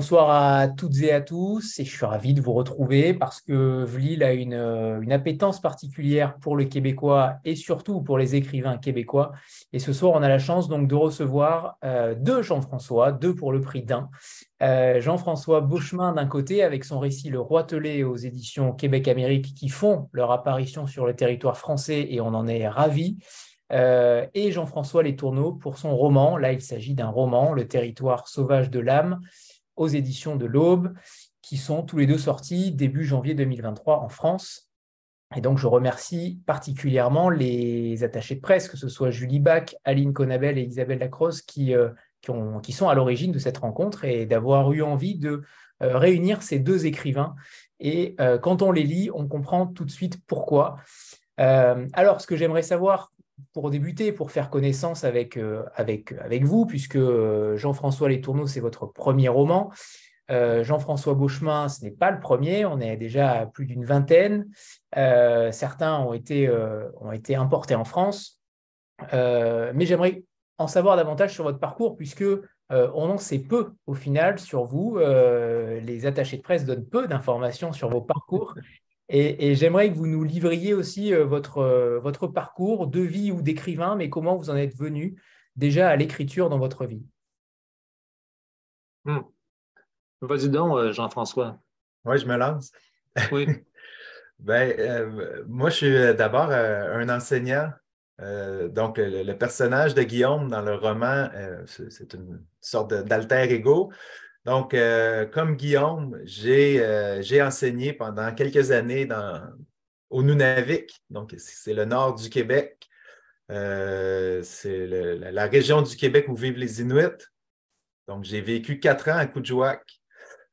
bonsoir à toutes et à tous. Et je suis ravi de vous retrouver parce que Vlil a une, euh, une, appétence particulière pour le québécois et surtout pour les écrivains québécois. Et ce soir, on a la chance donc de recevoir euh, deux Jean-François, deux pour le prix d'un. Euh, Jean-François Beauchemin d'un côté avec son récit Le Roi Telé aux éditions Québec-Amérique qui font leur apparition sur le territoire français et on en est ravis. et Jean-François Les Tourneaux pour son roman. Là, il s'agit d'un roman, Le territoire sauvage de l'âme, aux éditions de l'Aube, qui sont tous les deux sortis début janvier 2023 en France. Et donc, je remercie particulièrement les attachés de presse, que ce soit Julie Bach, Aline Conabel et Isabelle Lacrosse, qui, euh, qui, qui, sont à l'origine de cette rencontre et d'avoir eu envie de euh, réunir ces deux écrivains. Et euh, quand on les lit, on comprend tout de suite pourquoi. alors, ce que j'aimerais savoir pour débuter, pour faire connaissance avec, euh, avec, avec vous, puisque euh, Jean-François Les Tourneaux, c'est votre premier roman. Euh, Jean-François Beauchemin, ce n'est pas le premier, on est déjà à plus d'une vingtaine. certains ont été, ont été importés en France. mais j'aimerais en savoir davantage sur votre parcours, puisque on en sait peu au final sur vous. les attachés de presse donnent peu d'informations sur vos parcours. Et, j'aimerais que vous nous livriez aussi euh, votre, euh, votre parcours de vie ou d'écrivain, mais comment vous en êtes venu déjà à l'écriture dans votre vie? Hmm. Vas-y donc, euh, Jean-François. Oui, je me lance. Oui. ben, moi, je suis d'abord un enseignant. donc, le, personnage de Guillaume dans le roman, c'est une sorte d'alter ego. Donc, euh, comme Guillaume, euh, j'ai enseigné pendant quelques années au Nunavik. Donc, c'est le nord du Québec. Euh, c'est la, région du Québec où vivent les Inuits. Donc, j'ai vécu quatre ans à Kuujjuaq,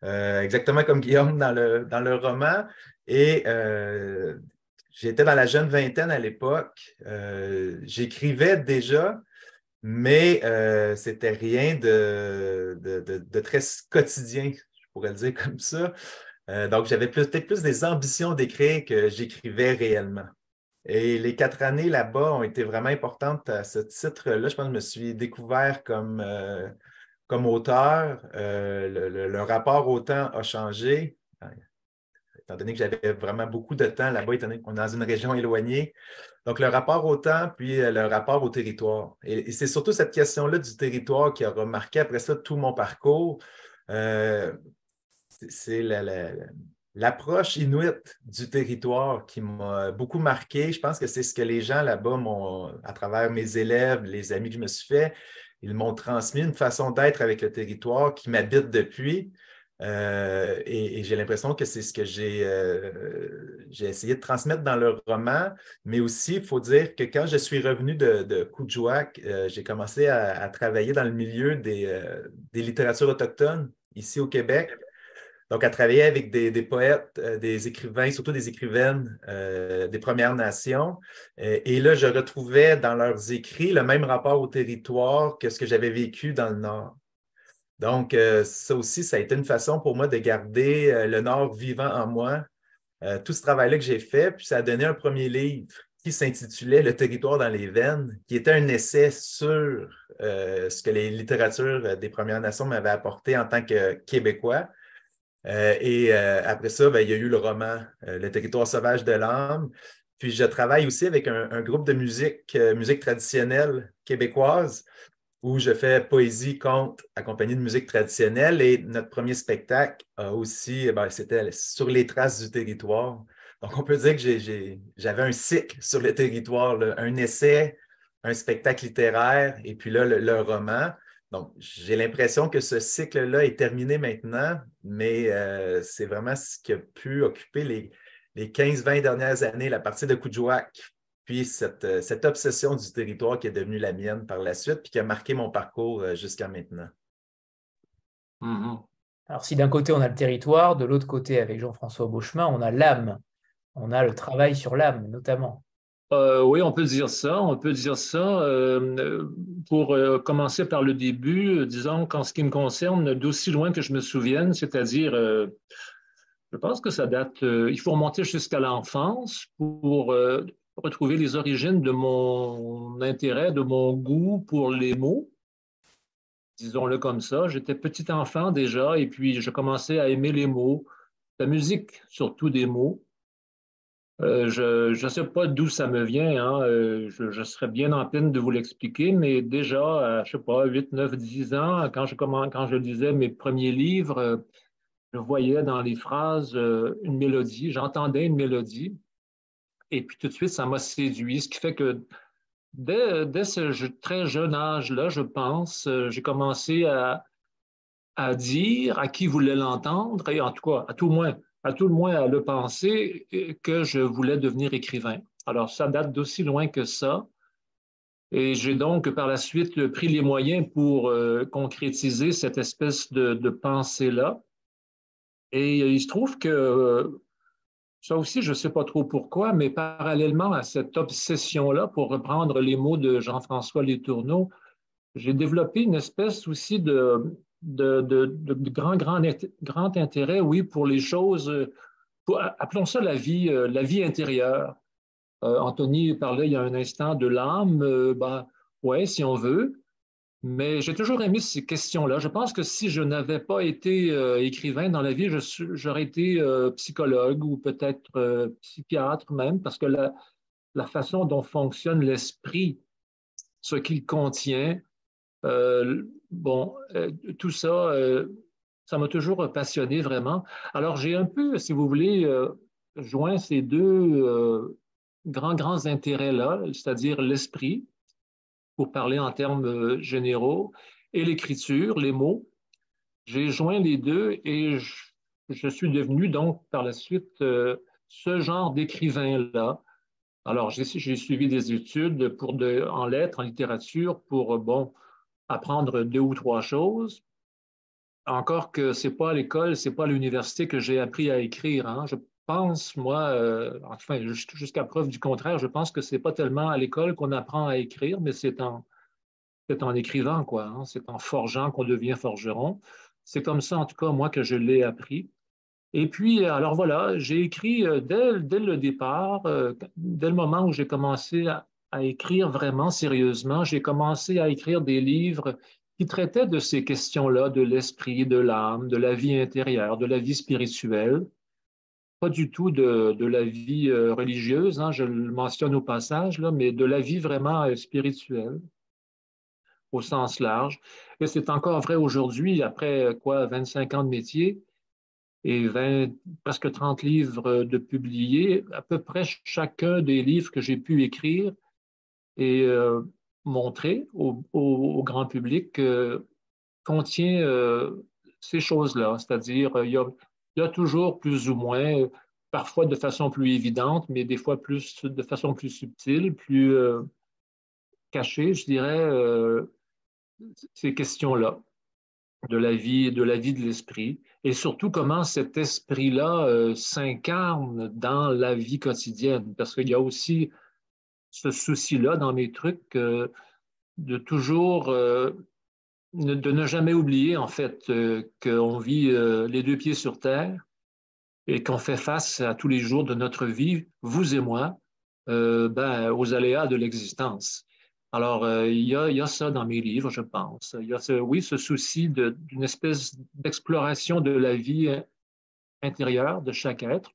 exactement comme Guillaume dans le, dans le roman. Et j'étais dans la jeune vingtaine à l'époque. J'écrivais déjà, mais euh, c'était rien de, de, très quotidien, je pourrais le dire comme ça. Euh, donc, j'avais peut-être plus des ambitions d'écrire que j'écrivais réellement. Et les quatre années là-bas ont été vraiment importantes à ce titre-là. Je pense que je me suis découvert comme, euh, comme auteur. Le, rapport au temps a changé étant donné que j'avais vraiment beaucoup de temps là-bas, étant donné qu'on est dans une région éloignée. Donc, le rapport au temps, puis euh, le rapport au territoire. Et, c'est surtout cette question-là du territoire qui a remarqué après ça tout mon parcours. Euh, c'est l'approche inuite du territoire qui m'a beaucoup marqué. Je pense que c'est ce que les gens là-bas m'ont, à travers mes élèves, les amis que je me suis fait, ils m'ont transmis une façon d'être avec le territoire qui m'habite depuis. Euh, et, j'ai l'impression que c'est ce que euh, j'ai essayé de transmettre dans le roman, mais aussi, il faut dire que quand je suis revenu de, de euh, j'ai commencé à, travailler dans le milieu des, littératures autochtones ici au Québec. Donc, à travailler avec des, poètes, des écrivains, surtout des écrivaines des Premières Nations. et là, je retrouvais dans leurs écrits le même rapport au territoire que ce que j'avais vécu dans le Nord. Donc, euh, ça aussi, ça a été une façon pour moi de garder euh, le Nord vivant en moi. Euh, tout ce travail-là que j'ai fait, puis ça a donné un premier livre qui s'intitulait Le territoire dans les veines, qui était un essai sur ce que les littératures des Premières Nations m'avaient apporté en tant que Québécois. et après ça, ben, il y a eu le roman Le territoire sauvage de l'âme. Puis je travaille aussi avec un, un groupe de musique, musique traditionnelle québécoise où je fais poésie, conte, accompagné de musique traditionnelle. Et notre premier spectacle a aussi, ben, c'était sur les traces du territoire. Donc, on peut dire que j'avais un cycle sur le territoire, un essai, un spectacle littéraire et puis là, le, roman. Donc, j'ai l'impression que ce cycle-là est terminé maintenant, mais euh, c'est vraiment ce qui a pu occuper les, les 15-20 dernières années, la partie de Koudjouak, puis euh, cette, obsession du territoire qui est devenue la mienne par la suite, puis qui a marqué mon parcours euh, jusqu'à maintenant. Mm-hmm. Alors, si d'un côté on a le territoire, de l'autre côté, avec Jean-François Beauchemin, on a l'âme. On a le travail sur l'âme, notamment. Euh, oui, on peut dire ça. On peut dire ça. pour commencer par le début, disons qu'en ce qui me concerne, d'aussi loin que je me souvienne, c'est-à-dire, je pense que ça date, il faut remonter jusqu'à l'enfance pour retrouver les origines de mon intérêt, de mon goût pour les mots. disons-le comme ça. J'étais petit enfant déjà, et puis je commençais à aimer les mots, la musique, surtout des mots. Euh, je ne sais pas d'où ça me vient, hein. euh, je, serais bien en peine de vous l'expliquer, mais déjà, à, je sais pas, 8, 9, 10 ans, quand je, quand je lisais mes premiers livres, euh, je voyais dans les phrases une mélodie, j'entendais une mélodie, et puis tout de suite, ça m'a séduit, ce qui fait que dès, ce très jeune âge-là, je pense, j'ai commencé à, dire à qui voulait l'entendre, et en tout cas, à tout le moins, à tout le moins à le penser, que je voulais devenir écrivain. Alors, ça date d'aussi loin que ça. Et j'ai donc par la suite pris les moyens pour euh, concrétiser cette espèce de, pensée-là. Et il se trouve que ça aussi, je ne sais pas trop pourquoi, mais parallèlement à cette obsession-là, pour reprendre les mots de Jean-François Letourneau, j'ai développé une espèce aussi de, grand, intérêt, oui, pour les choses, appelons ça la vie, euh, intérieure. Euh, Anthony parlait il y a un instant de l'âme, euh, ben, oui, si on veut, mais j'ai toujours aimé ces questions-là. Je pense que si je n'avais pas été écrivain dans la vie, j'aurais été psychologue ou peut-être psychiatre même, parce que la, la façon dont fonctionne l'esprit, ce qu'il contient, euh, bon, euh, tout ça, euh, ça m'a toujours passionné vraiment. Alors, j'ai un peu, si vous voulez, joint ces deux grands, grands intérêts-là, c'est-à-dire l'esprit, pour parler en termes généraux, et l'écriture, les mots. J'ai joint les deux et je, suis devenu donc par la suite ce genre d'écrivain-là. Alors, j'ai suivi des études pour en lettres, en littérature, pour, bon, apprendre deux ou trois choses. Encore que ce n'est pas à l'école, ce n'est pas à l'université que j'ai appris à écrire. Hein. Pense, moi, euh, enfin, jusqu'à preuve du contraire, je pense que ce n'est pas tellement à l'école qu'on apprend à écrire, mais c'est en, en écrivant, quoi. Hein. C'est en forgeant qu'on devient forgeron. C'est comme ça, en tout cas, moi, que je l'ai appris. Et puis, alors voilà, j'ai écrit euh, dès, dès, le départ, euh, dès le moment où j'ai commencé à écrire vraiment sérieusement, j'ai commencé à écrire des livres qui traitaient de ces questions-là, de l'esprit, de l'âme, de la vie intérieure, de la vie spirituelle, pas du tout de, la vie euh, religieuse, hein, je le mentionne au passage, là, mais de la vie vraiment euh, spirituelle au sens large. Et c'est encore vrai aujourd'hui, après quoi, 25 ans de métier et 20, presque 30 livres de publiés, à peu près chacun des livres que j'ai pu écrire et euh, montrer au, grand public contient euh, ces choses-là. C'est-à-dire, il y, a, toujours plus ou moins, parfois de façon plus évidente, mais des fois plus, de façon plus subtile, plus euh, cachée, je dirais, ces questions-là de la vie, de la vie de l'esprit, et surtout comment cet esprit-là s'incarne dans la vie quotidienne, parce qu'il y a aussi ce souci-là dans mes trucs euh, de toujours, euh, de ne jamais oublier en fait euh, qu'on vit les deux pieds sur terre et qu'on fait face à tous les jours de notre vie, vous et moi, ben, aux aléas de l'existence. Alors, il y, y a, ça dans mes livres, je pense. Il y a ce, oui, ce souci d'une espèce d'exploration de la vie intérieure de chaque être,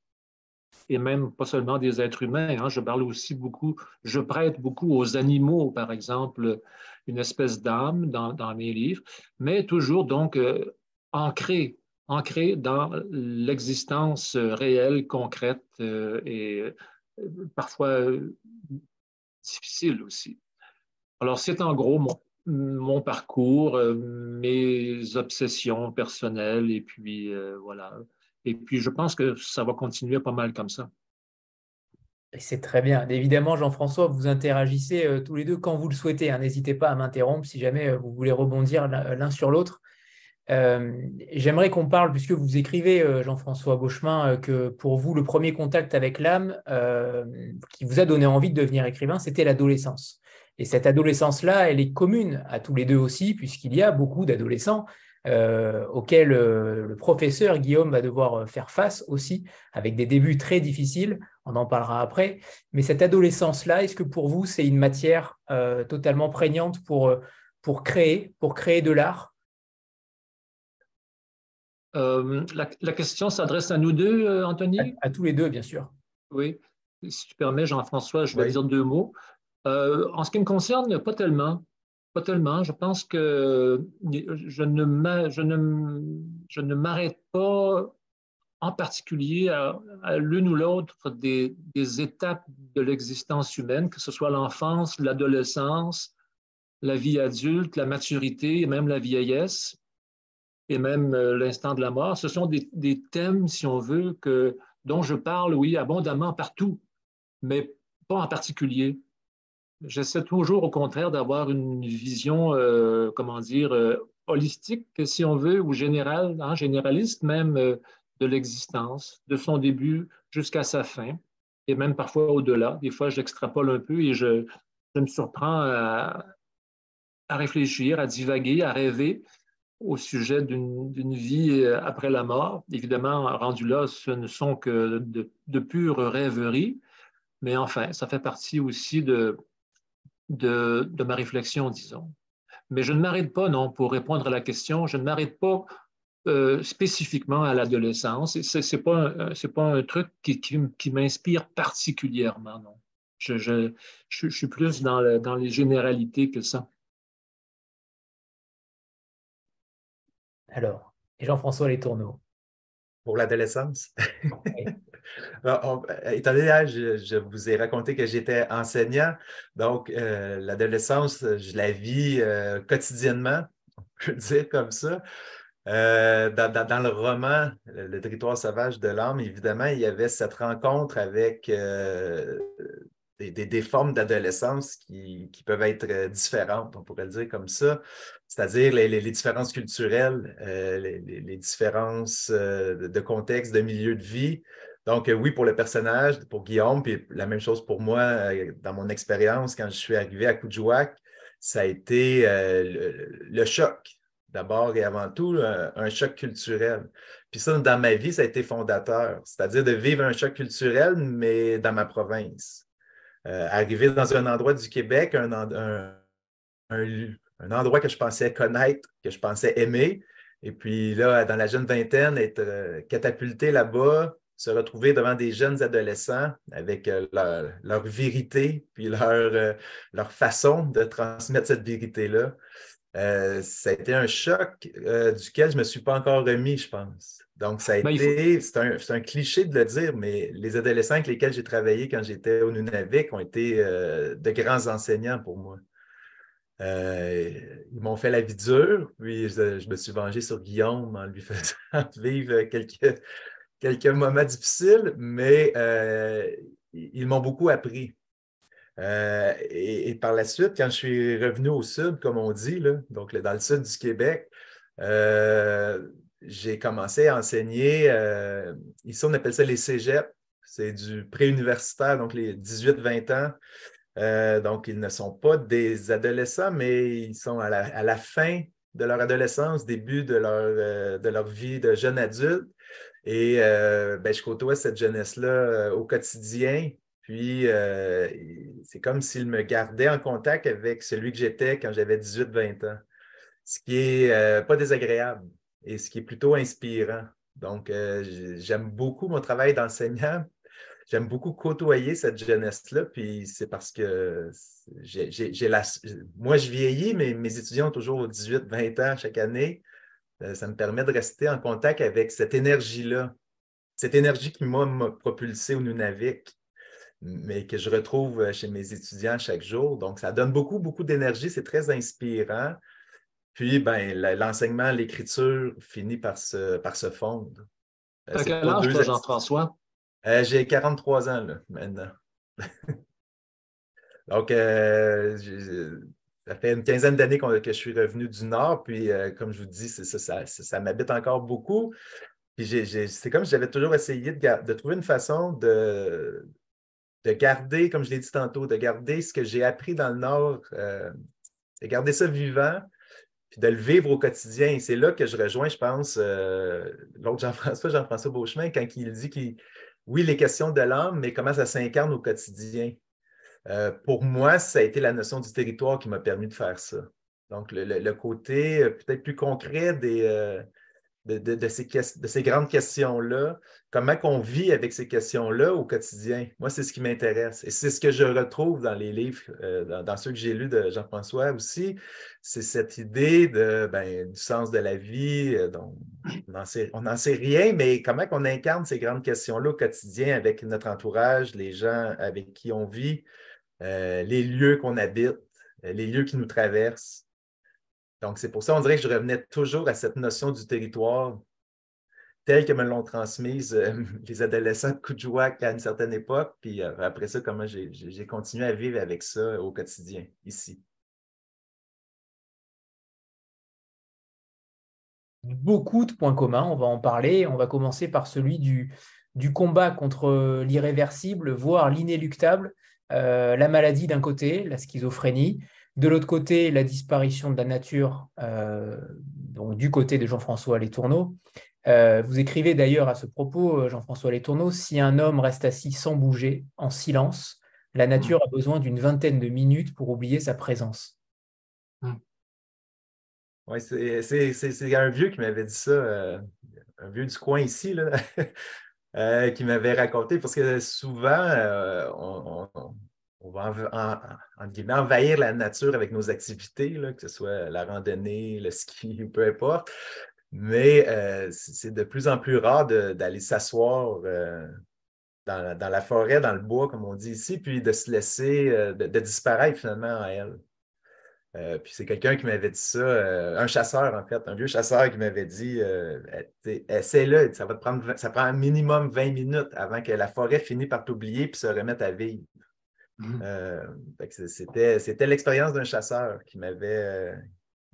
et même pas seulement des êtres humains. Hein. je parle aussi beaucoup, je prête beaucoup aux animaux, par exemple, une espèce d'âme dans, mes livres, mais toujours donc euh, ancré, ancré dans l'existence réelle, concrète euh, et euh, parfois difficile aussi. Alors, c'est en gros mon parcours, mes obsessions personnelles, et puis voilà, et puis, je pense que ça va continuer pas mal comme ça. C'est très bien. Évidemment, Jean-François, vous interagissez euh, tous les deux quand vous le souhaitez. Hein. N'hésitez pas à m'interrompre si jamais euh, vous voulez rebondir l'un sur l'autre. Euh, j'aimerais qu'on parle, puisque vous écrivez, Jean-François Gauchemin, que pour vous, le premier contact avec l'âme qui vous a donné envie de devenir écrivain, c'était l'adolescence. Et cette adolescence-là, elle est commune à tous les deux aussi, puisqu'il y a beaucoup d'adolescents euh, auquel euh, le professeur Guillaume va devoir euh, faire face aussi, avec des débuts très difficiles, on en parlera après. Mais cette adolescence-là, est-ce que pour vous, c'est une matière totalement prégnante pour, pour, créer, pour créer de l'art? La, question s'adresse à nous deux, Anthony? À, tous les deux, bien sûr. Oui. Si tu permets, Jean-François, je vais dire deux mots. en ce qui me concerne, pas tellement. Pas tellement. Je pense que je ne, m'arrête pas en particulier à, l'une ou l'autre des, étapes de l'existence humaine, que ce soit l'enfance, l'adolescence, la vie adulte, la maturité même la vieillesse, et même euh, l'instant de la mort. Ce sont des, thèmes, si on veut, que, dont je parle, oui, abondamment partout, mais pas en particulier. J'essaie toujours, au contraire, d'avoir une vision, euh, comment dire, euh, holistique, si on veut, ou générale, hein, généraliste même de l'existence, de son début jusqu'à sa fin, et même parfois au-delà. Des fois, j'extrapole un peu et je, me surprends à, réfléchir, à divaguer, à rêver au sujet d'une vie après la mort. Évidemment, rendu là, ce ne sont que de, de pures rêveries, mais enfin, ça fait partie aussi de, de, de ma réflexion, disons. Mais je ne m'arrête pas, non, pour répondre à la question, je ne m'arrête pas euh, spécifiquement à l'adolescence. Ce n'est pas, un, pas un truc qui, qui, m'inspire particulièrement, non. Je, je, je, suis plus dans, dans les généralités que ça. Alors, et Jean-François Les Tourneaux. Pour l'adolescence? étant donné, je, vous ai raconté que j'étais enseignant, donc euh, l'adolescence, je la vis euh, quotidiennement, on peut dire comme ça. Euh, dans, le roman Le territoire sauvage de l'âme, évidemment, il y avait cette rencontre avec euh, des, formes d'adolescence qui, peuvent être euh, différentes, on pourrait le dire comme ça, c'est-à-dire les, différences culturelles, les, différences de contexte, de milieu de vie. Donc, oui, pour le personnage, pour Guillaume, puis la même chose pour moi dans mon expérience quand je suis arrivé à Coudjouac, ça a été le choc d'abord et avant tout un, choc culturel. Puis ça, dans ma vie, ça a été fondateur, c'est-à-dire de vivre un choc culturel, mais dans ma province. Euh, arriver dans un endroit du Québec, un, endroit que je pensais connaître, que je pensais aimer, et puis là, dans la jeune vingtaine, être euh, catapulté là-bas, se retrouver devant des jeunes adolescents avec euh, leur, vérité, puis leur, leur façon de transmettre cette vérité-là. Euh, ça a été un choc euh, duquel je ne me suis pas encore remis, je pense. Donc, ça a ben, été, c'est un, cliché de le dire, mais les adolescents avec lesquels j'ai travaillé quand j'étais au Nunavik ont été euh, de grands enseignants pour moi. ils m'ont fait la vie dure, puis je, me suis vengé sur Guillaume en lui faisant vivre quelques, quelques moments difficiles, mais ils m'ont beaucoup appris. Euh, et, par la suite, quand je suis revenu au sud, comme on dit, là, donc dans le sud du Québec, euh, j'ai commencé à enseigner, euh, ici on appelle ça les cégeps, c'est du préuniversitaire, donc les 18-20 ans. donc ils ne sont pas des adolescents, mais ils sont à la, fin de leur adolescence, début de leur, de leur vie de jeune adulte. Et ben, je côtoie cette jeunesse-là au quotidien. Puis, euh, c'est comme s'il me gardait en contact avec celui que j'étais quand j'avais 18-20 ans, ce qui n'est euh, pas désagréable et ce qui est plutôt inspirant. Donc, euh, j'aime beaucoup mon travail d'enseignant. J'aime beaucoup côtoyer cette jeunesse-là, puis c'est parce que j'ai moi, je vieillis, mais mes étudiants ont toujours 18-20 ans chaque année. Ça me permet de rester en contact avec cette énergie-là, cette énergie qui m'a propulsé au Nunavik mais que je retrouve euh, chez mes étudiants chaque jour. Donc, ça donne beaucoup, beaucoup d'énergie. C'est très inspirant. Puis, ben, l'enseignement, l'écriture finit par se, par se fondre. Euh, à quel âge, toi, Jean-François? Euh, j'ai 43 ans, là, maintenant. Donc, ça fait une quinzaine d'années que je suis revenu du Nord. Puis, comme je vous dis, ça, m'habite encore beaucoup. Puis, c'est comme si j'avais toujours essayé de, trouver une façon de, de garder, comme je l'ai dit tantôt, de garder ce que j'ai appris dans le Nord, euh, de garder ça vivant, puis de le vivre au quotidien. c'est là que je rejoins, je pense, euh, l'autre Jean-François, Jean-François Beauchemin, quand il dit qu'il, oui, les questions de l'âme, mais comment ça s'incarne au quotidien. Euh, pour moi, ça a été la notion du territoire qui m'a permis de faire ça. Donc, le, côté peut-être plus concret des, de, ces, de ces, grandes questions-là, comment on vit avec ces questions-là au quotidien? Moi, c'est ce qui m'intéresse. Et c'est ce que je retrouve dans les livres, euh, dans, ceux que j'ai lus de Jean-François aussi. C'est cette idée de, ben, du sens de la vie. Euh, dont on n'en sait, rien, mais comment on incarne ces grandes questions-là au quotidien avec notre entourage, les gens avec qui on vit, euh, les lieux qu'on habite, les lieux qui nous traversent. Donc, c'est pour ça, on dirait que je revenais toujours à cette notion du territoire telle que me l'ont transmise euh, les adolescents de Coudjouac à une certaine époque, puis euh, après ça, comment j'ai continué à vivre avec ça au quotidien, ici. Beaucoup de points communs, on va en parler. On va commencer par celui du combat contre l'irréversible, voire l'inéluctable, euh, la maladie d'un côté, la schizophrénie, de l'autre côté, la disparition de la nature, euh, donc du côté de Jean-François Letourneau. Euh, vous écrivez d'ailleurs à ce propos, Jean-François Letourneau, si un homme reste assis sans bouger, en silence, la nature a besoin d'une vingtaine de minutes pour oublier sa présence. Oui, c'est un vieux qui m'avait dit ça, un vieux du coin ici, là, qui m'avait raconté, parce que souvent, on, on va en, envahir la nature avec nos activités, que ce soit la randonnée, le ski, peu importe. Mais euh, c'est de plus en plus rare d'aller s'asseoir euh, dans, la forêt, dans le bois, comme on dit ici, puis de se laisser, euh, de, disparaître finalement en elle. Puis c'est quelqu'un qui m'avait dit ça, un chasseur en fait, un vieux chasseur qui m'avait dit essaie-le, ça va te prendre ça prend un minimum 20 minutes avant que la forêt finisse par t'oublier puis se remette à vivre. Mhm. Euh, c'était l'expérience d'un chasseur qui m'avait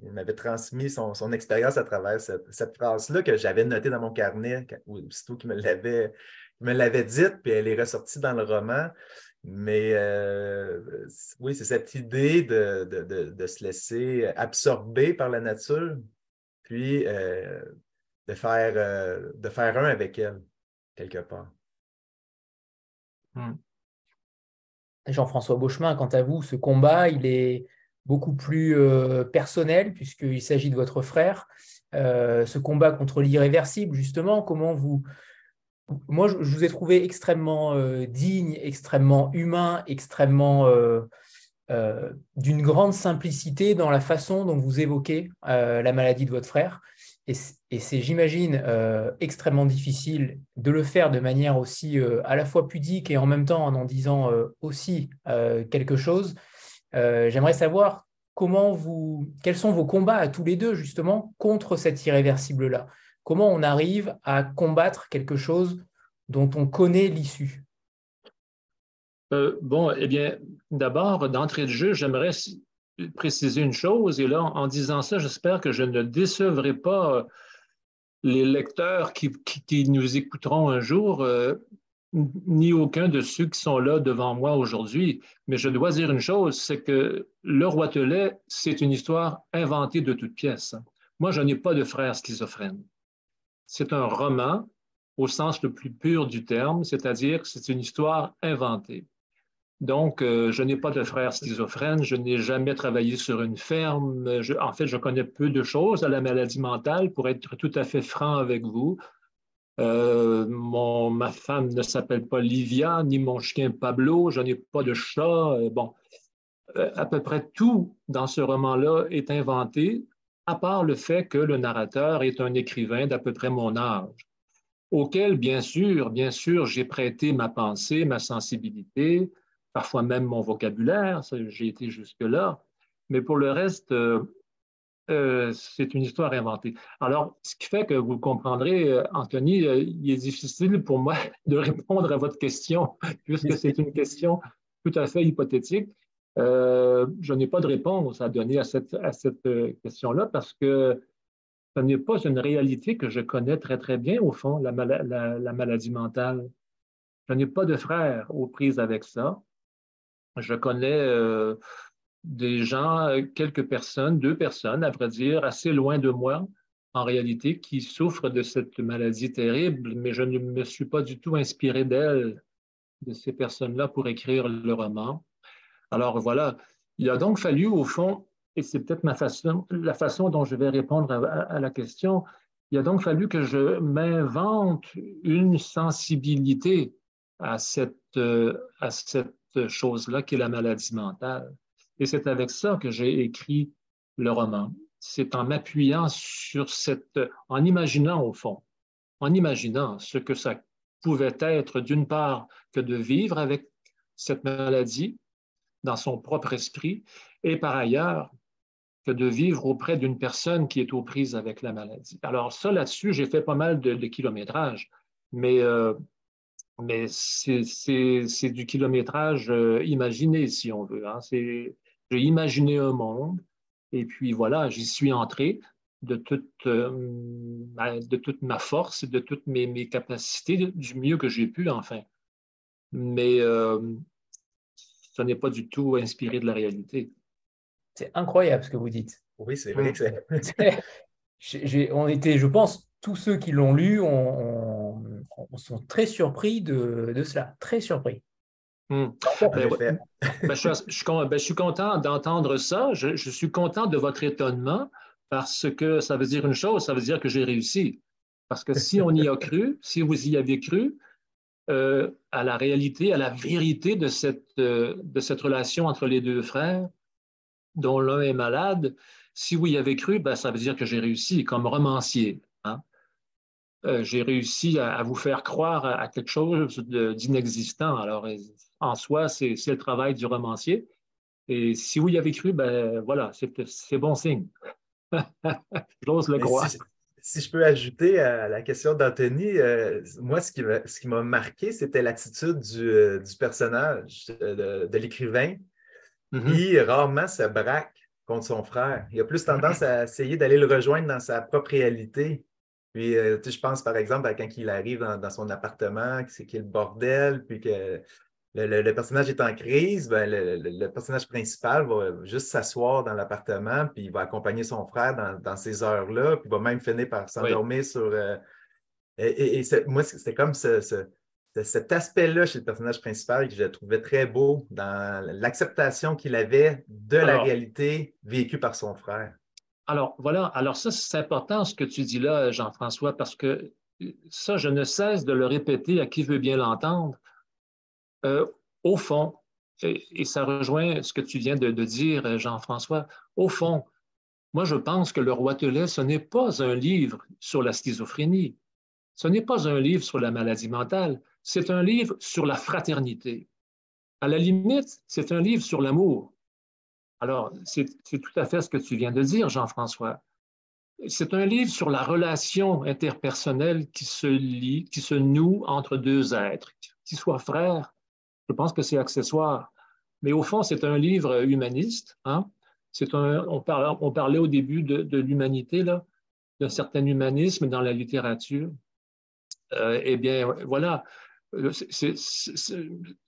euh, transmis son, expérience à travers cette, phrase-là que j'avais notée dans mon carnet, aussitôt qu'il me l'avait dite, puis elle est ressortie dans le roman. Mais euh, oui, c'est cette idée de, se laisser absorber par la nature, puis de, faire, de faire un avec elle, quelque part. Hmm. Jean-François Beauchemin, quant à vous, ce combat, il est beaucoup plus euh, personnel puisqu'il s'agit de votre frère. Euh, ce combat contre l'irréversible, justement, comment vous... Moi, je, vous ai trouvé extrêmement euh, digne, extrêmement humain, extrêmement d'une grande simplicité dans la façon dont vous évoquez la maladie de votre frère. Et c'est, j'imagine, euh, extrêmement difficile de le faire de manière aussi euh, à la fois pudique et en même temps en en disant euh, aussi quelque chose. j'aimerais savoir comment vous, quels sont vos combats à tous les deux, justement, contre cet irréversible-là? Comment on arrive à combattre quelque chose dont on connaît l'issue? Bon, eh bien, d'abord, d'entrée de jeu, j'aimerais préciser une chose, et là, en disant ça, j'espère que je ne décevrai pas euh, les lecteurs qui, nous écouteront un jour, euh, ni aucun de ceux qui sont là devant moi aujourd'hui. Mais je dois dire une chose, c'est que Le Roi Telet, c'est une histoire inventée de toutes pièces. Moi, je n'ai pas de frère schizophrène. C'est un roman au sens le plus pur du terme, c'est-à-dire que c'est une histoire inventée. Donc, euh, je n'ai pas de frère schizophrène, je n'ai jamais travaillé sur une ferme. en fait, je connais peu de choses à la maladie mentale, pour être tout à fait franc avec vous. Euh, ma femme ne s'appelle pas Livia, ni mon chien Pablo, je n'ai pas de chat. Euh, bon, à peu près tout dans ce roman-là est inventé, à part le fait que le narrateur est un écrivain d'à peu près mon âge, auquel, bien sûr, bien sûr, j'ai prêté ma pensée, ma sensibilité, parfois même mon vocabulaire, j'ai été jusque-là, mais pour le reste, euh, euh, c'est une histoire inventée. Alors, ce qui fait que vous comprendrez, euh, Anthony, il est difficile pour moi de répondre à votre question, puisque c'est une question tout à fait hypothétique. Je n'ai pas de réponse à donner à cette, cette question-là parce que ce n'est pas une réalité que je connais très, très bien, au fond, la, la maladie mentale. Je n'ai pas de frère aux prises avec ça. Je connais euh, des gens, euh, quelques personnes, deux personnes, à vrai dire, assez loin de moi, en réalité, qui souffrent de cette maladie terrible, mais je ne me suis pas du tout inspiré d'elles, de ces personnes-là, pour écrire le roman. Alors voilà, il a donc fallu, au fond, et c'est peut-être ma façon, la façon dont je vais répondre à, la question, Il a donc fallu que je m'invente une sensibilité à cette, euh, à cette chose-là qui est la maladie mentale. Et c'est avec ça que j'ai écrit le roman. C'est en m'appuyant sur cette, en imaginant au fond, en imaginant ce que ça pouvait être d'une part que de vivre avec cette maladie dans son propre esprit et par ailleurs que de vivre auprès d'une personne qui est aux prises avec la maladie. Alors ça, là-dessus, j'ai fait pas mal de, kilométrage, mais, euh, mais c'est du kilométrage euh, imaginé, si on veut. Hein. J'ai imaginé un monde et puis voilà, j'y suis entré de toute, euh, ma, de toute ma force, de toutes mes, mes capacités, du mieux que j'ai pu, enfin. Mais ce n'est pas du tout inspiré de la réalité. C'est incroyable ce que vous dites. Oui, c'est vrai que c'est. on était, je pense, tous ceux qui l'ont lu on, sont très surpris de, de cela, très surpris. Hmm. Ben ben, je, ben, je, suis content d'entendre ça. Je, je, suis content de votre étonnement parce que ça veut dire une chose, ça veut dire que j'ai réussi. Parce que si on y a cru, si vous y avez cru, euh, à la réalité, à la vérité de cette, euh, de cette relation entre les deux frères, dont l'un est malade, si vous y avez cru, ben, ça veut dire que j'ai réussi comme romancier. Hein. Euh, j'ai réussi à, vous faire croire à, quelque chose d'inexistant. Alors, en soi, c'est le travail du romancier. Et si vous y avez cru, ben voilà, c'est bon signe. J'ose le croire. Si, je peux ajouter à la question d'Anthony, euh, moi, ce qui m'a marqué, c'était l'attitude du, euh, personnage, euh, de, l'écrivain, qui rarement se braque contre son frère. Il a plus tendance à essayer d'aller le rejoindre dans sa propre réalité. Puis, je pense par exemple à quand il arrive dans, dans son appartement, c'est qu'il bordel, puis que le, personnage est en crise, ben, le, personnage principal va juste s'asseoir dans l'appartement, puis il va accompagner son frère dans, ces heures-là, puis il va même finir par s'endormir sur. Euh, et, moi, c'était comme cet aspect-là chez le personnage principal que je trouvais très beau dans l'acceptation qu'il avait de la réalité vécue par son frère. Alors, voilà. Alors, ça, c'est important ce que tu dis là, Jean-François, parce que ça, je ne cesse de le répéter à qui veut bien l'entendre. Euh, au fond, et, ça rejoint ce que tu viens de, dire, Jean-François, au fond, moi je pense que le roi Telet, ce n'est pas un livre sur la schizophrénie, ce n'est pas un livre sur la maladie mentale, c'est un livre sur la fraternité. À la limite, c'est un livre sur l'amour. Alors, c'est tout à fait ce que tu viens de dire, Jean-François. C'est un livre sur la relation interpersonnelle qui se lie, qui se noue entre deux êtres, qu'ils soient frères je pense que c'est accessoire. Mais au fond, c'est un livre humaniste. Hein? On, parlait, au début de, l'humanité, d'un certain humanisme dans la littérature. Euh, eh bien, voilà,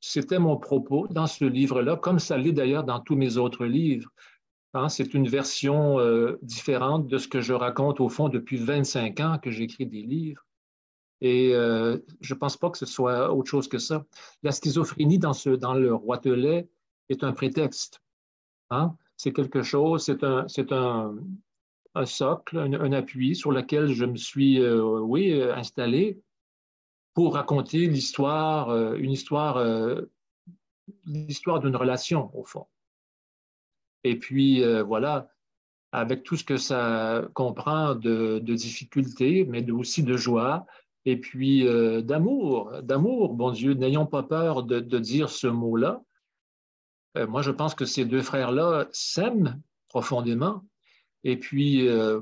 c'était mon propos dans ce livre-là, comme ça l'est d'ailleurs dans tous mes autres livres. Hein? C'est une version euh, différente de ce que je raconte au fond depuis 25 ans que j'écris des livres. Et euh, je ne pense pas que ce soit autre chose que ça. La schizophrénie dans, ce, dans le roitelet est un prétexte. Hein? C'est quelque chose, c'est un, socle, un, appui sur lequel je me suis, euh, oui, euh, installé pour raconter l'histoire, une histoire, l'histoire d'une relation, au fond. Et puis, voilà, avec tout ce que ça comprend de difficultés, mais aussi de joie, et puis euh, d'amour, d'amour, bon Dieu, n'ayons pas peur de, dire ce mot-là. Euh, moi, je pense que ces deux frères-là s'aiment profondément. Et puis, euh,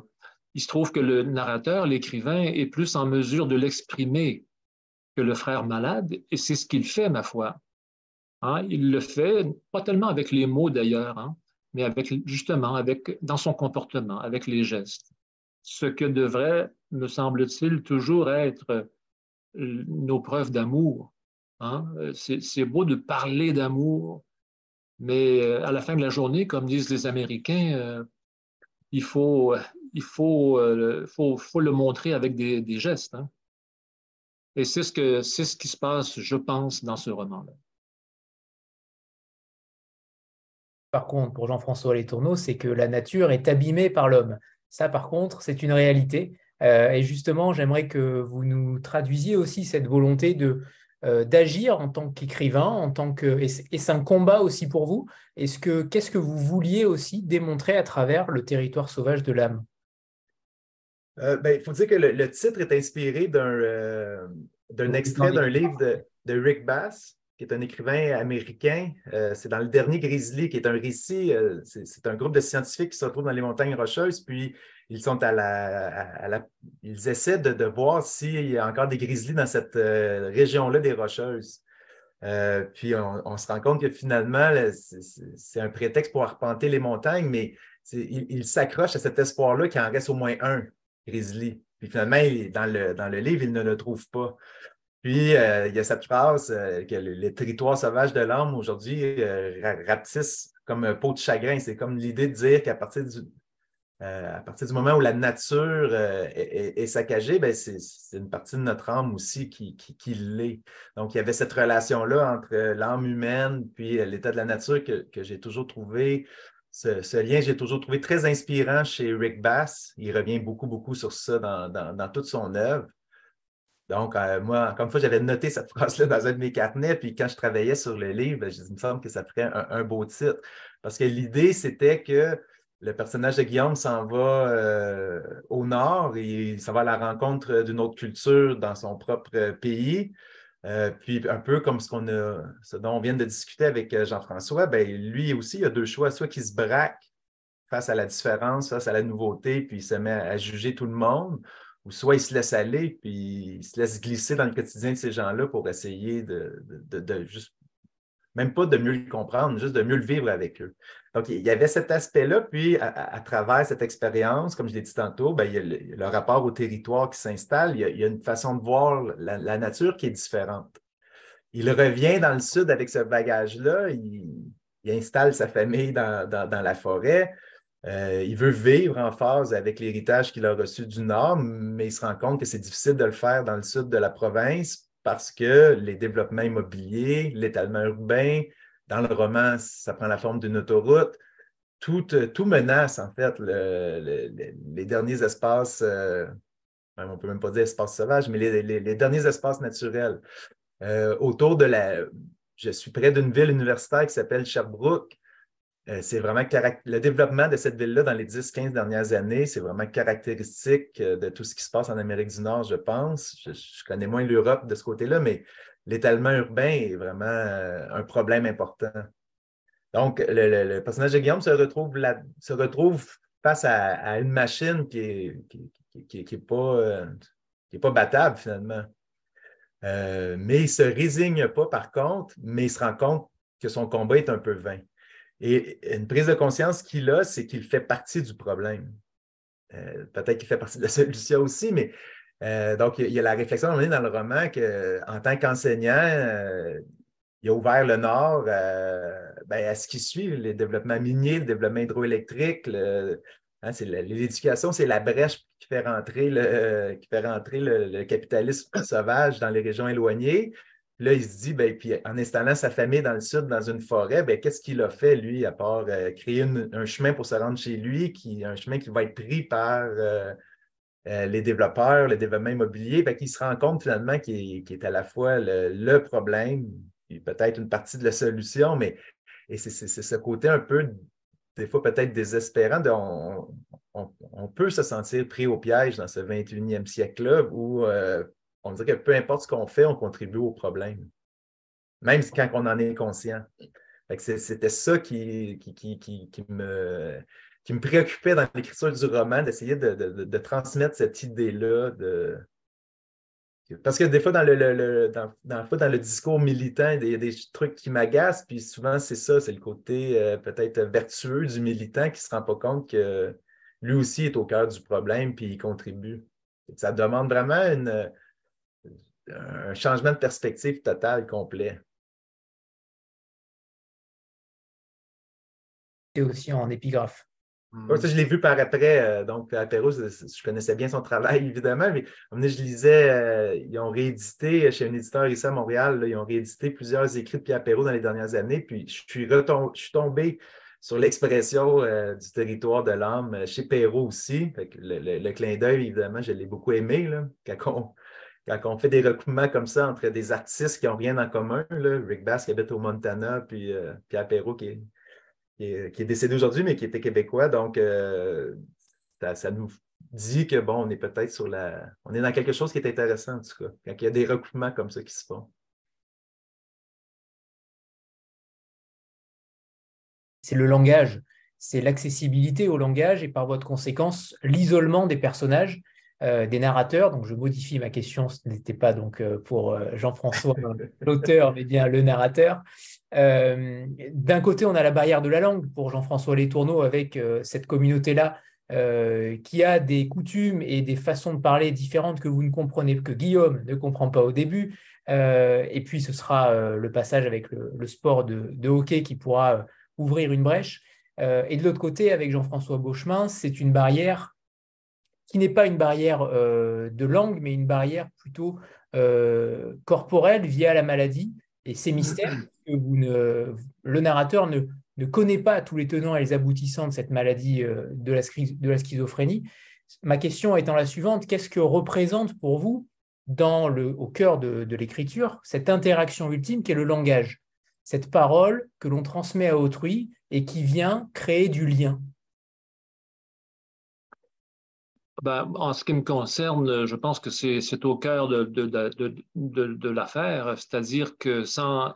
il se trouve que le narrateur, l'écrivain, est plus en mesure de l'exprimer que le frère malade, et c'est ce qu'il fait, ma foi. Hein, il le fait, pas tellement avec les mots d'ailleurs, hein, mais avec, justement avec, dans son comportement, avec les gestes ce que devrait, me semble-t-il, toujours être euh, nos preuves d'amour. Hein. C'est beau de parler d'amour, mais euh, à la fin de la journée, comme disent les Américains, euh, il faut, le montrer avec des, gestes. Hein. Et c'est ce, ce qui se passe, je pense, dans ce roman-là. Par contre, pour Jean-François Letourneau, c'est que la nature est abîmée par l'homme. Ça, par contre, c'est une réalité. et justement, j'aimerais que vous nous traduisiez aussi cette volonté de d'agir en tant qu'écrivain, en tant que et c'est un combat aussi pour vous. Est-ce que qu'est-ce que vous vouliez aussi démontrer à travers le territoire sauvage de l'âme? Ben, Il faut dire que le, titre est inspiré d'un d'un extrait d'un livre de, de Rick Bass qui est un écrivain américain. Euh, c'est dans le dernier Grizzly, qui est un récit. Euh, c'est un groupe de scientifiques qui se retrouvent dans les montagnes rocheuses, puis ils sont à la. ils essaient de, voir s'il y a encore des grizzlies dans cette euh, région-là des rocheuses. puis on, se rend compte que finalement, c'est un prétexte pour arpenter les montagnes, mais ils s'accrochent à cet espoir-là qu'il en reste au moins un grizzly. Puis finalement, dans le, dans le livre, ils ne le trouvent pas. Puis, euh, il y a cette phrase euh, que les territoires sauvages de l'âme aujourd'hui euh, rapetissent comme peau de chagrin. C'est comme l'idée de dire qu'à partir du, à partir du moment où la nature est, saccagée, ben c'est une partie de notre âme aussi qui, qui, l'est. Donc, il y avait cette relation-là entre l'âme humaine puis l'état de la nature que, j'ai toujours trouvé. Ce, lien, j'ai toujours trouvé très inspirant chez Rick Bass. Il revient beaucoup, beaucoup sur ça dans, dans toute son œuvre. Donc, euh, moi, comme fois, j'avais noté cette phrase-là dans un de mes carnets, puis quand je travaillais sur le livre, ben, je, il me semble que ça ferait un, beau titre. Parce que l'idée, c'était que le personnage de Guillaume s'en va euh, au nord il s'en va à la rencontre d'une autre culture dans son propre pays. Euh, puis un peu comme ce, qu'on a, ce dont on vient de discuter avec Jean-François, ben, lui aussi, il a deux choix, soit qu'il se braque face à la différence, face à la nouveauté, puis il se met à juger tout le monde, ou soit il se laisse aller, puis il se laisse glisser dans le quotidien de ces gens-là pour essayer de, juste, même pas de mieux le comprendre, juste de mieux le vivre avec eux. Donc, il y avait cet aspect-là, puis à, travers cette expérience, comme je l'ai dit tantôt, ben, il, y a le, rapport au territoire qui s'installe, il, y a une façon de voir la, nature qui est différente. Il revient dans le sud avec ce bagage-là, il, installe sa famille dans la forêt, euh, il veut vivre en phase avec l'héritage qu'il a reçu du Nord, mais il se rend compte que c'est difficile de le faire dans le sud de la province parce que les développements immobiliers, l'étalement urbain, dans le roman, ça prend la forme d'une autoroute. Tout, tout, menace, en fait, les derniers espaces, euh, on ne peut même pas dire espaces sauvages, mais les, derniers espaces naturels. Euh, autour de la. Je suis près d'une ville universitaire qui s'appelle Sherbrooke. Euh, c'est vraiment le développement de cette ville-là dans les 10-15 dernières années, c'est vraiment caractéristique euh, de tout ce qui se passe en Amérique du Nord, je pense. Je, connais moins l'Europe de ce côté-là, mais l'étalement urbain est vraiment euh, un problème important. Donc, le, personnage de Guillaume se retrouve, face à, une machine qui n'est pas battable finalement. mais il ne se résigne pas, par contre, mais il se rend compte que son combat est un peu vain. Et une prise de conscience qu'il a, c'est qu'il fait partie du problème. Euh, peut-être qu'il fait partie de la solution aussi, mais euh, donc il y a la réflexion dans le roman qu'en tant qu'enseignant, euh, il a ouvert le Nord ben, à ce qui suit, les développements miniers, le développement hydroélectrique. Hein, l'éducation, c'est la brèche qui fait rentrer le, capitalisme sauvage dans les régions éloignées. Là, il se dit, ben, puis en installant sa famille dans le sud, dans une forêt, ben, qu'est-ce qu'il a fait, lui, à part euh, créer un chemin pour se rendre chez lui, qui, un chemin qui va être pris par euh, euh, les développeurs, le développement immobilier. Qu'il se rend compte finalement qu'il est, à la fois le, problème, et peut-être une partie de la solution, mais c'est ce côté un peu, des fois peut-être désespérant, de, on, peut se sentir pris au piège dans ce 21e siècle-là où on dirait que peu importe ce qu'on fait, on contribue au problème, même quand on en est conscient. C'était ça qui, qui, me, qui me préoccupait dans l'écriture du roman, d'essayer de, transmettre cette idée-là. De... Parce que des fois, dans le, dans, dans, le discours militant, il y a des trucs qui m'agacent, puis souvent, c'est ça, c'est le côté euh, peut-être vertueux du militant qui ne se rend pas compte que lui aussi est au cœur du problème, puis il contribue. Ça demande vraiment une, un changement de perspective total, complet. Et aussi en épigraphe. ça, je l'ai vu par après. Euh, donc, Apéro, je connaissais bien son travail, évidemment, mais je lisais, euh, ils ont réédité chez un éditeur ici à Montréal, ils ont réédité plusieurs écrits de Pierre Perrault dans les dernières années. Puis je suis, je suis tombé sur l'expression du territoire de l'âme chez Perrault aussi. le, clin d'œil, évidemment, je l'ai beaucoup aimé. Là, quand, on, fait des recoupements comme ça entre des artistes qui n'ont rien en commun, Rick Bass qui habite au Montana, puis Pierre Perrault qui est, décédé aujourd'hui, mais qui était québécois. Donc, ça, ça, nous dit que bon, on est peut-être sur la. On est dans quelque chose qui est intéressant, en tout cas, quand il y a des recoupements comme ça qui se font. C'est le langage, c'est l'accessibilité au langage et par voie de conséquence, l'isolement des personnages, euh, des narrateurs. Donc je modifie ma question, ce n'était pas donc euh, pour euh, Jean-François, l'auteur, mais bien le narrateur. D'un côté, on a la barrière de la langue pour Jean-François Letourneau avec cette communauté-là euh, qui a des coutumes et des façons de parler différentes que vous ne comprenez, que Guillaume ne comprend pas au début. Euh, et puis ce sera euh, le passage avec le, sport de, hockey qui pourra ouvrir une brèche. et de l'autre côté, avec Jean-François Beauchemin, c'est une barrière qui n'est pas une barrière de langue, mais une barrière plutôt corporelle via la maladie. Et ces mystères que vous ne, le narrateur ne, ne connaît pas tous les tenants et les aboutissants de cette maladie euh, de la, de la schizophrénie. Ma question étant la suivante, qu'est-ce que représente pour vous, dans le, au cœur de, l'écriture, cette interaction ultime qu'est le langage, cette parole que l'on transmet à autrui et qui vient créer du lien ben, en ce qui me concerne, je pense que c'est au cœur de, l'affaire, c'est-à-dire que sans,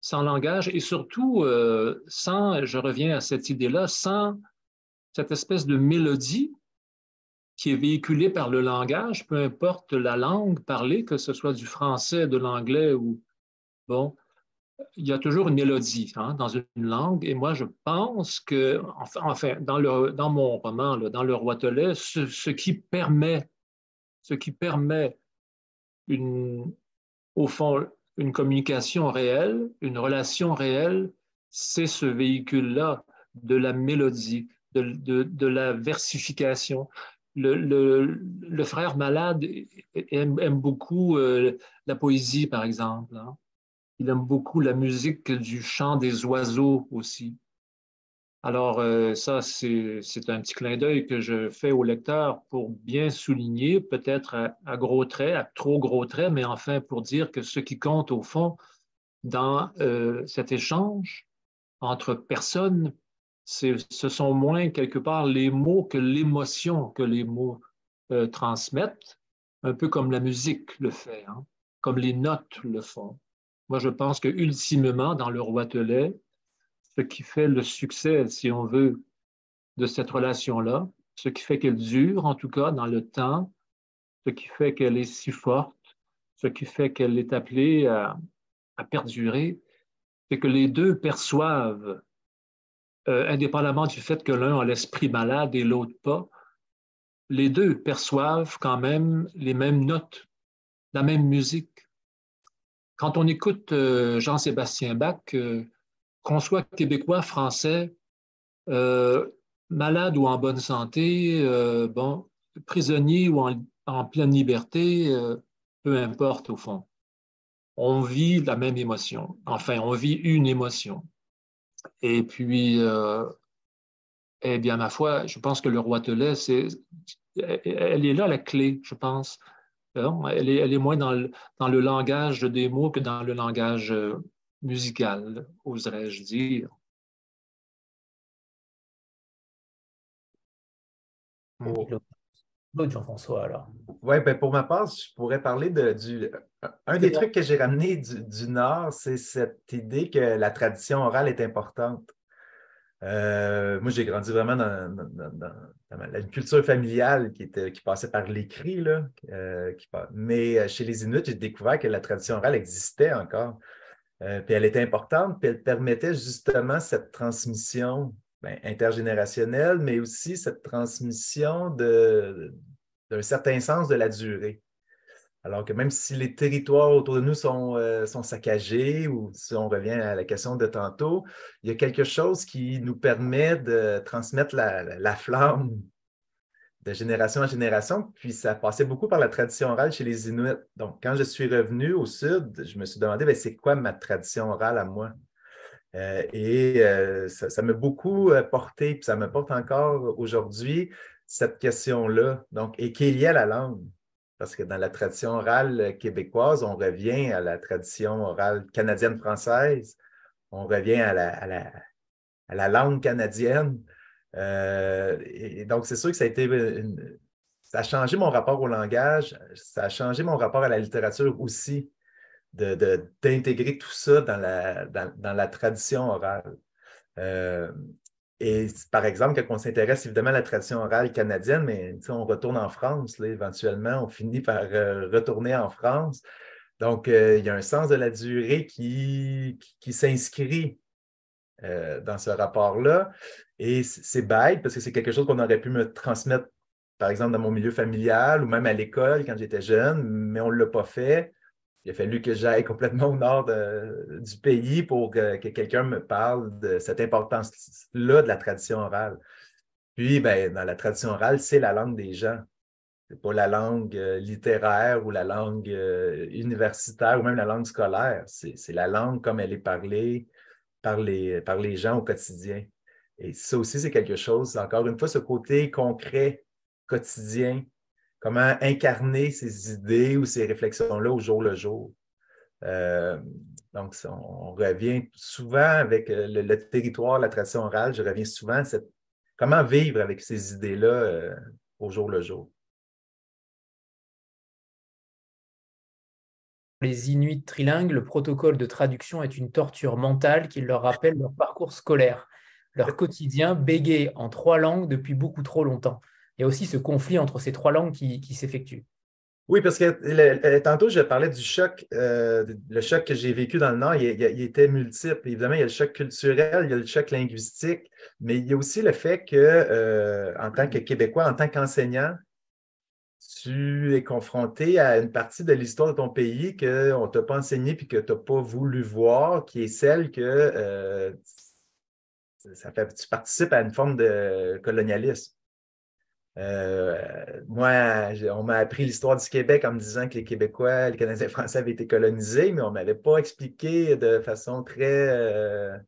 sans langage et surtout euh, sans, je reviens à cette idée-là, sans cette espèce de mélodie qui est véhiculée par le langage, peu importe la langue parlée, que ce soit du français, de l'anglais ou bon, il y a toujours une mélodie hein, dans une langue. Et moi, je pense que, enfin, dans, mon roman, dans Le Roi ce, ce qui permet, ce qui permet au fond, une communication réelle, une relation réelle, c'est ce véhicule-là de la mélodie, de, la versification. Le, frère malade aime, beaucoup euh, la poésie, par exemple. Hein. Il aime beaucoup la musique du chant des oiseaux aussi. Alors, euh, ça, c'est un petit clin d'œil que je fais au lecteur pour bien souligner, peut-être à, gros traits, à trop gros traits, mais enfin pour dire que ce qui compte au fond dans euh, cet échange entre personnes, ce sont moins quelque part les mots que l'émotion que les mots euh, transmettent, un peu comme la musique le fait, hein, comme les notes le font. Moi, je pense que ultimement, dans le roitelet, ce qui fait le succès, si on veut, de cette relation-là, ce qui fait qu'elle dure, en tout cas, dans le temps, ce qui fait qu'elle est si forte, ce qui fait qu'elle est appelée à, perdurer, c'est que les deux perçoivent, euh, indépendamment du fait que l'un a l'esprit malade et l'autre pas, les deux perçoivent quand même les mêmes notes, la même musique. Quand on écoute euh, Jean-Sébastien Bach, euh, qu'on soit québécois, français, euh, malade ou en bonne santé, bon, prisonnier ou en, pleine liberté, peu importe au fond. On vit la même émotion. Enfin, on vit une émotion. Et puis, eh bien, ma foi, je pense que le roi Telet, elle est là la clé, je pense. Elle est, elle est moins dans le, dans le langage des mots que dans le langage musicale, oserais-je dire. Jean-François, alors. Oui, ben pour ma part, je pourrais parler de, du. Un des trucs que j'ai ramené du, Nord, c'est cette idée que la tradition orale est importante. Euh, moi, j'ai grandi vraiment dans, une culture familiale qui, était, qui passait par l'écrit. Euh, mais euh, chez les Inuits, j'ai découvert que la tradition orale existait encore. Puis elle était importante, puis elle permettait justement cette transmission ben, intergénérationnelle, mais aussi cette transmission d'un certain sens de la durée. Alors que même si les territoires autour de nous sont, euh, sont, saccagés, ou si on revient à la question de tantôt, il y a quelque chose qui nous permet de transmettre la, la flamme de génération en génération, puis ça passait beaucoup par la tradition orale chez les Inuits. Donc, quand je suis revenu au sud, je me suis demandé, ben, c'est quoi ma tradition orale à moi? et ça m'a beaucoup porté, puis ça me porte encore aujourd'hui, cette question-là. Donc, et qui est liée à la langue. Parce que dans la tradition orale québécoise, on revient à la tradition orale canadienne-française, on revient à la, à la, langue canadienne. Euh, et donc, c'est sûr que ça a été ça a changé mon rapport au langage, ça a changé mon rapport à la littérature aussi, d'intégrer de, tout ça dans la, dans, la tradition orale. Euh, et par exemple, quand on s'intéresse évidemment à la tradition orale canadienne, mais on retourne en France, là, éventuellement, on finit par euh, retourner en France. Donc, euh, il y a un sens de la durée qui, qui, s'inscrit euh, dans ce rapport-là. Et c'est bête parce que c'est quelque chose qu'on aurait pu me transmettre, par exemple, dans mon milieu familial ou même à l'école quand j'étais jeune, mais on ne l'a pas fait. Il a fallu que j'aille complètement au nord du pays pour que, quelqu'un me parle de cette importance-là de la tradition orale. Puis, ben, dans la tradition orale, c'est la langue des gens. Ce n'est pas la langue euh, littéraire ou la langue euh, universitaire ou même la langue scolaire. C'est la langue comme elle est parlée par les, par les gens au quotidien. Et ça aussi, c'est quelque chose, encore une fois, ce côté concret, quotidien, comment incarner ces idées ou ces réflexions-là au jour le jour. Euh, donc, on, revient souvent avec euh, le, territoire, la tradition orale, je reviens souvent à cette, comment vivre avec ces idées-là euh, au jour le jour. Les Inuits trilingues, le protocole de traduction est une torture mentale qui leur rappelle leur parcours scolaire, leur quotidien bégayé en trois langues depuis beaucoup trop longtemps il y a aussi ce conflit entre ces trois langues qui, s'effectue. Oui, parce que tantôt, je parlais du choc, euh, le choc que j'ai vécu dans le Nord, il, était multiple. Évidemment, il y a le choc culturel, il y a le choc linguistique, mais il y a aussi le fait que, euh, en tant que Québécois, en tant qu'enseignant, tu es confronté à une partie de l'histoire de ton pays qu'on ne t'a pas enseigné et que tu n'as pas voulu voir, qui est celle que euh, ça fait, tu participes à une forme de colonialisme. Euh, moi, on m'a appris l'histoire du Québec en me disant que les Québécois, les Canadiens français avaient été colonisés, mais on ne m'avait pas expliqué de façon très, euh,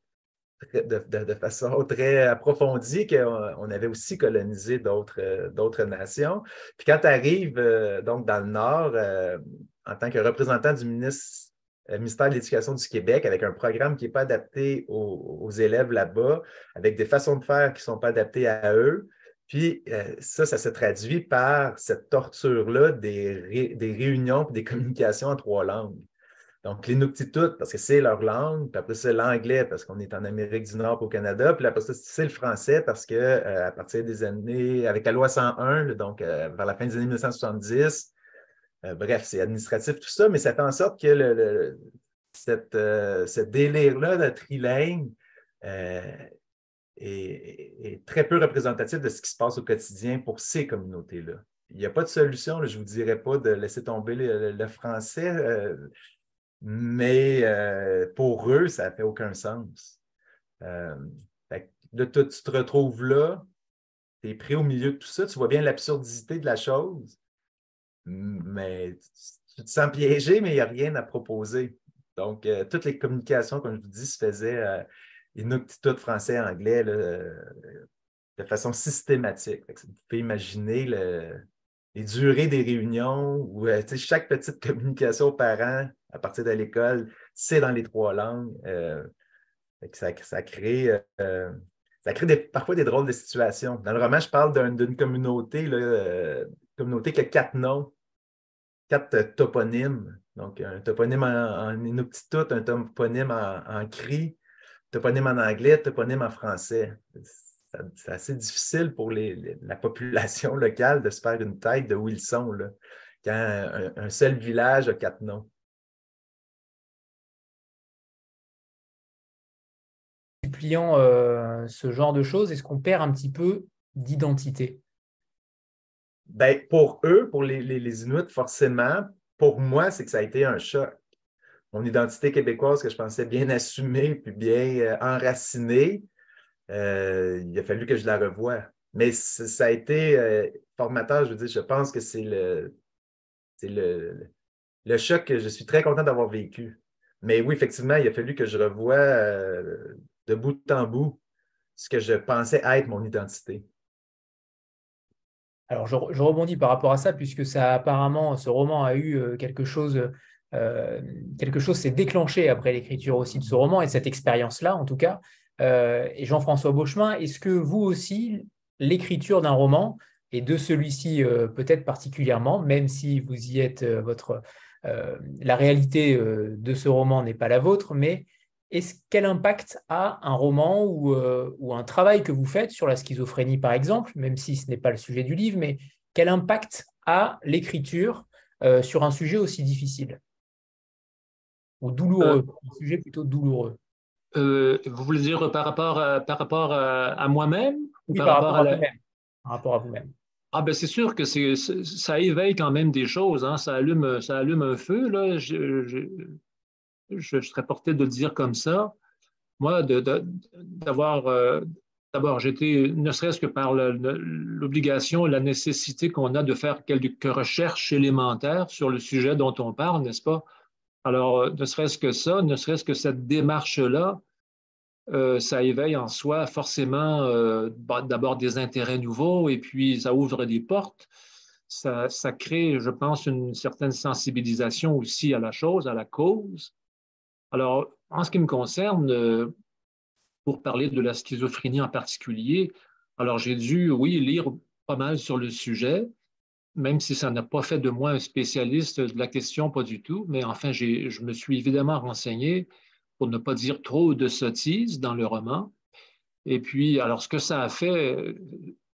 de, façon très approfondie qu'on avait aussi colonisé d'autres, d'autres nations. Puis quand tu arrives donc dans le Nord, euh, en tant que représentant du ministère de l'Éducation du Québec, avec un programme qui n'est pas adapté aux, aux élèves là-bas, avec des façons de faire qui ne sont pas adaptées à eux, puis euh, ça, ça se traduit par cette torture-là des, des réunions et des communications en trois langues. Donc, l'Inuktitut, parce que c'est leur langue, puis après c'est l'anglais, parce qu'on est en Amérique du Nord au Canada, puis après ça, c'est le français, parce que euh, à partir des années, avec la loi 101, donc euh, vers la fin des années 1970, bref, c'est administratif tout ça, mais ça fait en sorte que le, cette, ce délire-là de trilingue est, très peu représentatif de ce qui se passe au quotidien pour ces communautés-là. Il n'y a pas de solution, je ne vous dirais pas de laisser tomber le, français, euh, mais euh, pour eux, ça n'a fait aucun sens. Euh, tu te retrouves là, tu es pris au milieu de tout ça, tu vois bien l'absurdité de la chose, mais tu, te sens piégé, mais il n'y a rien à proposer. Donc, toutes les communications, comme je vous dis, se faisaient Inuktitut français-anglais de façon systématique. Vous pouvez imaginer les durées des réunions où euh, chaque petite communication aux parents à partir de l'école, c'est dans les trois langues. Euh, ça, crée, euh, ça crée parfois des drôles de situations. Dans le roman, je parle d'une communauté, communauté qui a quatre noms, quatre toponymes. Donc, un toponyme en, en Inuktitut, un toponyme en cri, toponyme en anglais, toponyme en français. C'est assez difficile pour la population locale de se faire une tête de où ils sont, là, quand un, seul village a quatre noms. Multipliant euh, ce genre de choses, est-ce qu'on perd un petit peu d'identité? Ben, pour eux, pour les, les Inuits, forcément. Pour moi, c'est que ça a été un choc mon identité québécoise que je pensais bien assumée puis bien euh, enracinée, euh, il a fallu que je la revoie. Mais ça a été euh, formateur, je veux dire, je pense que c'est le, le, le choc que je suis très content d'avoir vécu. Mais oui, effectivement, il a fallu que je revoie de bout en bout ce que je pensais être mon identité. Alors, je, rebondis par rapport à ça, puisque ça apparemment, ce roman a eu quelque chose, euh, quelque chose s'est déclenché après l'écriture aussi de ce roman et de cette expérience-là, en tout cas. Euh, et Jean-François Beauchemin, est-ce que vous aussi, l'écriture d'un roman, et de celui-ci peut-être particulièrement, même si vous y êtes, votre, la réalité de ce roman n'est pas la vôtre, mais est-ce quel impact a un roman euh, ou, un travail que vous faites sur la schizophrénie, par exemple, même si ce n'est pas le sujet du livre, mais quel impact a l'écriture euh, sur un sujet aussi difficile? Ou douloureux, euh. un sujet plutôt douloureux Vous voulez dire par rapport à, par rapport à, moi-même ou par, rapport, à, vous-même Par rapport à vous-même. Ah ben c'est sûr que c'est, ça éveille quand même des choses, hein. ça, allume, ça allume un feu. Là. je, je, serais porté de le dire comme ça. Moi, d'avoir euh, d'abord, j'étais, ne serait-ce que par l'obligation la nécessité qu'on a de faire quelques recherches élémentaires sur le sujet dont on parle, n'est-ce pas? Alors, euh, ne serait-ce que ça, ne serait-ce que cette démarche-là, euh, ça éveille en soi forcément d'abord des intérêts nouveaux et puis ça ouvre des portes. Ça, crée, je pense, une certaine sensibilisation aussi à la chose, à la cause. Alors, en ce qui me concerne, euh, pour parler de la schizophrénie en particulier, alors j'ai dû, oui, lire pas mal sur le sujet, même si ça n'a pas fait de moi un spécialiste de la question, pas du tout, mais enfin, je me suis évidemment renseigné pour ne pas dire trop de sottises dans le roman. Et puis, alors, ce que ça a fait,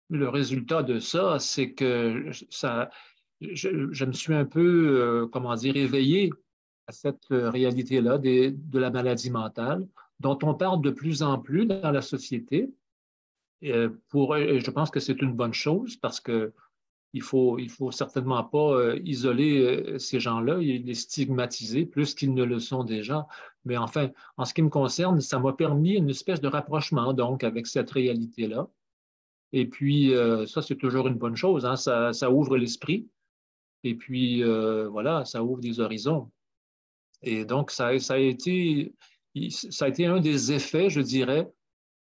le résultat de ça, c'est que ça, je, me suis un peu, euh, comment dire, éveillé cette euh, réalité-là de la maladie mentale, dont on parle de plus en plus dans la société. Euh, pour, je pense que c'est une bonne chose parce que il faut, il faut certainement pas euh, isoler ces gens-là et les stigmatiser plus qu'ils ne le sont déjà. Mais enfin, en ce qui me concerne, ça m'a permis une espèce de rapprochement donc avec cette réalité-là. Et puis, ça, c'est toujours une bonne chose. Hein. Ça, ça, ouvre l'esprit. Et puis, voilà, ça ouvre des horizons. Et donc, ça, a été, ça a été un des effets, je dirais,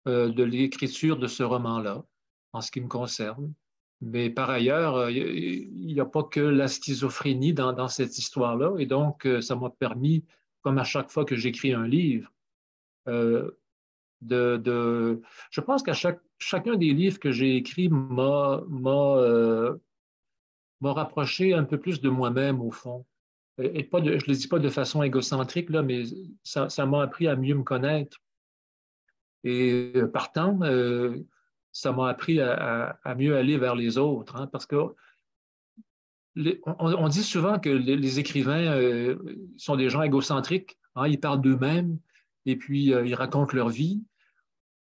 euh, de l'écriture de ce roman-là, en ce qui me concerne. Mais par ailleurs, euh, il n'y a pas que la schizophrénie dans, cette histoire-là. Et donc, euh, ça m'a permis, comme à chaque fois que j'écris un livre, de, Je pense qu'à chaque, chacun des livres que j'ai écrits m'a rapproché un peu plus de moi-même, au fond et pas je ne le dis pas de façon égocentrique, là, mais ça, m'a appris à mieux me connaître. Et euh, partant, euh, ça m'a appris à, mieux aller vers les autres, hein, parce que on, dit souvent que les, écrivains euh, sont des gens égocentriques, hein, ils parlent d'eux-mêmes et puis ils racontent leur vie.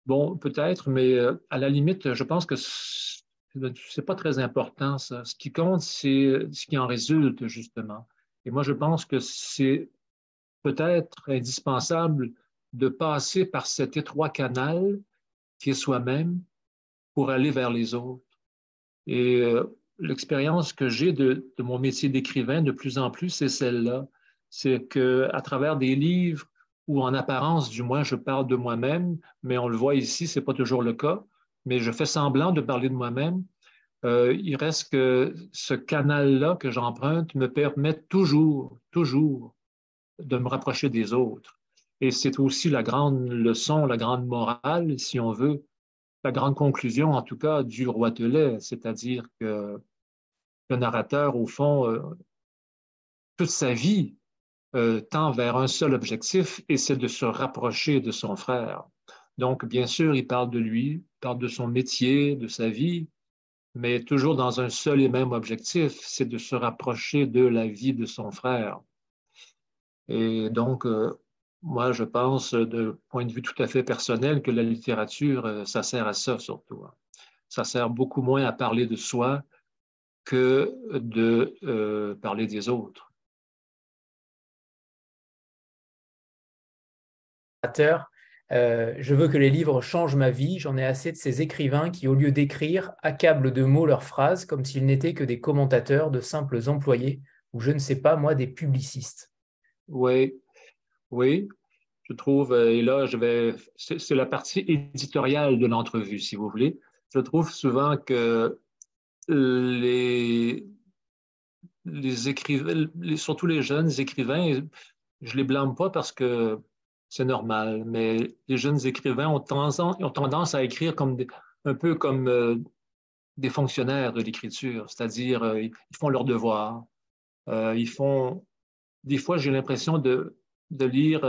Bon, peut-être, mais à la limite, je pense que c'est pas très important, ça. Ce qui compte, c'est ce qui en résulte, justement. Et moi, je pense que c'est peut-être indispensable de passer par cet étroit canal qui est soi-même pour aller vers les autres. Et euh, l'expérience que j'ai de, mon métier d'écrivain de plus en plus, c'est celle-là. C'est qu'à travers des livres où en apparence, du moins, je parle de moi-même, mais on le voit ici, ce n'est pas toujours le cas, mais je fais semblant de parler de moi-même, euh, il reste que ce canal-là que j'emprunte me permet toujours, toujours de me rapprocher des autres. Et c'est aussi la grande leçon, la grande morale, si on veut, la grande conclusion, en tout cas, du roi Telet, c'est-à-dire que le narrateur, au fond, euh, toute sa vie euh, tend vers un seul objectif, et c'est de se rapprocher de son frère. Donc, bien sûr, il parle de lui, parle de son métier, de sa vie, mais toujours dans un seul et même objectif, c'est de se rapprocher de la vie de son frère. Et donc, euh, moi, je pense, de point de vue tout à fait personnel, que la littérature, euh, ça sert à ça surtout. Hein. Ça sert beaucoup moins à parler de soi que de euh, parler des autres. Euh, je veux que les livres changent ma vie. J'en ai assez de ces écrivains qui, au lieu d'écrire, accablent de mots leurs phrases comme s'ils n'étaient que des commentateurs, de simples employés, ou je ne sais pas, moi, des publicistes. Oui, Oui, je trouve, euh, et là, je vais, c'est la partie éditoriale de l'entrevue, si vous voulez. Je trouve souvent que les, les écrivains, surtout les jeunes écrivains, je les blâme pas parce que c'est normal, mais les jeunes écrivains ont tendance, ont tendance à écrire comme un peu comme euh, des fonctionnaires de l'écriture, c'est-à-dire euh, ils font leur devoir. ils font, des fois, j'ai l'impression de, de lire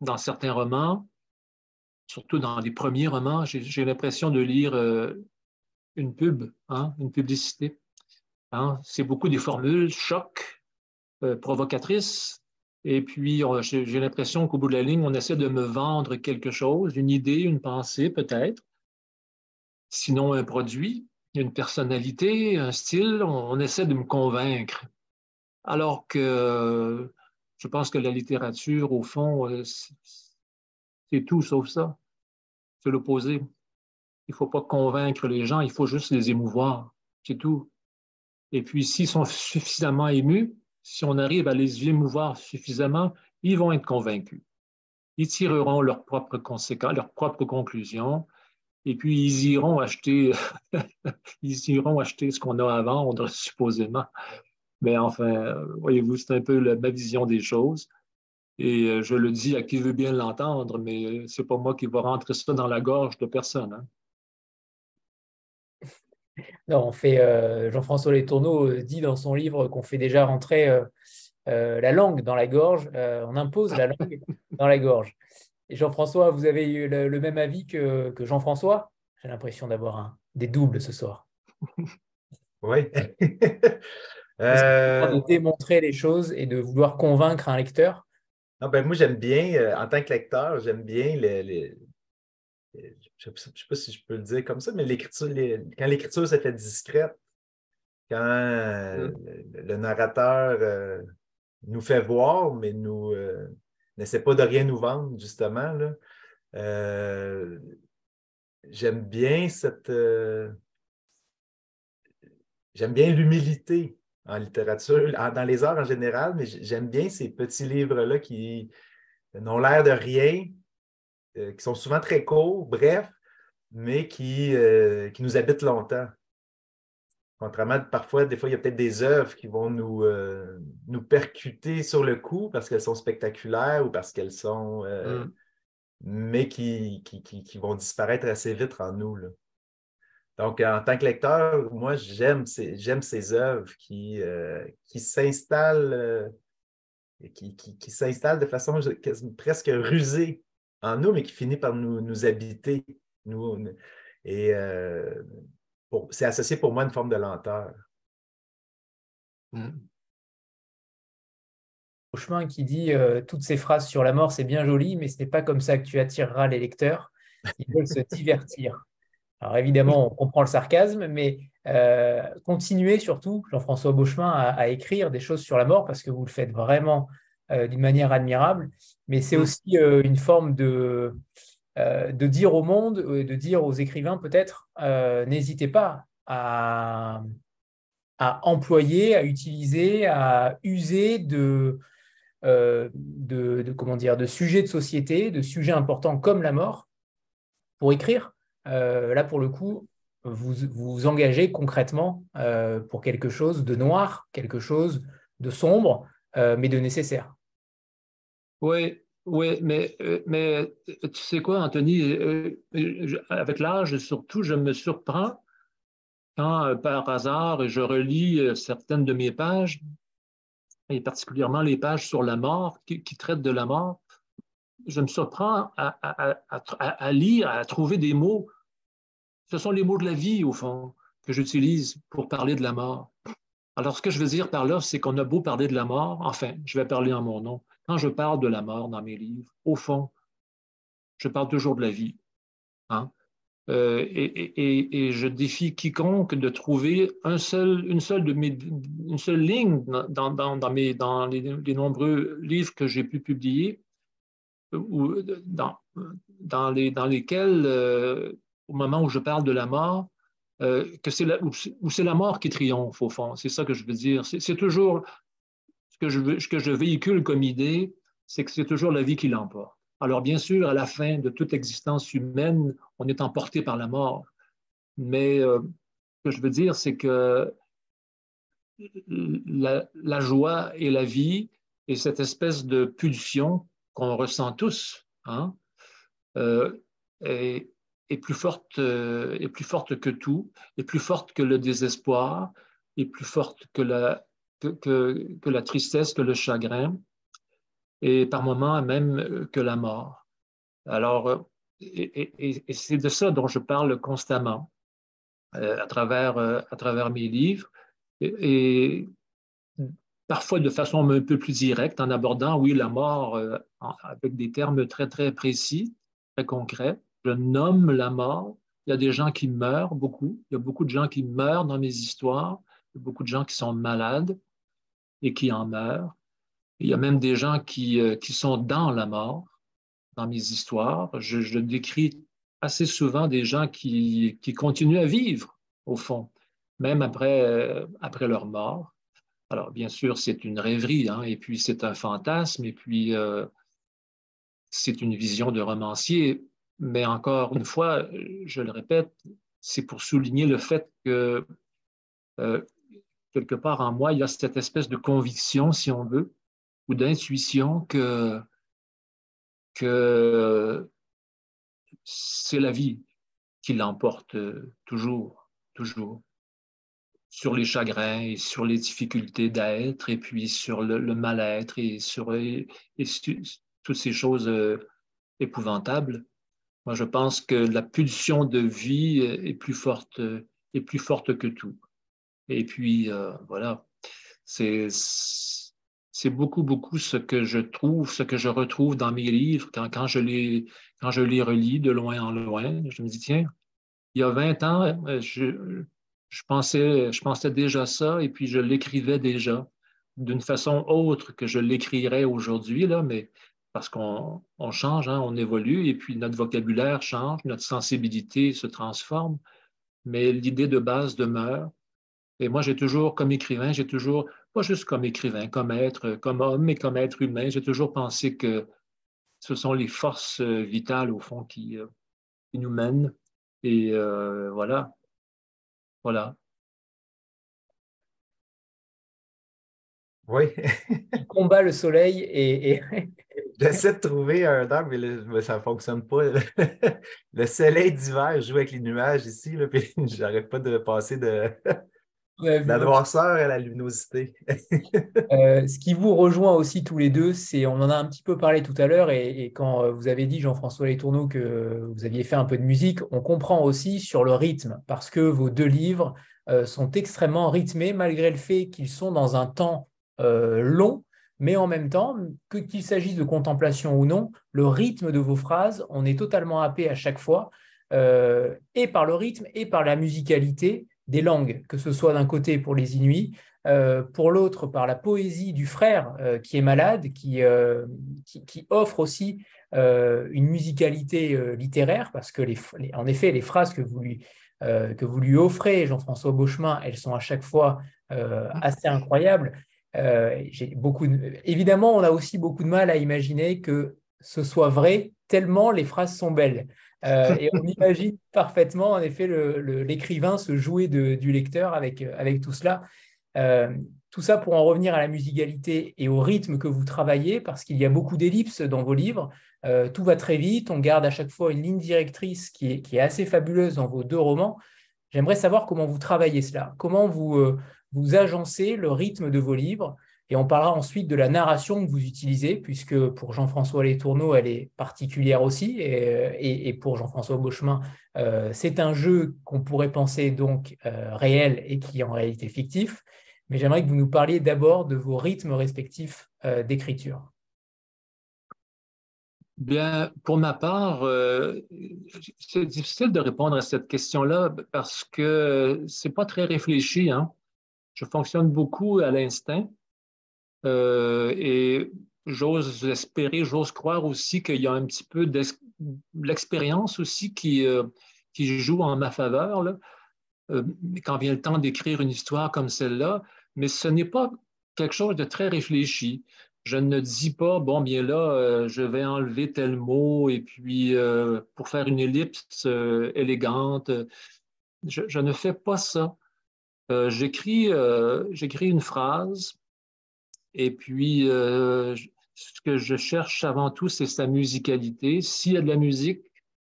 dans certains romans, surtout dans les premiers romans, j'ai l'impression de lire euh, une pub, hein, une publicité. Hein. C'est beaucoup des formules choc, euh, provocatrices. Et puis, j'ai l'impression qu'au bout de la ligne, on essaie de me vendre quelque chose, une idée, une pensée peut-être, sinon un produit, une personnalité, un style, on essaie de me convaincre. Alors que je pense que la littérature, au fond, euh, c'est tout sauf ça. C'est l'opposé. Il ne faut pas convaincre les gens, il faut juste les émouvoir. C'est tout. Et puis, s'ils sont suffisamment émus, si on arrive à les émouvoir suffisamment, ils vont être convaincus. Ils tireront leurs propres conséquences, leurs propres conclusions, et puis ils iront acheter, ils iront acheter ce qu'on a à vendre, supposément. Mais enfin, voyez-vous, c'est un peu ma vision des choses. Et euh, je le dis à qui veut bien l'entendre, mais c'est pas moi qui va rentrer ça dans la gorge de personne. Hein. Non, on fait. Euh, Jean-François Letourneau euh, dit dans son livre qu'on fait déjà rentrer la langue dans la gorge. on impose la langue dans la gorge. Et Jean-François, vous avez eu le, même avis que, que Jean-François? J'ai l'impression d'avoir des doubles ce soir. Oui. Euh... De démontrer les choses et de vouloir convaincre un lecteur non, ben moi, j'aime bien, euh, en tant que lecteur, j'aime bien les, je ne sais, pas si je peux le dire comme ça, mais l'écriture, quand l'écriture se fait discrète, quand euh, mm. le, narrateur euh, nous fait voir, mais nous n'essaie pas de rien nous vendre, justement, j'aime bien cette. j'aime bien l'humilité en littérature, dans les arts en général, mais j'aime bien ces petits livres-là qui n'ont l'air de rien, euh, qui sont souvent très courts, bref, mais qui, euh, qui nous habitent longtemps. Contrairement, parfois, des fois, il y a peut-être des œuvres qui vont nous, euh, nous percuter sur le coup parce qu'elles sont spectaculaires ou parce qu'elles sont. Mm. mais qui, qui, qui, vont disparaître assez vite en nous. Là. Donc, en tant que lecteur, moi, j'aime ces, œuvres qui, euh, euh, qui, s'installent de façon presque rusée en nous, mais qui finit par nous, habiter. Et euh, c'est associé pour moi à une forme de lenteur. Au chemin qui dit toutes ces phrases sur la mort, c'est bien joli, mais ce n'est pas comme ça que tu attireras les lecteurs. Ils veulent se divertir. Alors évidemment, on comprend le sarcasme, mais euh, continuez surtout, Jean-François Beauchemin, à, écrire des choses sur la mort parce que vous le faites vraiment euh, d'une manière admirable. Mais c'est aussi euh, une forme de, de dire au monde, de dire aux écrivains peut-être, n'hésitez pas à, à, employer, à utiliser, à user de, de, comment dire, de sujets de société, de sujets importants comme la mort pour écrire euh, là, pour le coup, vous vous engagez concrètement euh, pour quelque chose de noir, quelque chose de sombre, euh, mais de nécessaire. Oui, oui, mais, mais tu sais quoi, Anthony, avec l'âge, surtout, je me surprends quand, par hasard, je relis certaines de mes pages, et particulièrement les pages sur la mort, qui, traitent de la mort, je me surprends à, lire, à trouver des mots ce sont les mots de la vie, au fond, que j'utilise pour parler de la mort. Alors, ce que je veux dire par là, c'est qu'on a beau parler de la mort, enfin, je vais parler en mon nom. Quand je parle de la mort dans mes livres, au fond, je parle toujours de la vie. Hein? Euh, et, je défie quiconque de trouver une, seule ligne dans les, nombreux livres que j'ai pu publier ou dans, les, dans lesquels euh, au moment où je parle de la mort, euh, que c'est la, c'est la mort qui triomphe, au fond. C'est ça que je veux dire. C'est toujours ce que je, que je véhicule comme idée, c'est que c'est toujours la vie qui l'emporte. Alors, bien sûr, à la fin de toute existence humaine, on est emporté par la mort. Mais euh, ce que je veux dire, c'est que la, joie et la vie et cette espèce de pulsion qu'on ressent tous hein, euh, est, plus forte, euh, est plus forte que tout, est plus forte que le désespoir, est plus forte que la, que, que la tristesse, que le chagrin et par moments même euh, que la mort. Alors, et, c'est de ça dont je parle constamment à, travers, à travers mes livres et, parfois de façon un peu plus directe en abordant, oui, la mort avec des termes très, très précis, très concrets. Je nomme la mort. Il y a des gens qui meurent beaucoup. Il y a beaucoup de gens qui meurent dans mes histoires. Il y a beaucoup de gens qui sont malades et qui en meurent. Il y a même des gens qui, euh, qui sont dans la mort, dans mes histoires. Je, décris assez souvent des gens qui, qui, continuent à vivre, au fond, même après, euh, après leur mort. Alors, bien sûr, c'est une rêverie, hein, et puis c'est un fantasme, et puis euh, c'est une vision de romancier. Mais encore une fois, je le répète, c'est pour souligner le fait que quelque part en moi, il y a cette espèce de conviction, si on veut, ou d'intuition que, que c'est la vie qui l'emporte toujours, toujours, sur les chagrins et sur les difficultés d'être, et puis sur le, mal-être et sur toutes ces choses euh, épouvantables. Moi, je pense que la pulsion de vie est plus forte, est plus forte que tout. Et puis, euh, voilà, c'est beaucoup, beaucoup ce que je trouve, ce que je retrouve dans mes livres quand, quand, je, les, quand je les relis de loin en loin. Je me dis, tiens, il y a 20 ans, euh, je, je, pensais, je pensais déjà ça et puis je l'écrivais déjà d'une façon autre que je l'écrirais aujourd'hui, mais parce qu'on on change, hein, on évolue et puis notre vocabulaire change, notre sensibilité se transforme, mais l'idée de base demeure. Et moi, j'ai toujours, comme écrivain, j'ai toujours pas juste comme écrivain, comme être, comme homme, mais comme être humain. J'ai toujours pensé que ce sont les forces euh, vitales, au fond, qui, euh, nous mènent. Et euh, voilà. Voilà. Oui. Il combat le soleil et. J'essaie de trouver un arbre, mais, ça ne fonctionne pas. Le soleil d'hiver joue avec les nuages ici, là, puis j'arrête pas de passer de, la noirceur et la luminosité. Euh, ce qui vous rejoint aussi tous les deux, c'est, on en a un petit peu parlé tout à l'heure, et, quand euh, vous avez dit, Jean-François Letourneau, que vous aviez fait un peu de musique, on comprend aussi sur le rythme, parce que vos deux livres euh, sont extrêmement rythmés, malgré le fait qu'ils sont dans un temps long, mais en même temps, que, qu'il s'agisse de contemplation ou non, le rythme de vos phrases, on est totalement happé à chaque fois, et par le rythme et par la musicalité des langues, que ce soit d'un côté pour les Inuits, euh, pour l'autre par la poésie du frère euh, qui est malade, qui, euh, qui, offre aussi une musicalité littéraire, parce que, les, en effet, les phrases que vous lui, que vous lui offrez, Jean-François Beauchemin, elles sont à chaque fois assez incroyables. beaucoup Évidemment, on a aussi beaucoup de mal à imaginer que ce soit vrai, tellement les phrases sont belles. Euh, et on imagine parfaitement, en effet, l'écrivain se jouer du lecteur avec, avec tout cela. Euh, tout ça pour en revenir à la musicalité et au rythme que vous travaillez, parce qu'il y a beaucoup d'ellipses dans vos livres. Euh, tout va très vite, on garde à chaque fois une ligne directrice qui est, qui est assez fabuleuse dans vos deux romans. J'aimerais savoir comment vous travaillez cela, comment vous, vous agencez le rythme de vos livres et on parlera ensuite de la narration que vous utilisez, puisque pour Jean-François Letourneau, elle est particulière aussi, et, pour Jean-François Beauchemin, euh, c'est un jeu qu'on pourrait penser donc euh, réel et qui est en réalité fictif. Mais j'aimerais que vous nous parliez d'abord de vos rythmes respectifs euh, d'écriture. Bien, pour ma part, c'est difficile de répondre à cette question-là parce que c'est pas très réfléchi. Hein. Je fonctionne beaucoup à l'instinct. Euh, et j'ose espérer, j'ose croire aussi qu'il y a un petit peu de l'expérience aussi qui, euh, qui joue en ma faveur euh, quand vient le temps d'écrire une histoire comme celle-là. Mais ce n'est pas quelque chose de très réfléchi. je ne dis pas, bon, bien là, je vais enlever tel mot et puis pour faire une ellipse élégante. Je, ne fais pas ça. j'écris une phrase et puis ce que je cherche avant tout, c'est sa musicalité. S'il y a de la musique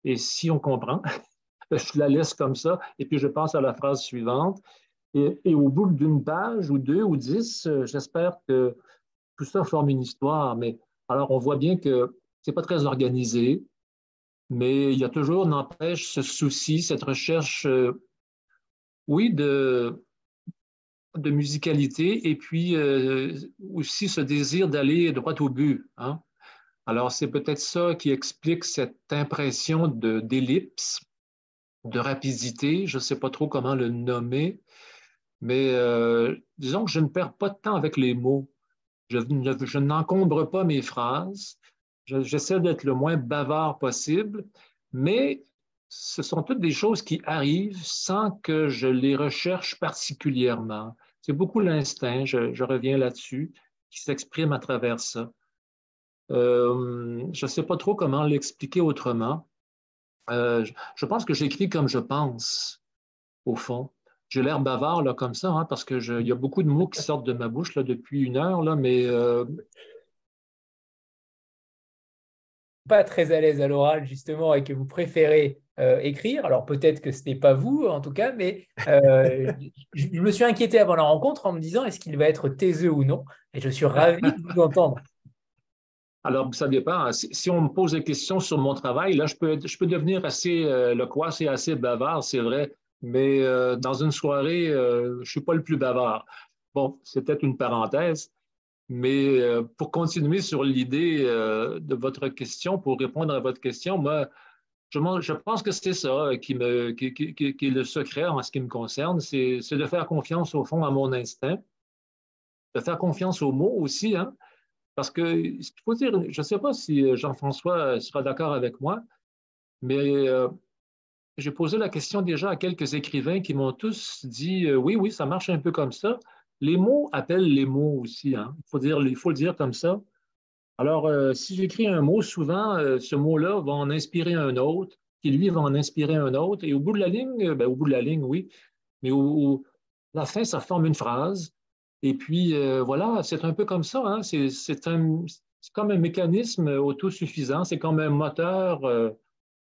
et si on comprend, je la laisse comme ça et puis je passe à la phrase suivante. Et, au bout d'une page ou deux ou dix, j'espère que tout ça forme une histoire, mais alors on voit bien que c'est pas très organisé, mais il y a toujours, n'empêche, ce souci, cette recherche, euh, oui, de, de musicalité et puis euh, aussi ce désir d'aller droit au but. Hein. Alors, c'est peut-être ça qui explique cette impression d'ellipse, de, rapidité, je ne sais pas trop comment le nommer, mais euh, disons que je ne perds pas de temps avec les mots. Je, n'encombre pas mes phrases. J'essaie d'être le moins bavard possible, mais ce sont toutes des choses qui arrivent sans que je les recherche particulièrement. C'est beaucoup l'instinct, je, reviens là-dessus, qui s'exprime à travers ça. Euh, je ne sais pas trop comment l'expliquer autrement. Euh, je pense que j'écris comme je pense, au fond j'ai l'air bavard là, comme ça, hein, parce qu'il y a beaucoup de mots qui sortent de ma bouche là, depuis une heure, là, mais. Euh, pas très à l'aise à l'oral, justement, et que vous préférez écrire. Alors peut-être que ce n'est pas vous, en tout cas, mais euh, je, me suis inquiété avant la rencontre en me disant est-ce qu'il va être taiseux ou non? Et je suis ravi de vous entendre. Alors, ça dépend. Si, on me pose des questions sur mon travail, là, je peux, je peux devenir assez loquace et assez bavard, c'est vrai mais euh, dans une soirée, euh, je ne suis pas le plus bavard. Bon, c'était une parenthèse, mais euh, pour continuer sur l'idée de votre question, pour répondre à votre question, moi, je, pense que c'est ça qui, me, qui, est le secret en ce qui me concerne, c'est de faire confiance au fond à mon instinct, de faire confiance aux mots aussi, hein, parce que ce faut dire, je ne sais pas si Jean-François sera d'accord avec moi, mais j'ai posé la question déjà à quelques écrivains qui m'ont tous dit euh, oui, oui, ça marche un peu comme ça. Les mots appellent les mots aussi. Hein. Faut dire, il faut le dire comme ça. Alors, euh, si j'écris un mot, souvent, euh, ce mot-là va en inspirer un autre, qui lui va en inspirer un autre. Et au bout de la ligne, ben, au bout de la ligne, oui, mais au, la fin, ça forme une phrase. Et puis, voilà, c'est un peu comme ça. Hein. C'est comme un mécanisme autosuffisant. C'est comme un moteur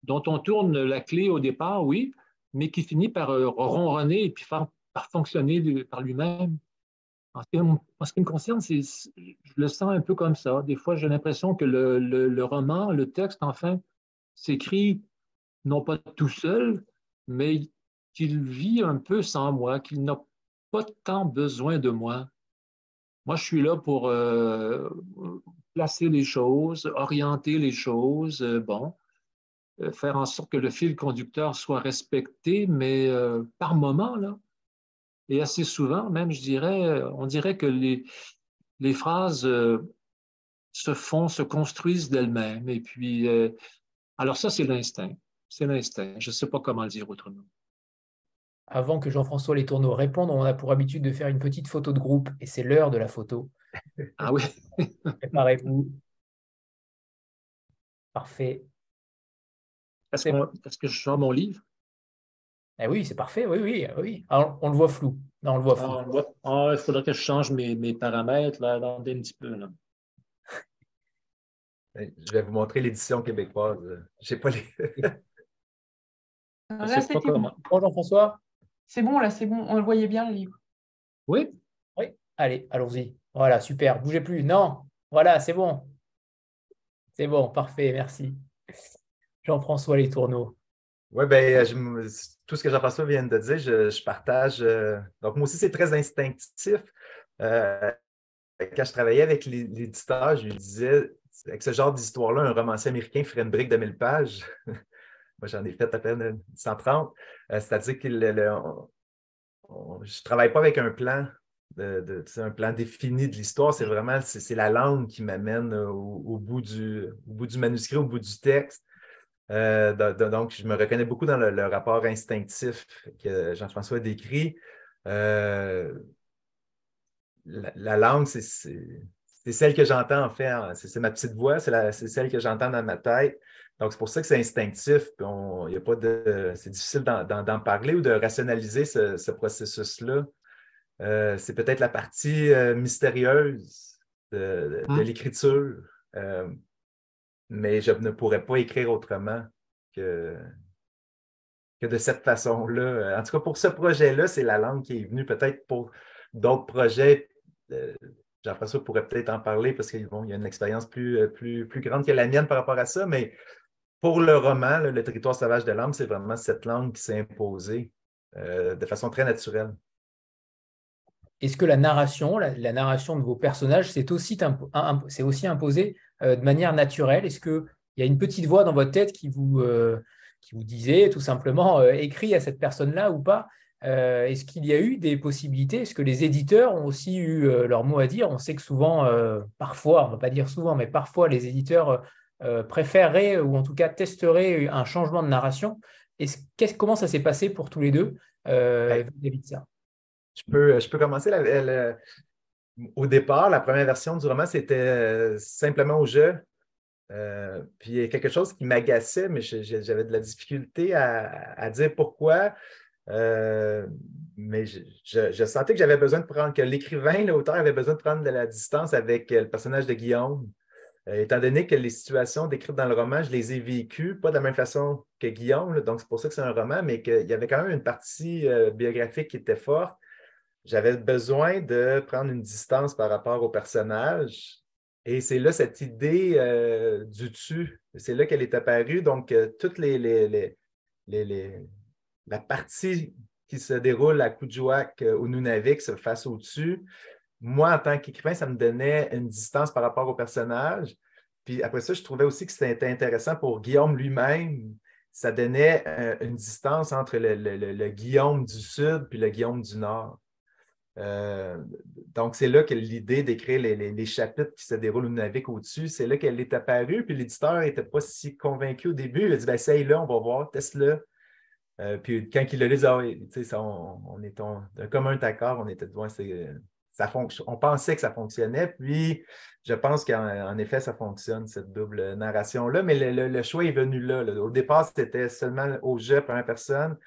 dont on tourne la clé au départ, oui, mais qui finit par euh, ronronner et puis par, fonctionner par lui-même. En, ce qui me concerne, je le sens un peu comme ça. Des fois, j'ai l'impression que le, roman, le texte, enfin, s'écrit non pas tout seul, mais qu'il vit un peu sans moi, qu'il n'a pas tant besoin de moi. Moi, je suis là pour euh, placer les choses, orienter les choses, euh, bon, euh, faire en sorte que le fil conducteur soit respecté, mais par moment, là, et assez souvent, même, je dirais, euh, on dirait que les, les phrases se font, se construisent d'elles-mêmes. Et puis, alors ça, c'est l'instinct. C'est l'instinct. Je ne sais pas comment le dire autrement. Avant que Jean-François Les Tourneaux réponde, on a pour habitude de faire une petite photo de groupe, et c'est l'heure de la photo. Ah oui. Préparez-vous. Parfait. Est-ce que je sors mon livre? Eh oui, c'est parfait, oui, oui, oui. on le voit flou. Non, on le voit flou. Ah, il faudrait que je change mes, paramètres, là, un petit peu. Je vais vous montrer l'édition québécoise. Je pas les. là, c'était bon. Jean-François. C'est bon, là, c'est bon. On le voyait bien, le livre. Oui. Oui. Allez, allons-y. Voilà, super. Bougez plus. Non. Voilà, c'est bon. C'est bon, parfait, merci. Jean-François Les Tourneaux. Oui, bien, tout ce que Jean-François vient de dire, je, partage. Euh, donc, moi aussi, c'est très instinctif. Euh, quand je travaillais avec l'éditeur, je lui disais, avec ce genre d'histoire-là, un romancier américain ferait une brique de 1000 pages. moi, j'en ai fait à peine 130. Euh, c'est-à-dire que je ne travaille pas avec un plan. De, un plan défini de l'histoire, c'est vraiment la langue qui m'amène au, au bout du manuscrit, au bout du texte. Euh, donc, je me reconnais beaucoup dans le, rapport instinctif que Jean-François décrit. Euh, la, langue, c'est celle que j'entends en fait, c'est ma petite voix, c'est celle que j'entends dans ma tête. Donc, c'est pour ça que c'est instinctif. y a pas de, c'est difficile d'en parler ou de rationaliser ce, processus-là. Euh, c'est peut-être la partie mystérieuse de, hein? l'écriture, mais je ne pourrais pas écrire autrement que, que de cette façon-là. En tout cas, pour ce projet-là, c'est la langue qui est venue. Peut-être pour d'autres projets, Jean-François pourrait peut-être en parler parce qu'il y a une expérience plus, plus, plus grande que la mienne par rapport à ça, mais pour le roman, Le territoire sauvage de l'âme, c'est vraiment cette langue qui s'est imposée euh, de façon très naturelle. Est-ce que la narration, la, narration de vos personnages, c'est aussi, aussi imposé euh, de manière naturelle? Est-ce qu'il y a une petite voix dans votre tête qui vous, euh, qui vous disait tout simplement écrit à cette personne-là ou pas? Est-ce qu'il y a eu des possibilités? Est-ce que les éditeurs ont aussi eu leur mot à dire? On sait que souvent, parfois, on ne va pas dire souvent, mais parfois les éditeurs euh, préférerait ou en tout cas testerait un changement de narration. Comment ça s'est passé pour tous les deux euh, ça? Je peux, je peux commencer. au départ, la première version du roman, c'était euh, simplement au jeu. puis il y a quelque chose qui m'agaçait, mais j'avais de la difficulté à, dire pourquoi. mais je, sentais que j'avais besoin de prendre, que l'écrivain, l'auteur avait besoin de prendre de la distance avec le personnage de Guillaume. Euh, étant donné que les situations décrites dans le roman, je les ai vécues, pas de la même façon que Guillaume, donc c'est pour ça que c'est un roman, mais qu'il y avait quand même une partie euh, biographique qui était forte. J'avais besoin de prendre une distance par rapport au personnage. Et c'est là cette idée euh, du tu, c'est là qu'elle est apparue. Donc, les, la partie qui se déroule à Kuujjuaq au Nunavik se fasse au-dessus, moi, en tant qu'écrivain, ça me donnait une distance par rapport au personnage. Puis après ça, je trouvais aussi que c'était intéressant pour Guillaume lui-même. Ça donnait euh, une distance entre le, Guillaume du Sud puis le Guillaume du Nord. Euh, donc, c'est là que l'idée d'écrire les, chapitres qui se déroulent au Nunavik au-dessus, c'est là qu'elle est apparue. Puis l'éditeur n'était pas si convaincu au début. Il a dit ben, essaye-le, on va voir, teste-le. Euh, puis quand il a lu, ah on, on, est un commun accord, on était devant, c'est on pensait que ça fonctionnait, puis je pense qu'en effet, ça fonctionne, cette double narration-là, mais le, choix est venu là, Au départ, c'était seulement au jeu, première personne.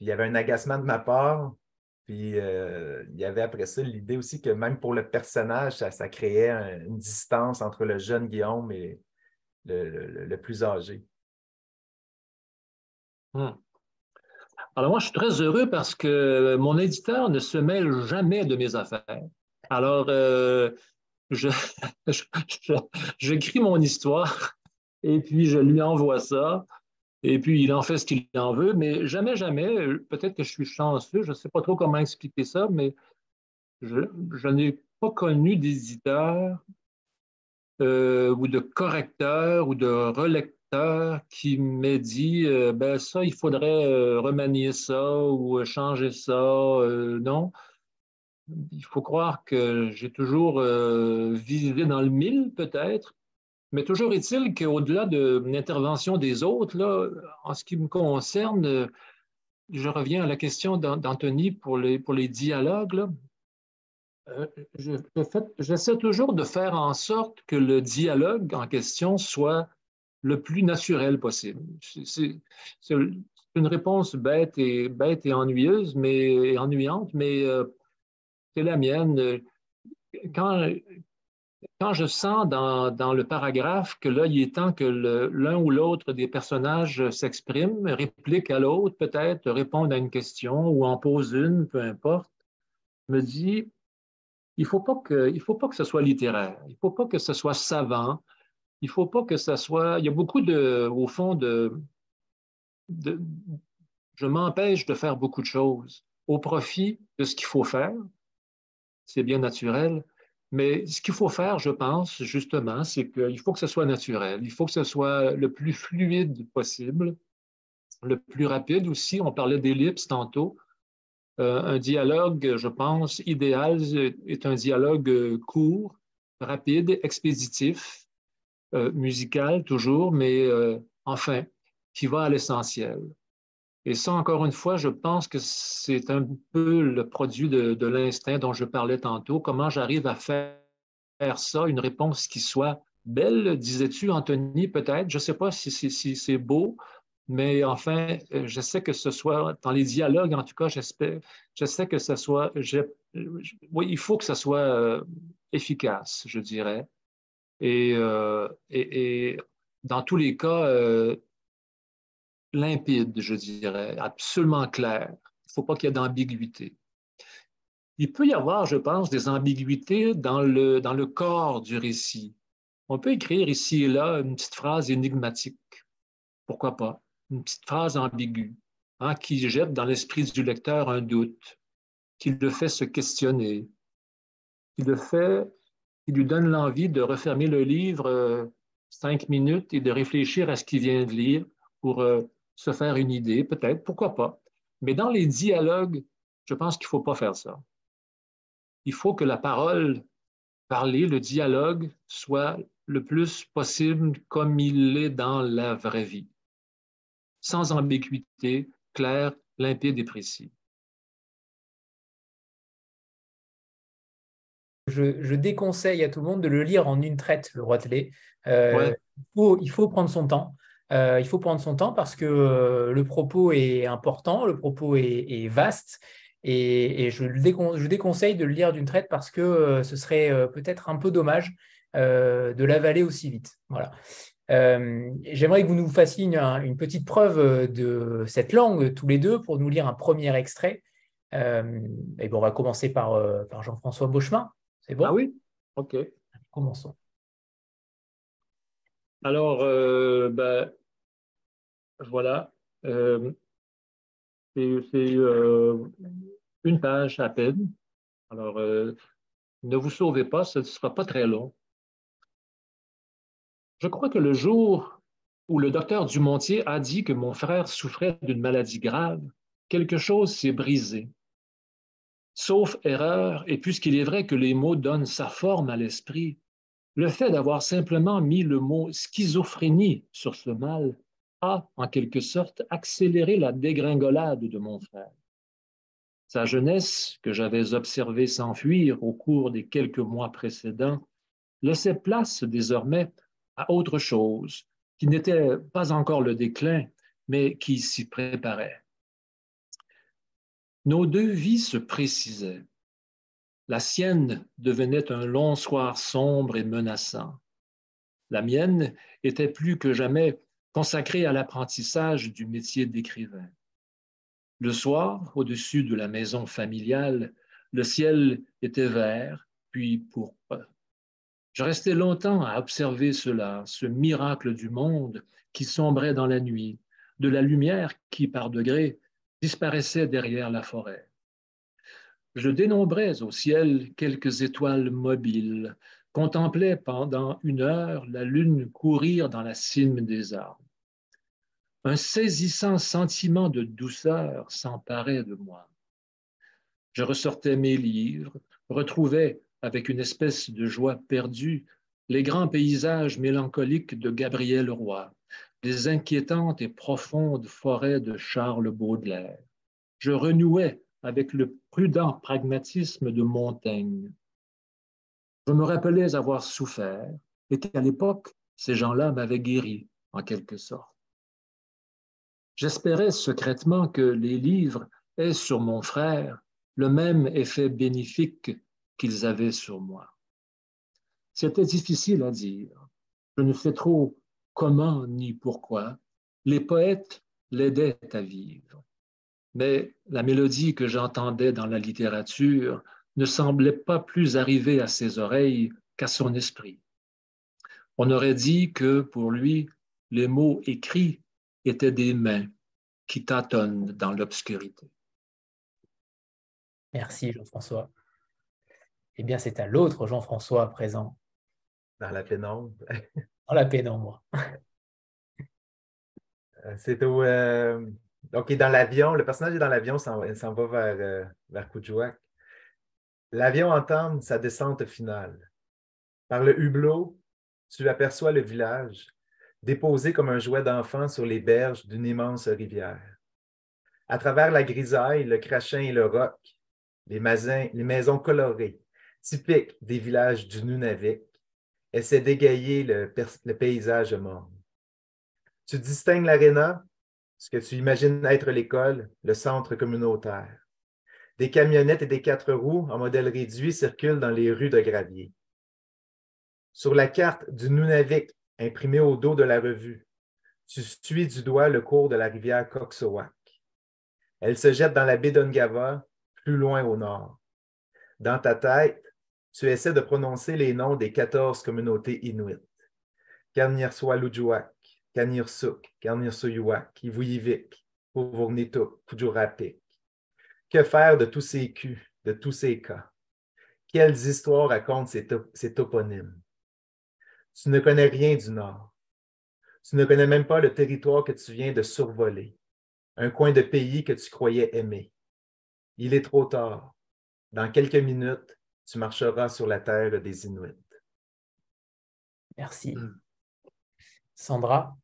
il y avait un agacement de ma part. Puis euh, il y avait après ça l'idée aussi que même pour le personnage, ça, créait une distance entre le jeune Guillaume et le, plus âgé. Hmm. Alors moi, je suis très heureux parce que mon éditeur ne se mêle jamais de mes affaires. Alors, euh, j'écris mon histoire et puis je lui envoie ça. Et puis, il en fait ce qu'il en veut, mais jamais, jamais, peut-être que je suis chanceux, je ne sais pas trop comment expliquer ça, mais je, n'ai pas connu d'éditeur euh, ou de correcteur ou de relecteur qui m'a dit euh, ben ça, il faudrait euh, remanier ça ou euh, changer ça. non. Il faut croire que j'ai toujours visé dans le mille, peut-être. Mais toujours est-il qu'au-delà de l'intervention des autres, là, en ce qui me concerne, je reviens à la question d'Anthony pour les, pour les dialogues. J'essaie toujours de faire en sorte que le dialogue en question soit le plus naturel possible. C'est une réponse bête et, bête et ennuyeuse, mais ennuyante, mais euh, c'est la mienne. Quand, quand je sens dans, dans, le paragraphe que là, il est temps que l'un ou l'autre des personnages s'exprime, réplique à l'autre, peut-être réponde à une question ou en pose une, peu importe, me dit, il ne faut, pas que, faut pas que ce soit littéraire, il ne faut pas que ce soit savant, il ne faut pas que ça soit. Il y a beaucoup de, au fond, de. je m'empêche de faire beaucoup de choses au profit de ce qu'il faut faire. C'est bien naturel. Mais ce qu'il faut faire, je pense, justement, c'est qu'il faut que ce soit naturel. Il faut que ce soit le plus fluide possible, le plus rapide aussi. On parlait d'ellipse tantôt. Euh, un dialogue, je pense, idéal est un dialogue court, rapide, expéditif, euh, musical toujours, mais euh, enfin, qui va à l'essentiel. Et ça, encore une fois, je pense que c'est un peu le produit de, l'instinct dont je parlais tantôt, comment j'arrive à faire ça, une réponse qui soit belle, disais-tu, Anthony, peut-être? Je ne sais pas si, c'est beau, mais enfin, euh, je sais que ce soit, dans les dialogues, en tout cas, j'espère, je sais que ce soit, oui, il faut que ce soit euh, efficace, je dirais. Euh, et, dans tous les cas, limpide, je dirais, absolument clair. Il ne faut pas qu'il y ait d'ambiguïté. Il peut y avoir, je pense, des ambiguïtés dans le, dans le corps du récit. On peut écrire ici et là une petite phrase énigmatique. Pourquoi pas? Une petite phrase ambiguë, hein, qui jette dans l'esprit du lecteur un doute, qui le fait se questionner, qui le fait, qui lui donne l'envie de refermer le livre euh, cinq minutes et de réfléchir à ce qu'il vient de lire pour euh, se faire une idée, peut-être, pourquoi pas. Mais dans les dialogues, je pense qu'il ne faut pas faire ça. Il faut que la parole parler, le dialogue soit le plus possible comme il est dans la vraie vie, sans ambiguïté, clair, limpide et précis. Je, déconseille à tout le monde de le lire en une traite, le roi euh, il, faut, prendre son temps. Euh, il faut prendre son temps parce que euh, le propos est important, le propos est vaste et, je, déconseille de le lire d'une traite parce que euh, ce serait peut-être un peu dommage de l'avaler aussi vite. Voilà. J'aimerais que vous nous fassiez une, petite preuve de cette langue tous les deux pour nous lire un premier extrait. et bon, on va commencer par, par Jean-François Beauchemin. C'est bon? Ah oui? Ok. Commençons. Alors, ben, voilà. C'est une page à peine. Alors, euh, ne vous sauvez pas, ce ne sera pas très long. Je crois que le jour où le docteur Dumontier a dit que mon frère souffrait d'une maladie grave, quelque chose s'est brisé. Sauf erreur, et puisqu'il est vrai que les mots donnent sa forme à l'esprit, le fait d'avoir simplement mis le mot schizophrénie sur ce mal a, en quelque sorte, accéléré la dégringolade de mon frère. Sa jeunesse, que j'avais observée s'enfuir au cours des quelques mois précédents, laissait place désormais à autre chose, qui n'était pas encore le déclin, mais qui s'y préparait. Nos deux vies se précisaient. La sienne devenait un long soir sombre et menaçant. La mienne était plus que jamais consacrée à l'apprentissage du métier d'écrivain. Le soir, au-dessus de la maison familiale, le ciel était vert, puis pourpre. Je restais longtemps à observer cela, ce miracle du monde qui sombrait dans la nuit, de la lumière qui, par degrés, disparaissait derrière la forêt. Je dénombrais au ciel quelques étoiles mobiles, contemplais pendant une heure la lune courir dans la cime des arbres un saisissant sentiment de douceur s'emparait de moi. Je ressortais mes livres, retrouvais avec une espèce de joie perdue les grands paysages mélancoliques de Gabriel Roy, les inquiétantes et profondes forêts de Charles Baudelaire. Je renouais avec le prudent pragmatisme de Montaigne. Je me rappelais avoir souffert et qu'à l'époque, ces gens-là m'avaient guéri, en quelque sorte. J'espérais secrètement que les livres aient sur mon frère le même effet bénéfique qu'ils avaient sur moi. C'était difficile à dire. Je ne sais trop comment ni pourquoi. Les poètes l'aidaient à vivre. Mais la mélodie que j'entendais dans la littérature ne semblait pas plus arriver à ses oreilles qu'à son esprit. On aurait dit que pour lui, les mots écrits étaient des mains qui tâtonnent dans l'obscurité. Merci Jean-François. Eh bien, c'est à l'autre Jean-François présent. Dans la pénombre. dans la pénombre. Euh, c'est au. Euh, donc, dans l'avion. Le personnage est dans l'avion, il s'en va vers, euh, vers L'avion entame sa descente finale. Par le hublot, tu aperçois le village, déposé comme un jouet d'enfant sur les berges d'une immense rivière. À travers la grisaille, le crachin et le roc, les, maisons colorées, typique des villages du Nunavik, essaie d'égayer le, paysage mort. Tu distingues l'aréna, ce que tu imagines être l'école, le centre communautaire. Des camionnettes et des quatre roues en modèle réduit circulent dans les rues de gravier. Sur la carte du Nunavik imprimée au dos de la revue, tu suis du doigt le cours de la rivière Coxowak. Elle se jette dans la baie d'Ongava, plus loin au nord. Dans ta tête, tu essaies de prononcer les noms des 14 communautés inuites. Karnirsualujuak, Kanirsuk, Karnirsuyuak, Ivuyivik, Puvurnituk, Pujurapik. Que faire de tous ces culs, de tous ces cas? Quelles histoires racontent ces toponymes? Tu ne connais rien du Nord. Tu ne connais même pas le territoire que tu viens de survoler, un coin de pays que tu croyais aimer. Il est trop tard. Dans quelques minutes, tu marcheras sur la terre des Inuits. Merci. Hmm. Sandra?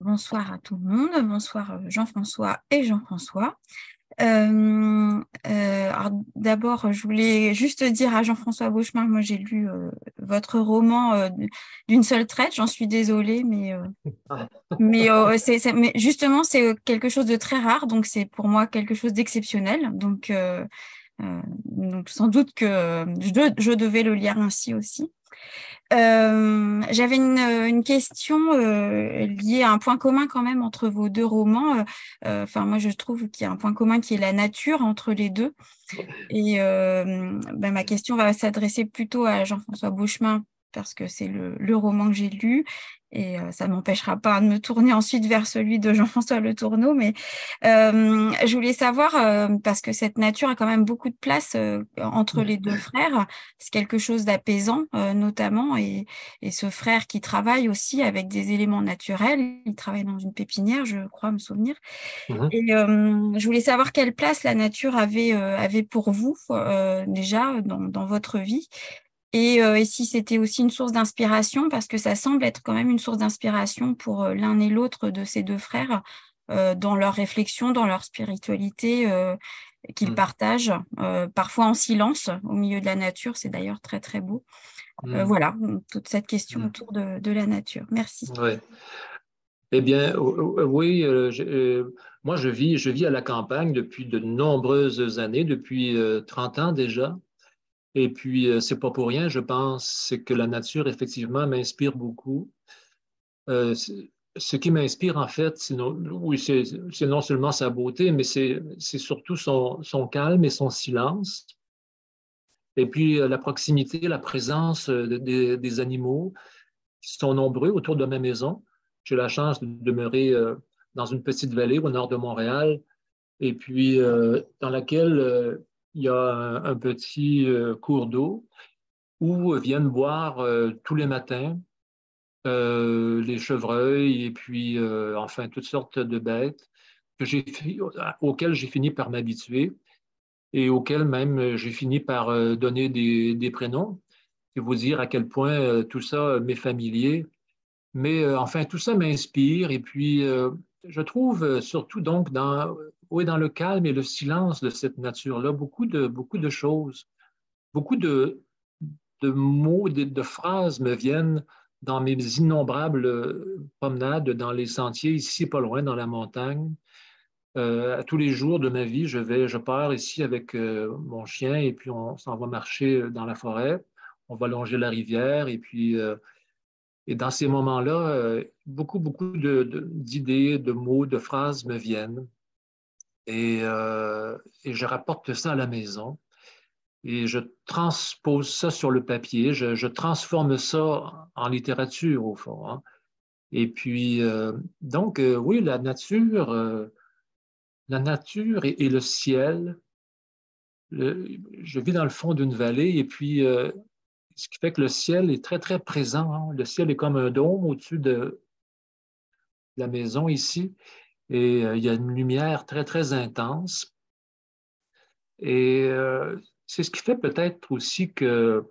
Bonsoir à tout le monde. Bonsoir euh, Jean-François et Jean-François. Euh, euh, D'abord, je voulais juste dire à Jean-François Beauchemin, moi j'ai lu euh, votre roman euh, d'une seule traite, j'en suis désolée, mais, mais, mais, justement c'est quelque chose de très rare, donc c'est pour moi quelque chose d'exceptionnel. Donc, donc, sans doute que je, je devais le lire ainsi aussi. Euh, j'avais une, question euh, liée à un point commun quand même entre vos deux romans. Euh, enfin, moi, je trouve qu'il y a un point commun qui est la nature entre les deux. Et ben, ma question va s'adresser plutôt à Jean-François Beauchemin parce que c'est le, roman que j'ai lu et euh, ça ne m'empêchera pas de me tourner ensuite vers celui de Jean-François Le Tourneau. Mais euh, je voulais savoir, euh, parce que cette nature a quand même beaucoup de place entre les deux frères, c'est quelque chose d'apaisant notamment, et, ce frère qui travaille aussi avec des éléments naturels, il travaille dans une pépinière, je crois me souvenir. Mmh et je voulais savoir quelle place la nature avait, avait pour vous déjà dans, dans votre vie euh, et, si c'était aussi une source d'inspiration, parce que ça semble être quand même une source d'inspiration pour euh, l'un et l'autre de ces deux frères euh, dans leur réflexion, dans leur spiritualité qu'ils mmh. partagent, parfois en silence, au milieu de la nature. C'est d'ailleurs très, très beau. Mmh. voilà, toute cette question mmh. autour de, la nature. Merci. Ouais. Eh bien, oui, moi, je vis, je vis à la campagne depuis de nombreuses années, depuis 30 ans déjà. Et puis, euh, c'est pas pour rien, je pense, que la nature, effectivement, m'inspire beaucoup. Euh, ce qui m'inspire, en fait, c'est non, oui, non seulement sa beauté, mais c'est surtout son, son, calme et son silence. Et puis, euh, la proximité, la présence des animaux qui sont nombreux autour de ma maison. J'ai la chance de demeurer dans une petite vallée au nord de Montréal, et puis dans laquelle il y a un, petit euh, cours d'eau où viennent boire euh, tous les matins euh, les chevreuils et puis enfin toutes sortes de bêtes auxquelles j'ai fini par m'habituer et auxquelles même j'ai fini par donner des, prénoms. C'est vous dire à quel point tout ça m'est familier. Mais enfin, tout ça m'inspire et puis je trouve surtout donc dans oui, dans le calme et le silence de cette nature-là, beaucoup de, beaucoup de choses, beaucoup de, de mots, de, de, phrases me viennent dans mes innombrables promenades dans les sentiers, ici pas loin, dans la montagne. Euh, tous les jours de ma vie, je vais, je pars ici avec euh, mon chien et puis on s'en va marcher dans la forêt. On va longer la rivière et puis euh, et dans ces moments-là, beaucoup, beaucoup d'idées, de, de mots, de phrases me viennent. Euh, et, je rapporte ça à la maison et je transpose ça sur le papier, je, transforme ça en littérature au fond. Hein. Et puis, euh, donc, euh, oui, la nature, la nature et, le ciel. je vis dans le fond d'une vallée et puis, ce qui fait que le ciel est très, très présent. Hein. Le ciel est comme un dôme au-dessus de la maison ici et euh, il y a une lumière très, très intense. Et euh, c'est ce qui fait peut-être aussi que,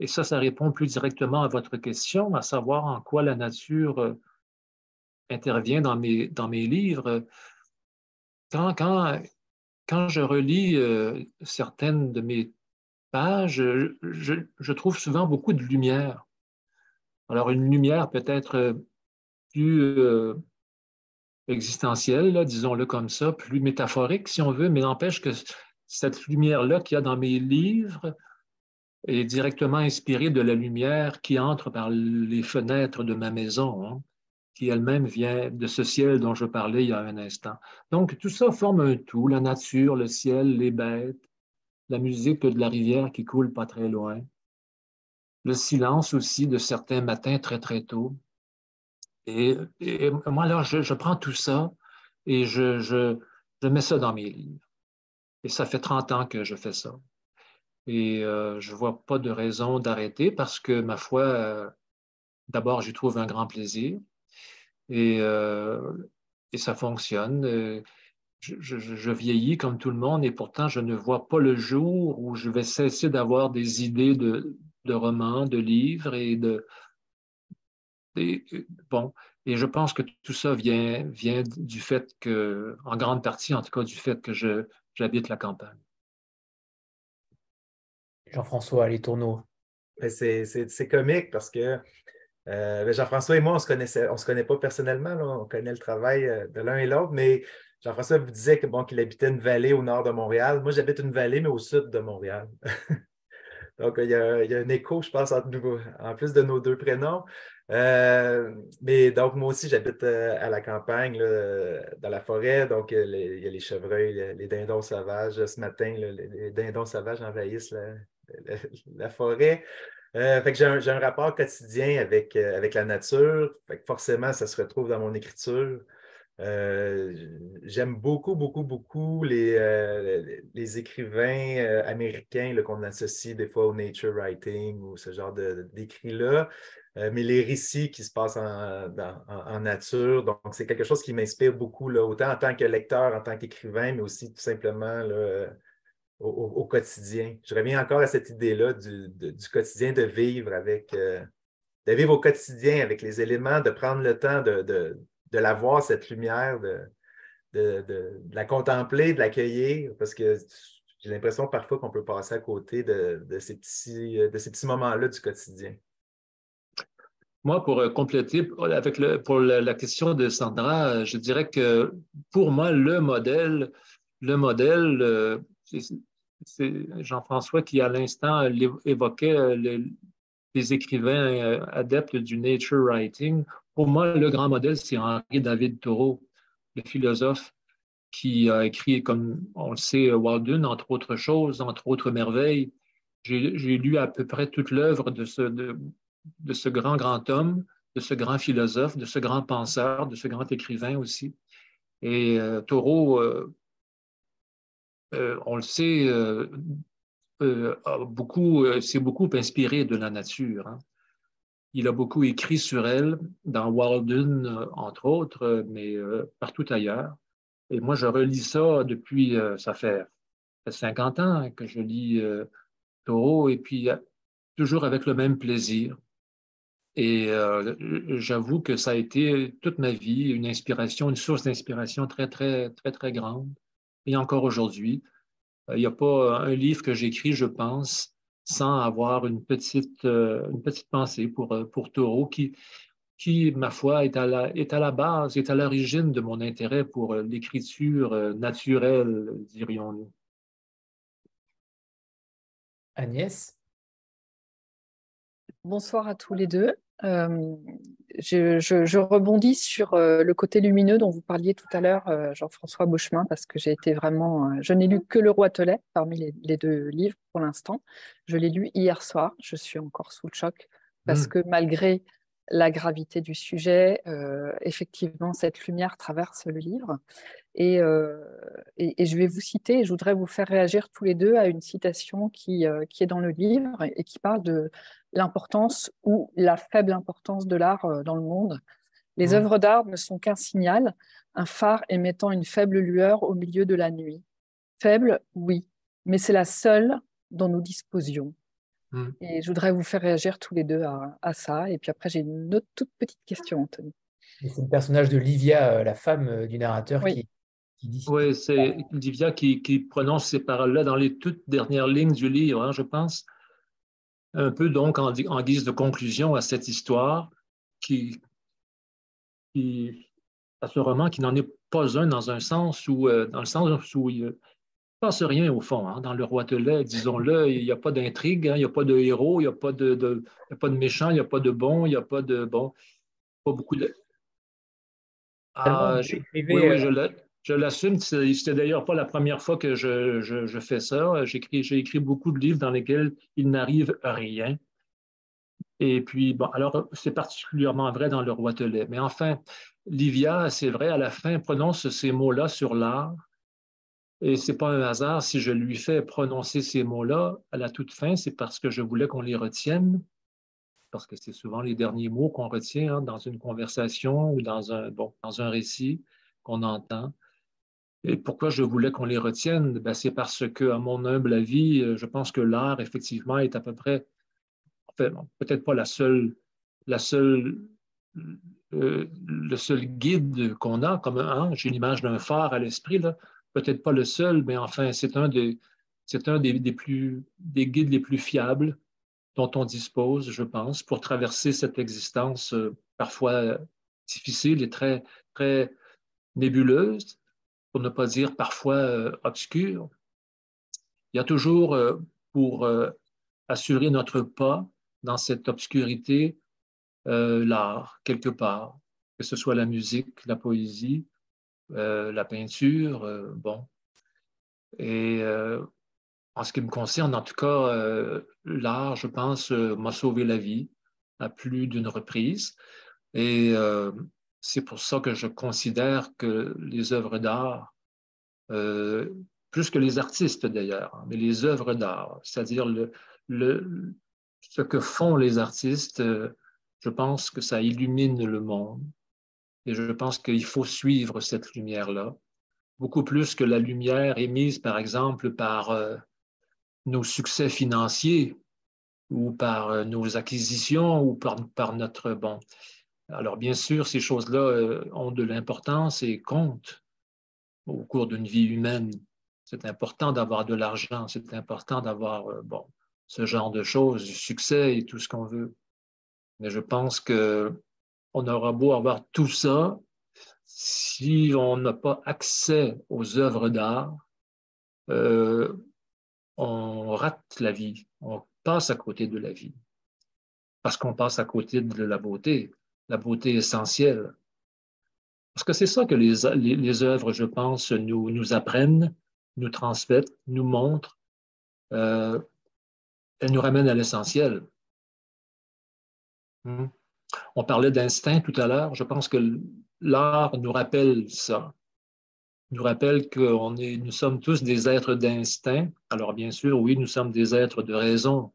et ça, ça répond plus directement à votre question, à savoir en quoi la nature euh, intervient dans mes, dans mes livres. Quand, quand, quand je relis certaines de mes pages, je, trouve souvent beaucoup de lumière. Alors, une lumière peut-être plus existentielle, disons-le comme ça, plus métaphorique si on veut, mais n'empêche que cette lumière-là qu'il y a dans mes livres est directement inspirée de la lumière qui entre par les fenêtres de ma maison, hein, qui elle-même vient de ce ciel dont je parlais il y a un instant. Donc tout ça forme un tout, la nature, le ciel, les bêtes, la musique de la rivière qui coule pas très loin, le silence aussi de certains matins très très tôt, et, moi, là, je, prends tout ça et je, je, mets ça dans mes livres. Et ça fait 30 ans que je fais ça. Et euh, je ne vois pas de raison d'arrêter parce que, ma foi, euh, d'abord, j'y trouve un grand plaisir et, euh, et ça fonctionne. Je, je, vieillis comme tout le monde et pourtant, je ne vois pas le jour où je vais cesser d'avoir des idées de, de romans, de livres et de, et, bon, et je pense que tout ça vient, vient du fait que, en grande partie en tout cas, du fait que j'habite la campagne. Jean-François, les tourneaux. Ben, c'est comique parce que euh, ben, Jean-François et moi, on se connaissait, on se connaît pas personnellement, on connaît le travail euh, de l'un et l'autre, mais Jean-François vous disait que bon, qu'il habitait une vallée au nord de Montréal. Moi, j'habite une vallée, mais au sud de Montréal. Donc, il y, a, il y, a, un écho, je pense, entre nous, en plus de nos deux prénoms. Euh, mais donc, moi aussi, j'habite euh, à la campagne, dans la forêt. Donc, il y a les chevreuils, les, dindons sauvages. Ce matin, les, dindons sauvages envahissent la, forêt. Euh, fait que j'ai un, rapport quotidien avec, avec la nature. Fait que forcément, ça se retrouve dans mon écriture. J'aime beaucoup, beaucoup, beaucoup les, les écrivains américains qu'on associe des fois au nature writing ou ce genre d'écrits-là. Euh, mais les récits qui se passent en, nature. Donc, c'est quelque chose qui m'inspire beaucoup, là, autant en tant que lecteur, en tant qu'écrivain, mais aussi tout simplement au, quotidien. Je reviens encore à cette idée-là du, quotidien, de vivre avec, euh, de vivre au quotidien avec les éléments, de prendre le temps de, de, la voir, cette lumière, de, de, la contempler, de l'accueillir, parce que j'ai l'impression parfois qu'on peut passer à côté de, ces petits, de ces petits moments-là du quotidien. Moi, pour euh, compléter, avec le, pour la, question de Sandra, euh, je dirais que pour moi, le modèle, le modèle, euh, c'est Jean-François qui, à l'instant, évoquait les, écrivains adeptes du nature writing. Pour moi, le grand modèle, c'est Henri David Thoreau, le philosophe qui a écrit, comme on le sait, Walden, entre autres choses, entre autres merveilles. J'ai lu à peu près toute l'œuvre de ce, de ce grand, grand homme, de ce grand philosophe, de ce grand penseur, de ce grand écrivain aussi. Et euh, Thoreau, euh, euh, on le sait, beaucoup, s'est beaucoup inspiré de la nature. Hein. Il a beaucoup écrit sur elle, dans Walden, entre autres, mais partout ailleurs. Et moi, je relis ça depuis, ça fait 50 ans que je lis Thoreau, et puis toujours avec le même plaisir. Et euh, j'avoue que ça a été toute ma vie une inspiration, une source d'inspiration très, très, très, très grande. Et encore aujourd'hui, euh, il n'y a pas un livre que j'écris, je pense, sans avoir une petite, euh, une petite pensée pour, pour Thoreau qui, qui, ma foi, est à la, est à la base, est à l'origine de mon intérêt pour l'écriture naturelle, dirions-nous. Agnès? Bonsoir à tous les deux. Euh, je, rebondis sur euh, le côté lumineux dont vous parliez tout à l'heure, euh, Jean-François Beauchemin, parce que j'ai été vraiment. je n'ai lu que Le Roi Telet parmi les, deux livres pour l'instant. Je l'ai lu hier soir. Je suis encore sous le choc parce mmh. que malgré la gravité du sujet, effectivement, cette lumière traverse le livre. Et, et, je vais vous citer, et je voudrais vous faire réagir tous les deux à une citation qui, qui est dans le livre et qui parle de l'importance ou la faible importance de l'art euh, dans le monde. Les mmh. œuvres d'art ne sont qu'un signal, un phare émettant une faible lueur au milieu de la nuit. Faible, oui, mais c'est la seule dont nous disposions. Mmh. Et je voudrais vous faire réagir tous les deux à, ça. Et puis après, j'ai une autre toute petite question, Anthony. C'est le personnage de Livia, euh, la femme euh, du narrateur, qui, Oui, c'est Livia qui, prononce ces paroles-là dans les toutes dernières lignes du livre, hein, je pense. Un peu donc en, guise de conclusion à cette histoire qui, à ce roman qui n'en est pas un dans un sens où, euh, dans le sens où il ne passe rien au fond. Hein, dans le roi Telet, disons-le, il n'y a pas d'intrigue, hein, il n'y a pas de héros, il n'y a pas de, de, il a pas de méchant, il n'y a pas de bon, il n'y a pas de bon, pas beaucoup de. Ah, oui, oui, je l'ai. Je l'assume, c'était d'ailleurs pas la première fois que je, fais ça. J'ai écrit, beaucoup de livres dans lesquels il n'arrive rien. Et puis, bon, alors, c'est particulièrement vrai dans Le Roi Telet. Mais enfin, Livia, c'est vrai, à la fin, prononce ces mots-là sur l'art. Et c'est pas un hasard si je lui fais prononcer ces mots-là à la toute fin, c'est parce que je voulais qu'on les retienne, parce que c'est souvent les derniers mots qu'on retient hein, dans une conversation ou dans un, bon, dans un récit qu'on entend. Et pourquoi je voulais qu'on les retienne? Ben, c'est parce que, à mon humble avis, euh, je pense que l'art, effectivement, est à peu près, enfin, peut-être pas la seule, la seule, euh, le seul guide qu'on a, comme un, j'ai l'image d'un phare à l'esprit. Peut-être pas le seul, mais enfin, c'est un des, guides les plus fiables dont on dispose, je pense, pour traverser cette existence euh, parfois difficile et très, très nébuleuse pour ne pas dire parfois euh, obscur. Il y a toujours, euh, pour assurer notre pas dans cette obscurité, l'art, quelque part, que ce soit la musique, la poésie, la peinture, bon. Et en ce qui me concerne, en tout cas, l'art, je pense, m'a sauvé la vie à plus d'une reprise. Et c'est pour ça que je considère que les œuvres d'art, euh, plus que les artistes d'ailleurs, hein, mais les œuvres d'art, c'est-à-dire le, ce que font les artistes, euh, je pense que ça illumine le monde. Et je pense qu'il faut suivre cette lumière-là, beaucoup plus que la lumière émise, par exemple, par euh, nos succès financiers ou par nos acquisitions ou par, par notre, bon, alors, bien sûr, ces choses-là euh, ont de l'importance et comptent au cours d'une vie humaine. C'est important d'avoir de l'argent, c'est important d'avoir euh, bon, ce genre de choses, du succès et tout ce qu'on veut. Mais je pense qu'on aura beau avoir tout ça, si on n'a pas accès aux œuvres d'art, euh, on rate la vie, on passe à côté de la vie, parce qu'on passe à côté de la beauté la beauté essentielle. Parce que c'est ça que les, les, œuvres, je pense, nous, nous apprennent, nous transmettent, nous montrent. Euh, elles nous ramènent à l'essentiel. Hmm? On parlait d'instinct tout à l'heure. Je pense que l'art nous rappelle ça. Nous rappelle que est, nous sommes tous des êtres d'instinct. Alors bien sûr, oui, nous sommes des êtres de raison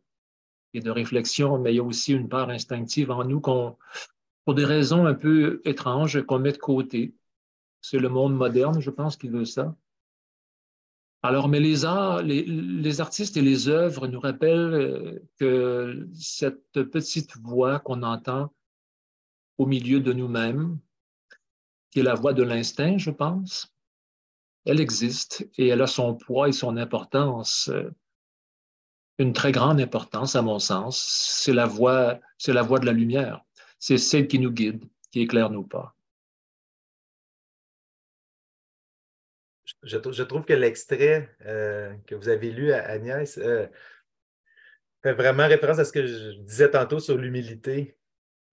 et de réflexion, mais il y a aussi une part instinctive en nous qu'on pour des raisons un peu étranges qu'on met de côté. C'est le monde moderne, je pense, qui veut ça. Alors, mais les arts, les, artistes et les œuvres nous rappellent euh, que cette petite voix qu'on entend au milieu de nous-mêmes, qui est la voix de l'instinct, je pense, elle existe et elle a son poids et son importance, euh, une très grande importance à mon sens. C'est la voix, c'est la voix de la lumière c'est celle qui nous guide, qui éclaire nos pas. Je, trouve que l'extrait euh, que vous avez lu, Agnès, euh, fait vraiment référence à ce que je disais tantôt sur l'humilité,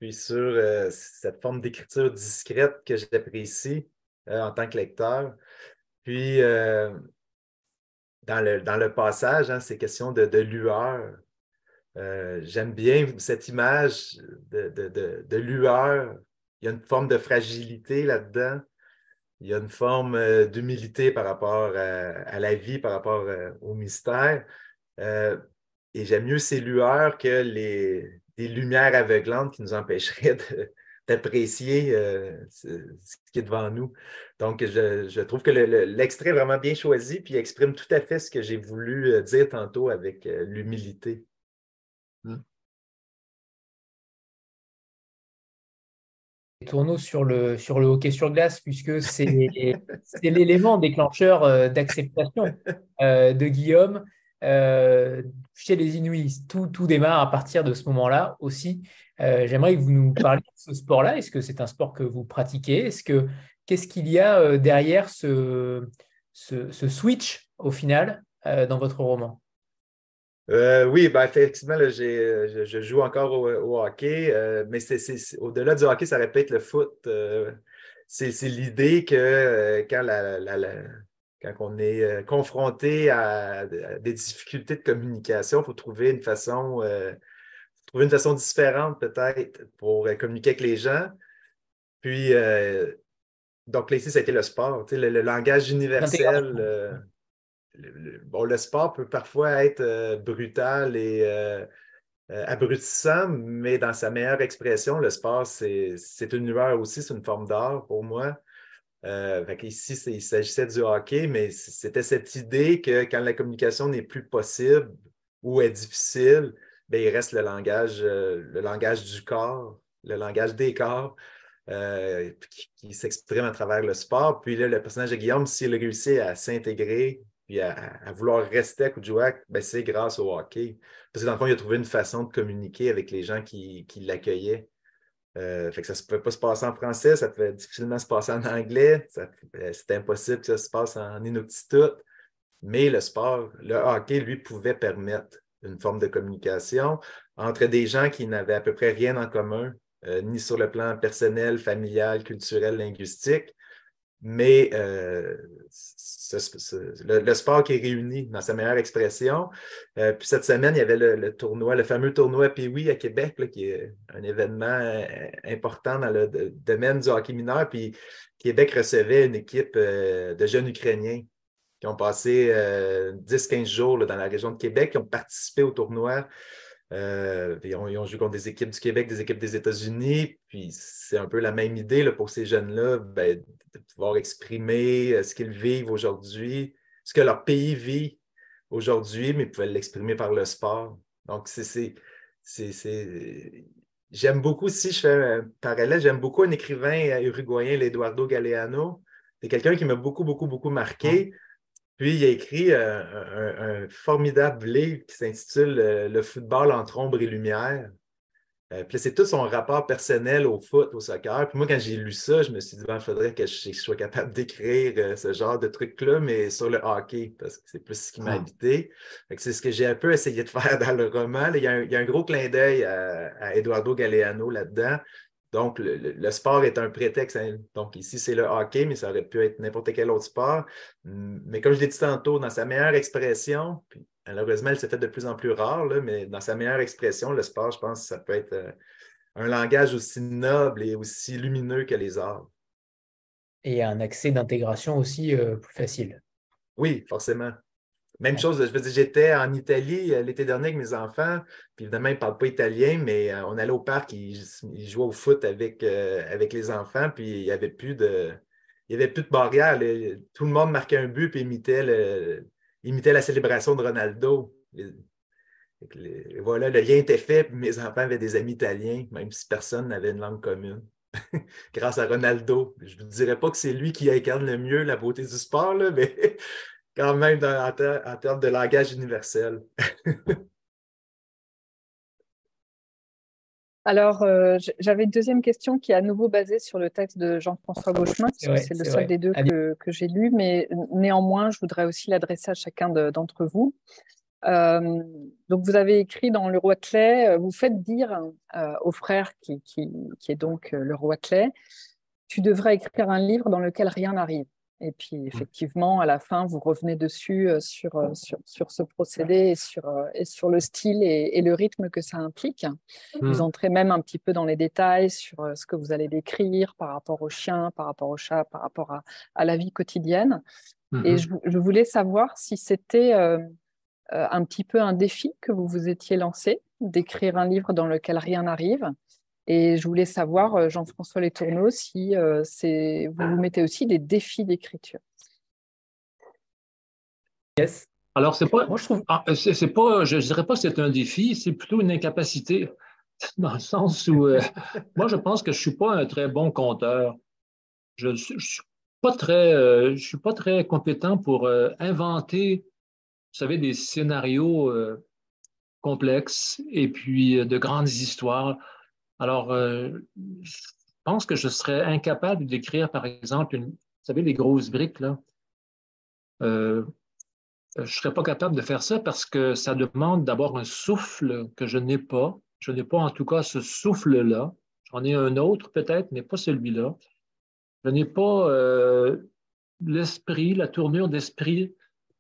puis sur euh, cette forme d'écriture discrète que j'apprécie en tant que lecteur. Puis, dans le, dans le passage, hein, c'est question de, de lueur. Euh, j'aime bien cette image de, lueur. Il y a une forme de fragilité là-dedans. Il y a une forme euh, d'humilité par rapport à, la vie, par rapport euh, au mystère. et j'aime mieux ces lueurs que les, lumières aveuglantes qui nous empêcheraient d'apprécier ce, qui est devant nous. Donc, je, trouve que l'extrait est vraiment bien choisi, puis exprime tout à fait ce que j'ai voulu dire tantôt avec l'humilité. tourneaux sur le, sur le hockey sur glace, puisque c'est l'élément déclencheur d'acceptation de Guillaume. Chez les Inuits, tout, tout démarre à partir de ce moment-là aussi. J'aimerais que vous nous parliez de ce sport-là. Est-ce que c'est un sport que vous pratiquez? Est-ce que qu'est-ce qu'il y a derrière ce, ce, switch au final dans votre roman? Euh, oui, ben, effectivement, je, joue encore au, hockey, euh, mais au-delà du hockey, ça répète le foot. Euh, c'est, l'idée que quand, quand on est confronté à, des difficultés de communication, il faut trouver une façon, trouver une façon différente peut-être pour communiquer avec les gens. Puis, donc là, ici, ça a été le sport, le langage universel le, bon, le sport peut parfois être euh, brutal et euh, euh, abrutissant, mais dans sa meilleure expression, le sport, c'est une lueur aussi, c'est une forme d'art pour moi. Ici, il s'agissait du hockey, mais c'était cette idée que quand la communication n'est plus possible ou est difficile, bien, il reste le langage, le langage du corps, le langage des corps. qui, s'exprime à travers le sport. Puis là, le personnage de Guillaume, s'il réussit à s'intégrer puis à, vouloir rester à Kuujjuaq, ben c'est grâce au hockey. Parce que dans le fond, il a trouvé une façon de communiquer avec les gens qui, l'accueillaient. Euh, fait que ça ne pouvait pas se passer en français, ça pouvait difficilement se passer en anglais, euh, c'était impossible que ça se passe en Inuktitut. Mais le sport, le hockey, lui, pouvait permettre une forme de communication entre des gens qui n'avaient à peu près rien en commun, euh, ni sur le plan personnel, familial, culturel, linguistique, mais euh, le, sport qui est réuni dans sa meilleure expression. Euh, puis cette semaine, il y avait le, tournoi, le fameux tournoi Pee-Wee à Québec, qui est un événement euh, important dans le domaine du hockey mineur. Puis Québec recevait une équipe de jeunes Ukrainiens qui ont passé 10-15 jours dans la région de Québec, qui ont participé au tournoi. Ils, ont, joué contre des équipes du Québec, des équipes des États-Unis. Puis c'est un peu la même idée pour ces jeunes-là, ben, de pouvoir exprimer euh, ce qu'ils vivent aujourd'hui, ce que leur pays vit aujourd'hui, mais ils pouvaient l'exprimer par le sport. Donc, c'est. J'aime beaucoup, si je fais un parallèle, j'aime beaucoup un écrivain uruguayen, l'Eduardo Galeano. C'est quelqu'un qui m'a beaucoup, beaucoup, beaucoup marqué. Puis, il a écrit euh, un, formidable livre qui s'intitule euh, Le football entre ombre et lumière. Euh, puis c'est tout son rapport personnel au foot, au soccer. Puis moi, quand j'ai lu ça, je me suis dit, il faudrait que je, sois capable d'écrire euh, ce genre de truc-là, mais sur le hockey, parce que c'est plus ce qui m'a ah. habité. C'est ce que j'ai un peu essayé de faire dans le roman. il, y a un, gros clin d'œil à, Eduardo Galeano là-dedans. Donc, le, sport est un prétexte. Hein. Donc, ici, c'est le hockey, mais ça aurait pu être n'importe quel autre sport. Mais comme je l'ai dit tantôt, dans sa meilleure expression, puis Malheureusement, elle s'est faite de plus en plus rare, mais dans sa meilleure expression, le sport, je pense que ça peut être euh, un langage aussi noble et aussi lumineux que les arts. Et un accès d'intégration aussi euh, plus facile. Oui, forcément. Même chose, je veux dire, j'étais en Italie euh, l'été dernier avec mes enfants, puis évidemment, ils ne parlent pas italien, mais on allait au parc, ils, jouaient au foot avec, avec les enfants, puis il n'y avait plus de. Il avait plus de barrière. Tout le monde marquait un but et imitait le, imitait la célébration de Ronaldo. voilà, le lien était fait, mes enfants avaient des amis italiens, même si personne n'avait une langue commune. Grâce à Ronaldo. Je ne vous dirais pas que c'est lui qui incarne le mieux la beauté du sport, mais quand même en, termes de langage universel. Alors, euh, j'avais une deuxième question qui est à nouveau basée sur le texte de Jean-François Gauchemin, c'est le seul des deux que, j'ai lu, mais néanmoins, je voudrais aussi l'adresser à chacun d'entre vous. Euh, donc, vous avez écrit dans Le Roi Clé, euh, vous faites dire au frère qui, qui, est donc le Roi Clé, tu devrais écrire un livre dans lequel rien n'arrive. Et puis, mmh. effectivement, à la fin, vous revenez dessus euh, sur, euh, sur, sur, ce procédé et sur, euh, et sur le style et, le rythme que ça implique. Vous mmh. entrez même un petit peu dans les détails sur ce que vous allez décrire par rapport aux chiens, par rapport aux chats, par rapport à, à la vie quotidienne. Et mmh je, je, voulais savoir si c'était un petit peu un défi que vous vous étiez lancé, d'écrire un livre dans lequel rien n'arrive, et je voulais savoir, euh, Jean-François Letourneau, si euh, vous vous mettez aussi des défis d'écriture. Yes. Alors, c'est pas, Moi, je trouve... Ah, c'est pas, je dirais pas que c'est un défi, c'est plutôt une incapacité. dans le sens où euh, moi, je pense que je suis pas un très bon conteur. Je ne suis, pas très, je suis pas très compétent pour inventer, vous savez, des scénarios complexes et puis de grandes histoires. Alors, je pense que je serais incapable d'écrire, par exemple, une, vous savez, les grosses briques, là. je ne serais pas capable de faire ça parce que ça demande d'avoir un souffle que je n'ai pas. Je n'ai pas en tout cas ce souffle-là. J'en ai un autre peut-être, mais pas celui-là. Je n'ai pas euh, l'esprit, la tournure d'esprit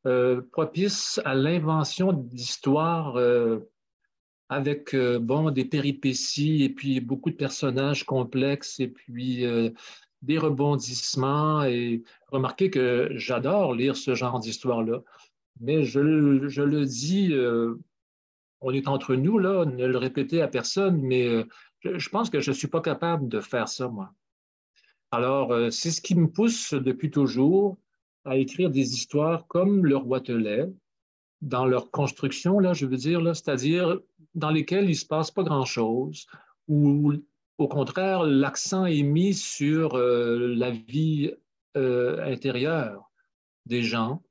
euh, propice à l'invention d'histoires euh, avec bon, des péripéties et puis beaucoup de personnages complexes et puis des rebondissements. Et remarquez que j'adore lire ce genre d'histoire-là. Mais je, je, le dis on est entre nous, là, ne le répéter à personne, mais euh, je, pense que je ne suis pas capable de faire ça, moi. Alors, euh, c'est ce qui me pousse depuis toujours à écrire des histoires comme Le Roi Telet, dans leur construction, là, je veux dire, c'est-à-dire dans lesquelles il ne se passe pas grand-chose, ou au contraire, l'accent est mis sur euh, la vie intérieure des gens,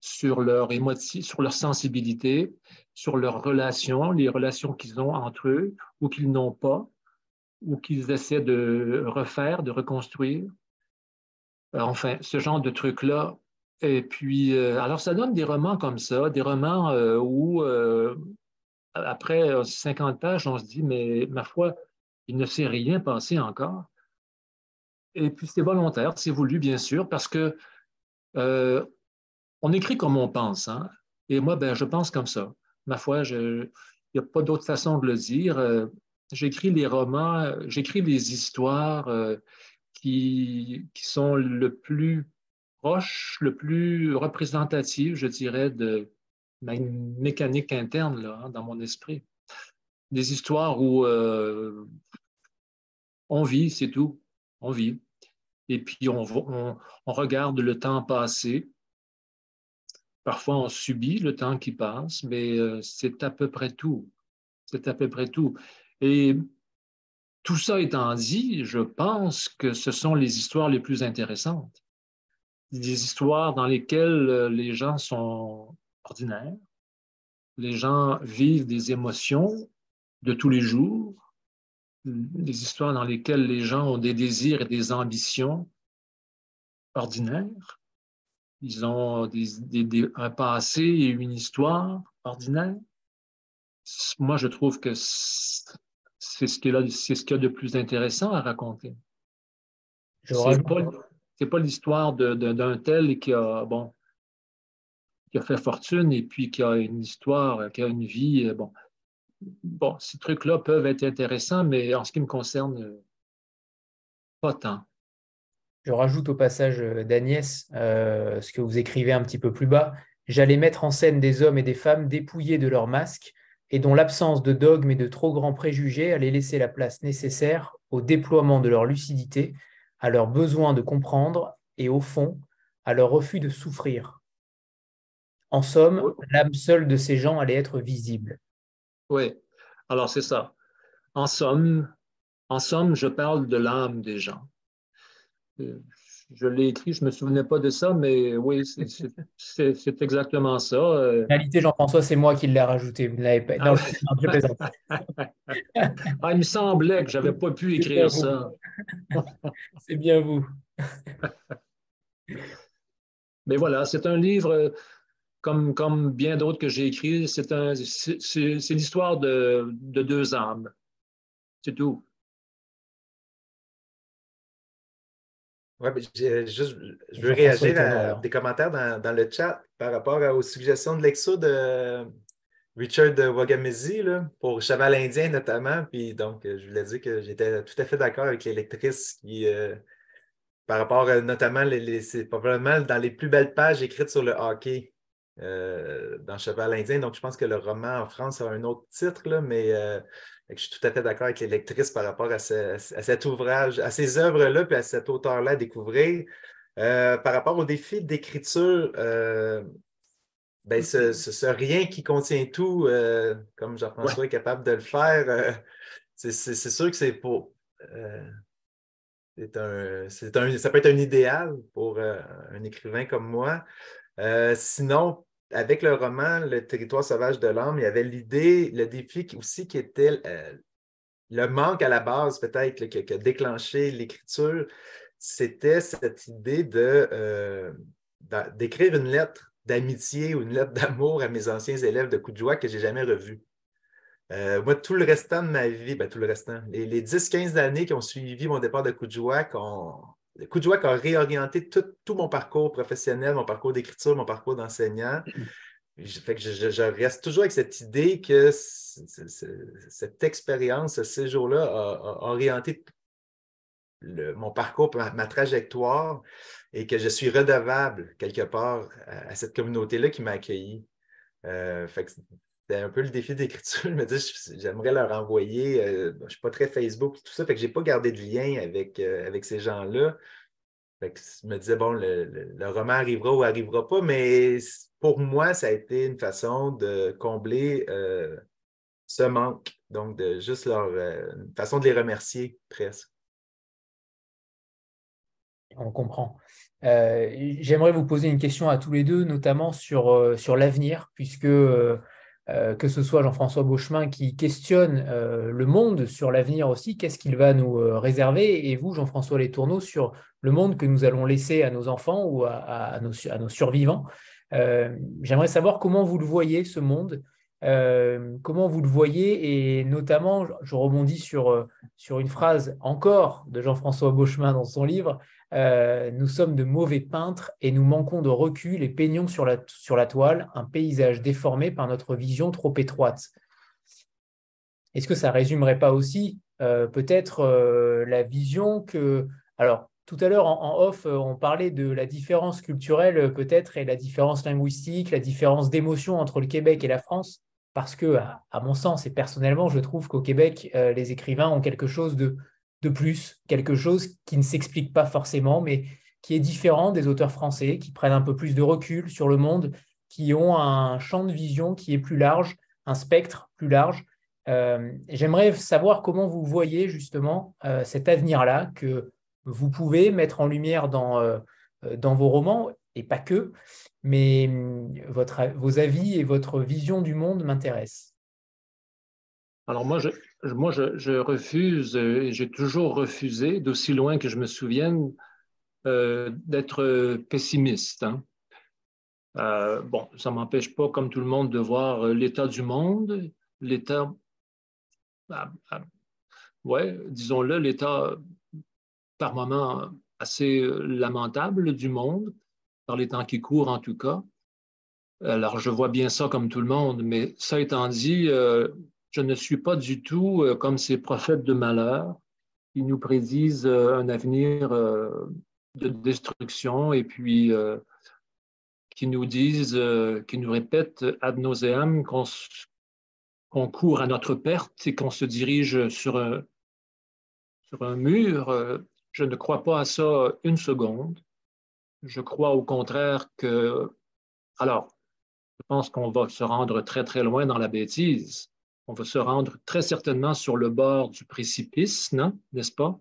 sur leur sur leur sensibilité, sur leurs relations, les relations qu'ils ont entre eux ou qu'ils n'ont pas, ou qu'ils essaient de refaire, de reconstruire. Euh, enfin, ce genre de trucs-là. Et puis, euh, alors ça donne des romans comme ça, des romans euh, où, après 50 pages, on se dit, mais ma foi, il ne s'est rien passé encore. Et puis, c'est volontaire, c'est voulu, bien sûr, parce que on écrit comme on pense. Hein? Et moi, ben, je pense comme ça. Ma foi, il n'y a pas d'autre façon de le dire. Euh, j'écris les romans, j'écris les histoires euh, qui, qui, sont le plus proches, le plus représentatif, je dirais, de ma mécanique interne là, hein, dans mon esprit. Des histoires où euh, on vit, c'est tout. On vit. Et puis on regarde le temps passer Parfois, on subit le temps qui passe, mais euh, c'est à peu près tout. C'est à peu près tout. Et tout ça étant dit, je pense que ce sont les histoires les plus intéressantes. Des histoires dans lesquelles euh, les gens sont ordinaires, les gens vivent des émotions de tous les jours, des histoires dans lesquelles les gens ont des désirs et des ambitions ordinaires, ils ont un passé et une histoire ordinaire. Moi, je trouve que c'est ce qu'il y, a de plus intéressant à raconter. Pas, l'histoire d'un tel qui a, fait fortune et puis qui a une histoire, qui a une vie. Bon, bon ces trucs-là peuvent être intéressants, mais en ce qui me concerne, pas tant. Je rajoute au passage euh, d'Agnès euh, ce que vous écrivez un petit peu plus bas. J'allais mettre en scène des hommes et des femmes dépouillés de leurs masques et dont l'absence de dogmes et de trop grands préjugés allait laisser la place nécessaire au déploiement de leur lucidité, à leur besoin de comprendre et au fond, à leur refus de souffrir. En somme, l'âme seule de ces gens allait être visible. Oui, alors c'est ça. En somme, en somme, je parle de l'âme des gens je l'ai écrit, je ne me souvenais pas de ça, mais oui, c'est exactement ça. Euh. En réalité, Jean-François, c'est moi qui l'ai rajouté. Vous l'avez pas. Non, je plaisante. ah, il me semblait que je n'avais pas pu écrire ça. c'est bien vous. mais voilà, c'est un livre, comme, comme bien d'autres que j'ai écrits, c'est l'histoire de, de deux âmes. C'est tout. Oui, je veux réagir à des commentaires dans, le chat par rapport aux suggestions de l'exo de Richard Wagamese pour Cheval Indien notamment. Puis donc, je voulais dire que j'étais tout à fait d'accord avec les lectrices qui, euh, par rapport à, notamment, c'est probablement dans les plus belles pages écrites sur le hockey euh, dans Cheval Indien. Donc, je pense que le roman en France a un autre titre, là, mais euh, je suis tout à fait d'accord avec les lectrices par rapport à, cet ouvrage, à ces œuvres-là, puis à cet auteur-là à découvrir. Euh, par rapport au défi d'écriture, ben, ce, rien qui contient tout, comme Jean-François est capable de le faire, c'est sûr que c'est pour. Euh, un, ça peut être un idéal pour un écrivain comme moi. Sinon, avec le roman Le territoire sauvage de l'âme, il y avait l'idée, le défi aussi qui était le manque à la base, peut-être, qui, a déclenché l'écriture. C'était cette idée de d'écrire une lettre d'amitié ou une lettre d'amour à mes anciens élèves de coup de joie que je n'ai jamais revus. Euh, moi, tout le restant de ma vie, ben, tout le restant, les, 10-15 années qui ont suivi mon départ de coup de joie, qui a réorienté tout, mon parcours professionnel, mon parcours d'écriture, mon parcours d'enseignant. Je, reste toujours avec cette idée que cette expérience, ce séjour-là a, orienté mon parcours, ma, trajectoire et que je suis redevable quelque part à, cette communauté-là qui m'a accueilli. Euh, c'était un peu le défi d'écriture. Je me dis, j'aimerais leur envoyer. Euh, je ne suis pas très Facebook et tout ça, fait que je n'ai pas gardé de lien avec, euh, avec ces gens-là. je me disais, bon, le, roman arrivera ou arrivera pas, mais pour moi, ça a été une façon de combler euh, ce manque. Donc, de juste leur. une façon de les remercier presque. On comprend. J'aimerais vous poser une question à tous les deux, notamment sur, sur l'avenir, puisque euh, que ce soit Jean-François Beauchemin qui questionne euh, le monde sur l'avenir aussi, qu'est-ce qu'il va nous euh, réserver, et vous, Jean-François Letourneau, sur le monde que nous allons laisser à nos enfants ou à, nos, survivants. J'aimerais savoir comment vous le voyez, ce monde, comment vous le voyez, et notamment, je rebondis sur, sur une phrase encore de Jean-François Beauchemin dans son livre, euh, nous sommes de mauvais peintres et nous manquons de recul et peignons sur la, toile un paysage déformé par notre vision trop étroite. Est-ce que ça résumerait pas aussi euh, peut-être euh, la vision que... Alors, tout à l'heure, en, off, on parlait de la différence culturelle peut-être et la différence linguistique, la différence d'émotion entre le Québec et la France, parce que, à mon sens et personnellement, je trouve qu'au Québec, les écrivains ont quelque chose de de plus, quelque chose qui ne s'explique pas forcément, mais qui est différent des auteurs français, qui prennent un peu plus de recul sur le monde, qui ont un champ de vision qui est plus large, un spectre plus large. Euh, j'aimerais savoir comment vous voyez justement euh, cet avenir-là que vous pouvez mettre en lumière dans, euh, dans vos romans, et pas que, mais votre, vos avis et votre vision du monde m'intéressent. Alors moi, je, moi, je, refuse, euh, et j'ai toujours refusé, d'aussi loin que je me souvienne, euh, d'être pessimiste. Hein. Euh, bon, ça ne m'empêche pas, comme tout le monde, de voir l'état du monde, l'état, ah, ah, ouais, disons-le, l'état par moments assez lamentable du monde, par les temps qui courent en tout cas. Alors, je vois bien ça comme tout le monde, mais ça étant dit, je ne suis pas du tout euh, comme ces prophètes de malheur qui nous prédisent euh, un avenir euh, de destruction et puis qui nous disent, qui nous répètent ad nauseam qu'on court à notre perte et qu'on se dirige sur un, sur un mur. Je ne crois pas à ça une seconde. Je crois au contraire que, alors, je pense qu'on va se rendre très, très loin dans la bêtise on va se rendre très certainement sur le bord du précipice, non? N'est-ce pas?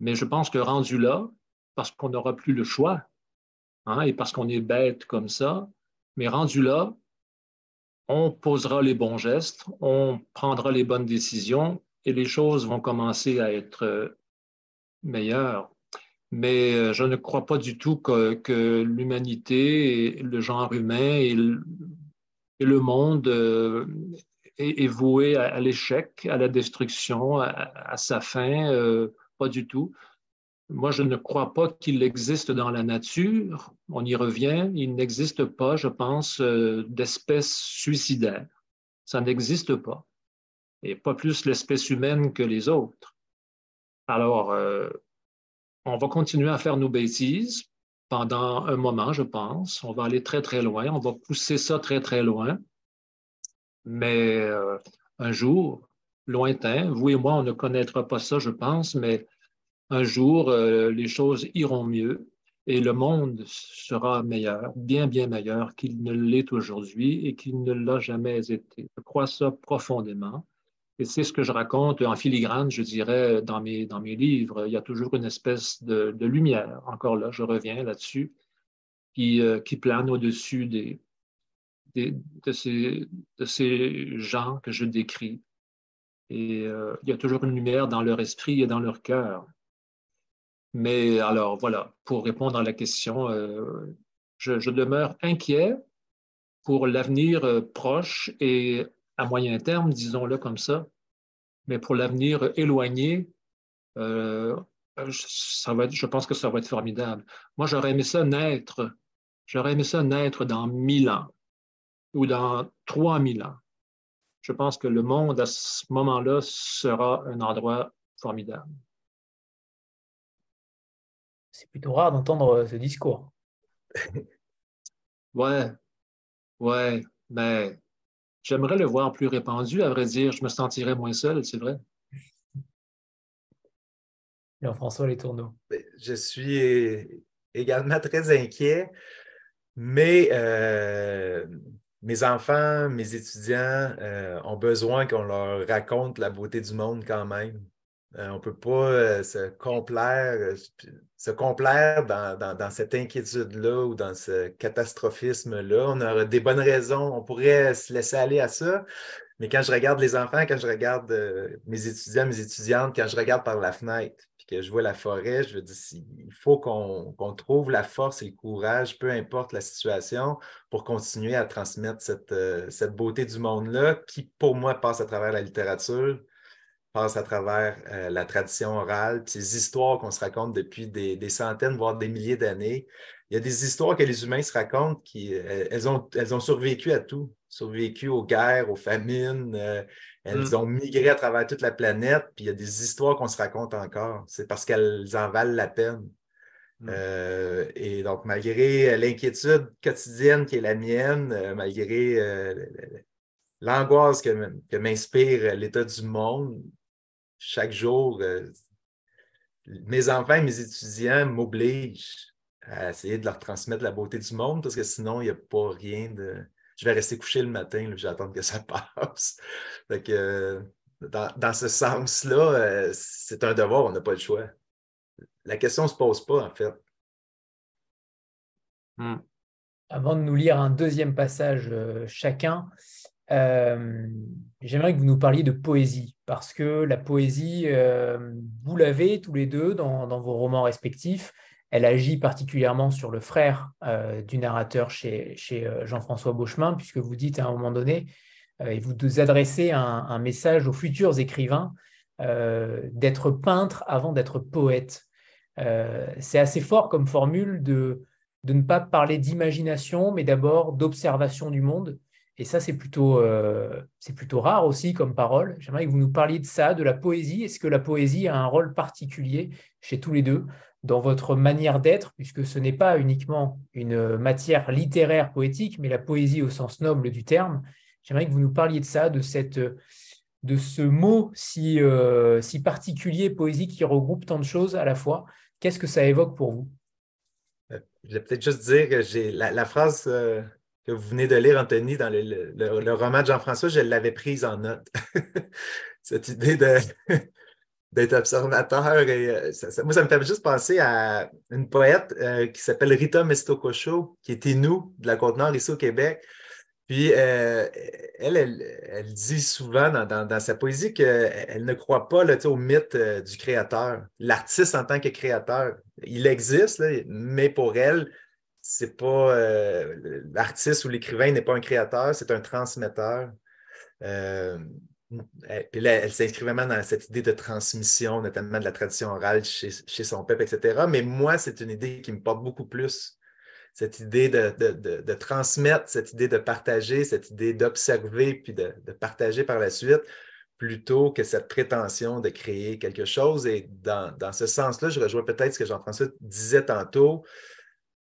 Mais je pense que rendu là, parce qu'on n'aura plus le choix, hein, et parce qu'on est bête comme ça, mais rendu là, on posera les bons gestes, on prendra les bonnes décisions et les choses vont commencer à être euh, meilleures. Mais euh, je ne crois pas du tout que, l'humanité, le genre humain et le, monde est, voué à, l'échec, à la destruction, à, sa fin, euh, pas du tout. Moi, je ne crois pas qu'il existe dans la nature. On y revient. Il n'existe pas, je pense, euh, d'espèce suicidaire. Ça n'existe pas. Et pas plus l'espèce humaine que les autres. Alors, euh, on va continuer à faire nos bêtises pendant un moment, je pense. On va aller très, très loin. On va pousser ça très, très loin. Mais euh, un jour, lointain, vous et moi, on ne connaîtra pas ça, je pense, mais un jour, euh, les choses iront mieux et le monde sera meilleur, bien, bien meilleur qu'il ne l'est aujourd'hui et qu'il ne l'a jamais été. Je crois ça profondément. Et c'est ce que je raconte en filigrane, je dirais, dans mes, dans mes livres. Il y a toujours une espèce de, lumière, encore là, je reviens là-dessus, qui, euh, qui plane au-dessus des, de, ces, de ces gens que je décris. Et euh, il y a toujours une lumière dans leur esprit et dans leur cœur. Mais alors, voilà, pour répondre à la question, euh, je, demeure inquiet pour l'avenir proche et à moyen terme, disons-le comme ça, mais pour l'avenir éloigné, euh, ça va je pense que ça va être formidable. Moi, j'aurais aimé ça naître, j'aurais aimé ça naître dans mille ans ou dans trois mille ans. Je pense que le monde à ce moment-là sera un endroit formidable. C'est plutôt rare d'entendre ce discours. ouais, ouais, mais J'aimerais le voir plus répandu, à vrai dire. Je me sentirais moins seul, c'est vrai. Jean-François Les Tourneaux. Ben, je suis également très inquiet, mais euh, mes enfants, mes étudiants euh, ont besoin qu'on leur raconte la beauté du monde quand même. Euh, on ne peut pas se complaire, se complaire dans, cette inquiétude-là ou dans ce catastrophisme-là. On a des bonnes raisons, on pourrait se laisser aller à ça. Mais quand je regarde les enfants, quand je regarde euh, mes étudiants, mes étudiantes, quand je regarde par la fenêtre, que je vois la forêt, je me dis, il faut qu'on trouve la force et le courage, peu importe la situation, pour continuer à transmettre cette, euh, cette beauté du monde-là qui, pour moi, passe à travers la littérature, passe à travers euh, la tradition orale, ces histoires qu'on se raconte depuis des, centaines, voire des milliers d'années. Il y a des histoires que les humains se racontent qui euh, elles ont, elles ont survécu à tout, survécu aux guerres, aux famines, euh, elles mm. ont migré à travers toute la planète, puis il y a des histoires qu'on se raconte encore. C'est parce qu'elles en valent la peine. Mm. et donc, malgré l'inquiétude quotidienne qui est la mienne, malgré l'angoisse que m'inspire l'état du monde, chaque jour, euh, mes enfants et mes étudiants m'obligent à essayer de leur transmettre la beauté du monde parce que sinon, il n'y a pas rien de. Je vais rester couché le matin, je vais attendre que ça passe. dans, ce sens-là, euh, c'est un devoir, on n'a pas le choix. La question ne se pose pas, en fait. Hmm. Avant de nous lire un deuxième passage euh, chacun, euh, j'aimerais que vous nous parliez de poésie, parce que la poésie, euh, vous l'avez tous les deux dans, vos romans respectifs. Elle agit particulièrement sur le frère euh, du narrateur chez, Jean-François Beauchemin, puisque vous dites à un moment donné, et vous adressez un, message aux futurs écrivains d'être peintre avant d'être poète. C'est assez fort comme formule de ne pas parler d'imagination, mais d'abord d'observation du monde. Et ça, c'est plutôt, euh, plutôt rare aussi comme parole. J'aimerais que vous nous parliez de ça, de la poésie. Est-ce que la poésie a un rôle particulier chez tous les deux? Dans votre manière d'être, puisque ce n'est pas uniquement une matière littéraire poétique, mais la poésie au sens noble du terme. J'aimerais que vous nous parliez de ça, de, cette, de ce mot si, euh, si particulier, poésie, qui regroupe tant de choses à la fois. Qu'est-ce que ça évoque pour vous? Euh, Je vais peut-être juste dire que j'ai la, phrase que vous venez de lire, Anthony, dans le, roman de Jean-François, je l'avais prise en note. Cette idée d'être observateur. Et, euh, moi, ça me fait juste penser à une poète euh, qui s'appelle Rita Mestococho, qui était nous de la Côte-Nord, ici au Québec. Puis, euh, elle, elle, dit souvent dans, sa poésie qu'elle ne croit pas là, au mythe du créateur, l'artiste en tant que créateur. Il existe, mais pour elle, c'est pas l'artiste ou l'écrivain n'est pas un créateur, c'est un transmetteur. Euh, elle, s'inscrit vraiment dans cette idée de transmission, notamment de la tradition orale chez, son peuple, etc. Mais moi, c'est une idée qui me porte beaucoup plus. Cette idée de, transmettre, cette idée de partager, cette idée d'observer puis de, partager par la suite, plutôt que cette prétention de créer quelque chose. Et dans, dans ce sens-là, je rejoins peut-être ce que Jean-François disait tantôt.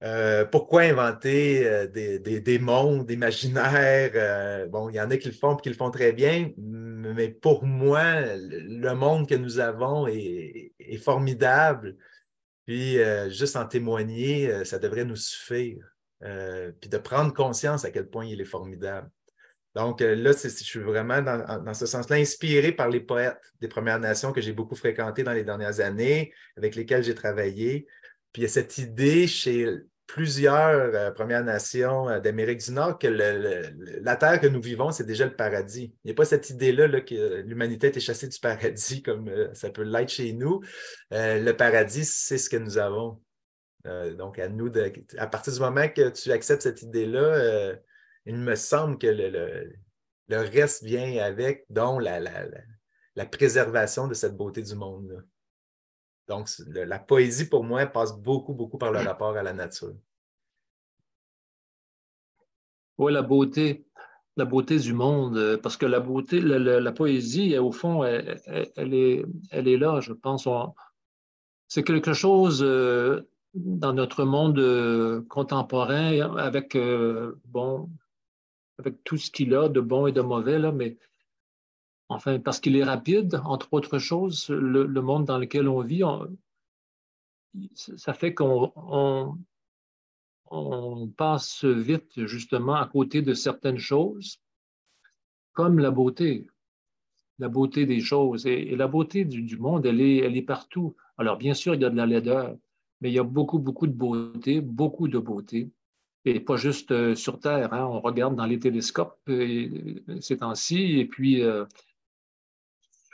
Euh, pourquoi inventer euh, des, mondes imaginaires? Euh, bon, il y en a qui le font et qui le font très bien, mais pour moi, le monde que nous avons est, formidable. Puis, juste en témoigner, ça devrait nous suffire. puis de prendre conscience à quel point il est formidable. Donc là, je suis vraiment dans, ce sens-là inspiré par les poètes des Premières Nations que j'ai beaucoup fréquentés dans les dernières années, avec lesquels j'ai travaillé. Puis il y a cette idée chez plusieurs euh, Premières Nations euh, d'Amérique du Nord que la terre que nous vivons, c'est déjà le paradis. Il n'y a pas cette idée-là que l'humanité est chassée du paradis comme euh, ça peut l'être chez nous. le paradis, c'est ce que nous avons. donc, à nous, de, à partir du moment que tu acceptes cette idée-là, il me semble que le, reste vient avec, dont la, la, préservation de cette beauté du monde. Donc, la poésie, pour moi, passe beaucoup, beaucoup par le rapport à la nature. Oui, la beauté, la beauté du monde, euh, parce que la beauté, la, poésie, au fond, elle, est, elle est là, je pense. C'est quelque chose euh, dans notre monde euh, contemporain avec, bon, avec tout ce qu'il a de bon et de mauvais, là, mais Enfin, parce qu'il est rapide, entre autres choses, le, monde dans lequel on vit, ça fait qu'on on, passe vite justement à côté de certaines choses, comme la beauté, la beauté des choses. Et, la beauté du, monde, elle est, elle est partout. Alors, bien sûr, il y a de la laideur, mais il y a beaucoup, beaucoup de beauté, beaucoup de beauté. Et pas juste euh, sur Terre. Hein. On regarde dans les télescopes euh, ces temps-ci, et puis euh,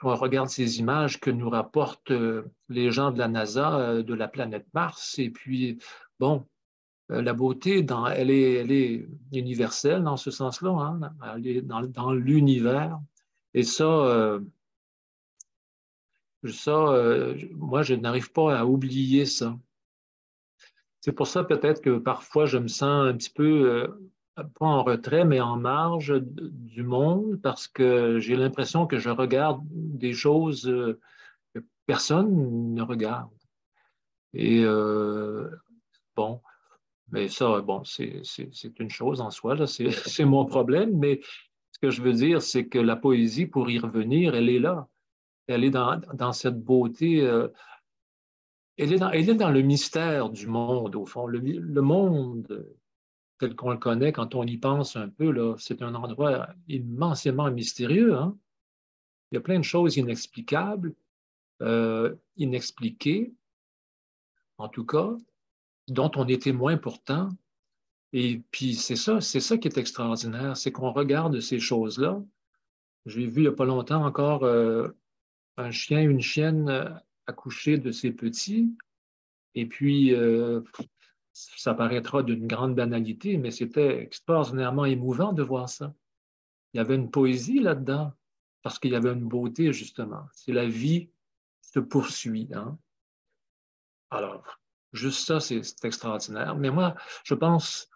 on regarde ces images que nous rapportent euh, les gens de la NASA euh, de la planète Mars, et puis, bon, euh, la beauté, dans, elle, est, elle, est, universelle dans ce sens-là, hein, elle est dans, l'univers. Et ça moi, je n'arrive pas à oublier ça. C'est pour ça peut-être que parfois je me sens un petit peu pas en retrait, mais en marge du monde parce que j'ai l'impression que je regarde des choses euh, que personne ne regarde. Et euh, bon, mais ça, bon, c'est une chose en soi, c'est mon problème, mais ce que je veux dire, c'est que la poésie, pour y revenir, elle est là. Elle est dans, dans cette beauté. Euh, elle, est dans, elle est dans le mystère du monde, au fond. Le, le monde tel qu'on le connaît, quand on y pense un peu, c'est un endroit immensément mystérieux. Hein. Il y a plein de choses inexplicables, euh, inexpliquées, en tout cas, dont on est témoin pourtant. Et puis c'est ça, c'est ça qui est extraordinaire, c'est qu'on regarde ces choses-là. J'ai vu il n'y a pas longtemps encore euh, un chien, une chienne euh, accoucher de ses petits. Et puis, ça paraîtra d'une grande banalité, mais c'était extraordinairement émouvant de voir ça. Il y avait une poésie là-dedans, parce qu'il y avait une beauté, justement. C'est la vie se poursuit. Hein. Alors, juste ça, c'est extraordinaire. Mais moi, je pense,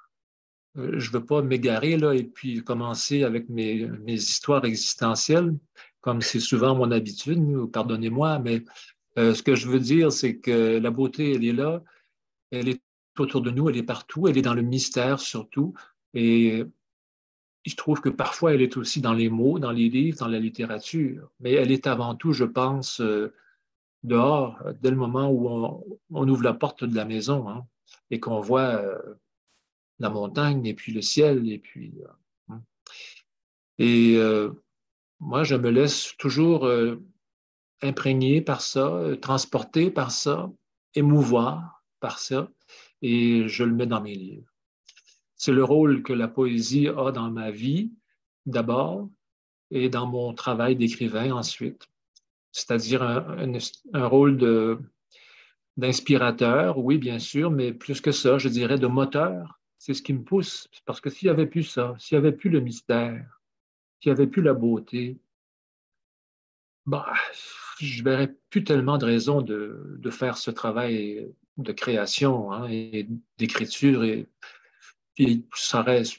euh, je ne veux pas m'égarer là et puis commencer avec mes, histoires existentielles, comme c'est souvent mon habitude, pardonnez-moi, mais euh, ce que je veux dire, c'est que la beauté, elle est là, elle est autour de nous, elle est partout, elle est dans le mystère surtout. Et je trouve que parfois elle est aussi dans les mots, dans les livres, dans la littérature. Mais elle est avant tout, je pense, euh, dehors, dès le moment où on, ouvre la porte de la maison hein, et qu'on voit euh, la montagne et puis le ciel. Et puis. Euh, hein. et moi, je me laisse toujours imprégner par ça, transporter par ça, émouvoir par ça et je le mets dans mes livres. C'est le rôle que la poésie a dans ma vie, d'abord, et dans mon travail d'écrivain ensuite. C'est-à-dire un, rôle d'inspirateur, oui, bien sûr, mais plus que ça, je dirais de moteur. C'est ce qui me pousse. Parce que s'il n'y avait plus ça, s'il n'y avait plus le mystère, s'il n'y avait plus la beauté, bah, je verrais plus tellement de raisons de, de, faire ce travail de création hein, et d'écriture. Et, ça reste.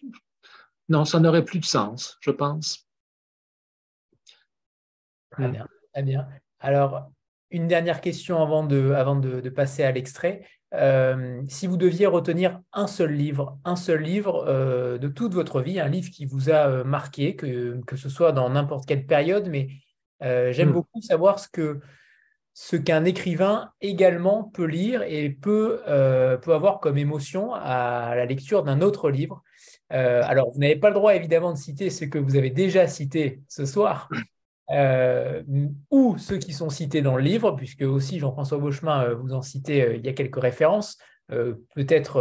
Non, ça n'aurait plus de sens, je pense. Très bien, très bien. Alors, une dernière question avant de, avant de, passer à l'extrait. Euh, si vous deviez retenir un seul livre, un seul livre euh, de toute votre vie, un livre qui vous a euh, marqué, que, que ce soit dans n'importe quelle période, mais j'aime hmm. beaucoup savoir ce que, ce qu'un écrivain également peut lire et peut, euh, peut avoir comme émotion à la lecture d'un autre livre. Euh, alors, vous n'avez pas le droit évidemment de citer ce que vous avez déjà cité ce soir, euh, ou ceux qui sont cités dans le livre, puisque aussi Jean-François Beauchemin, vous en citez, il y a quelques références, peut-être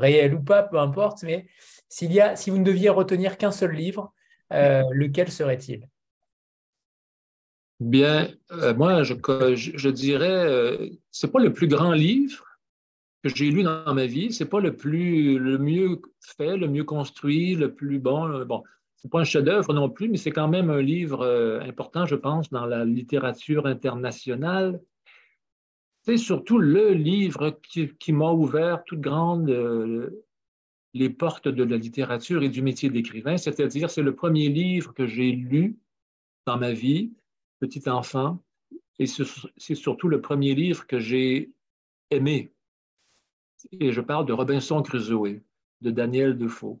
réelles ou pas, peu importe, mais si vous ne deviez retenir qu'un seul livre, lequel serait-il? Bien, euh, moi, je, je, dirais, euh, c'est pas le plus grand livre que j'ai lu dans ma vie. C'est pas le plus, le mieux fait, le mieux construit, le plus bon. Bon, c'est pas un chef-d'œuvre non plus, mais c'est quand même un livre euh, important, je pense, dans la littérature internationale. C'est surtout le livre qui, m'a ouvert toute grande les portes de la littérature et du métier d'écrivain. C'est-à-dire, c'est le premier livre que j'ai lu dans ma vie petit enfant, et c'est surtout le premier livre que j'ai aimé. Et je parle de Robinson Crusoe, de Daniel Defoe.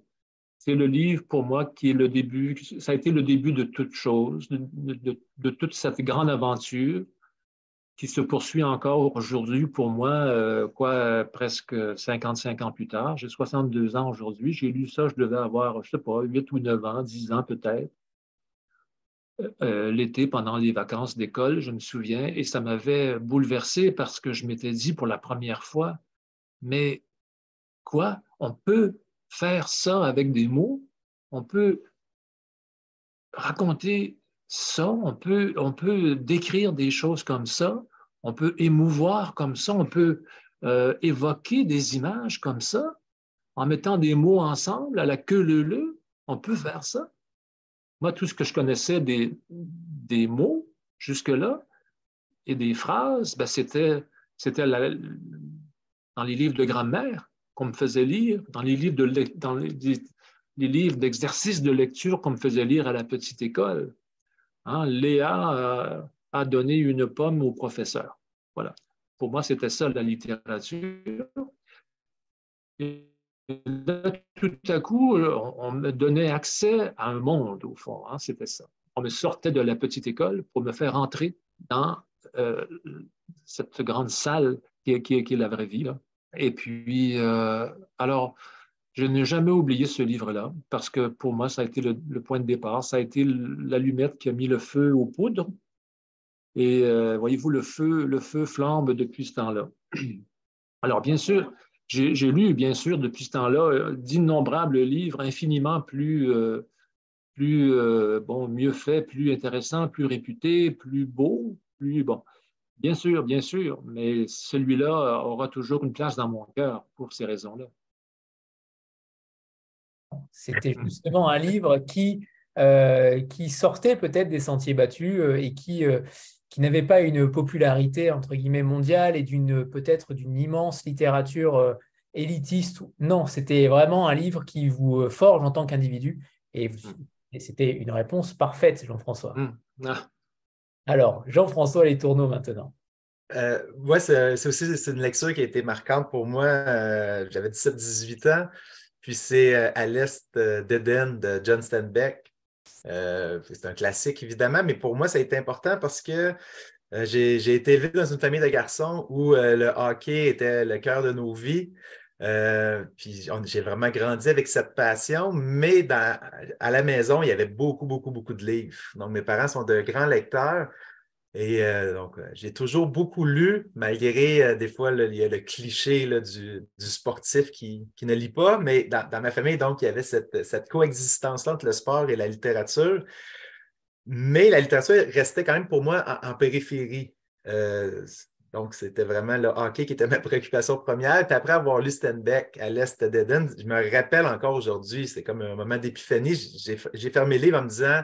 C'est le livre pour moi qui est le début, ça a été le début de toute chose, de, toute cette grande aventure qui se poursuit encore aujourd'hui pour moi, euh, quoi, presque 55 ans plus tard. J'ai 62 ans aujourd'hui. J'ai lu ça, je devais avoir, je sais pas, 8 ou 9 ans, 10 ans peut-être. Euh, l'été pendant les vacances d'école, je me souviens, et ça m'avait bouleversé parce que je m'étais dit pour la première fois, mais quoi, on peut faire ça avec des mots, on peut raconter ça, on peut, décrire des choses comme ça, on peut émouvoir comme ça, on peut euh, évoquer des images comme ça, en mettant des mots ensemble à la queue leu on peut faire ça? Moi, tout ce que je connaissais des, des mots jusque-là et des phrases, ben, c'était, c'était dans les livres de grammaire qu'on me faisait lire, dans les livres, de, dans les, livres d'exercice de lecture qu'on me faisait lire à la petite école. Hein, Léa a donné une pomme au professeur. Voilà. Pour moi, c'était ça la littérature. Et tout à coup, on me donnait accès à un monde, au fond, hein, c'était ça. On me sortait de la petite école pour me faire entrer dans euh, cette grande salle qui, est la vraie vie. Et puis, euh, alors, je n'ai jamais oublié ce livre-là parce que pour moi, ça a été le, point de départ. Ça a été l'allumette qui a mis le feu aux poudres. Et euh, voyez-vous, le feu, le feu flambe depuis ce temps-là. Alors, bien sûr, j'ai lu, bien sûr, depuis ce temps-là, euh, d'innombrables livres infiniment plus, euh, plus euh, bon, mieux faits, plus intéressants, plus réputés, plus beaux, plus bon. Bien sûr, bien sûr, mais celui-là aura toujours une place dans mon cœur pour ces raisons-là. C'était justement un livre qui, qui sortait peut-être des sentiers battus et qui, qui n'avait pas une popularité entre guillemets mondiale et d'une peut-être d'une immense littérature euh, élitiste. Non, c'était vraiment un livre qui vous euh, forge en tant qu'individu et, c'était une réponse parfaite, Jean-François. Mmh. Ah. Alors, Jean-François Les Tourneaux maintenant. Euh, ouais, c'est aussi une lecture qui a été marquante pour moi. Euh, J'avais 17-18 ans. Puis c'est À l'Est d'Éden de John Steinbeck. Euh, c'est un classique, évidemment, mais pour moi, ça a été important parce que euh, j'ai été élevé dans une famille de garçons où euh, le hockey était le cœur de nos vies. puis j'ai vraiment grandi avec cette passion, mais à la maison, il y avait beaucoup, beaucoup, beaucoup de livres. Donc, mes parents sont de grands lecteurs. Et euh, donc, euh, j'ai toujours beaucoup lu, malgré euh, des fois il y a le cliché du, sportif qui, ne lit pas, mais dans, ma famille, donc, il y avait cette, coexistence-là entre le sport et la littérature. Mais la littérature restait quand même pour moi en, périphérie. donc, c'était vraiment le hockey qui était ma préoccupation première. Puis après avoir lu Stenbeck à l'Est d'Eden, je me rappelle encore aujourd'hui, c'est comme un moment d'épiphanie. J'ai fermé le livre en me disant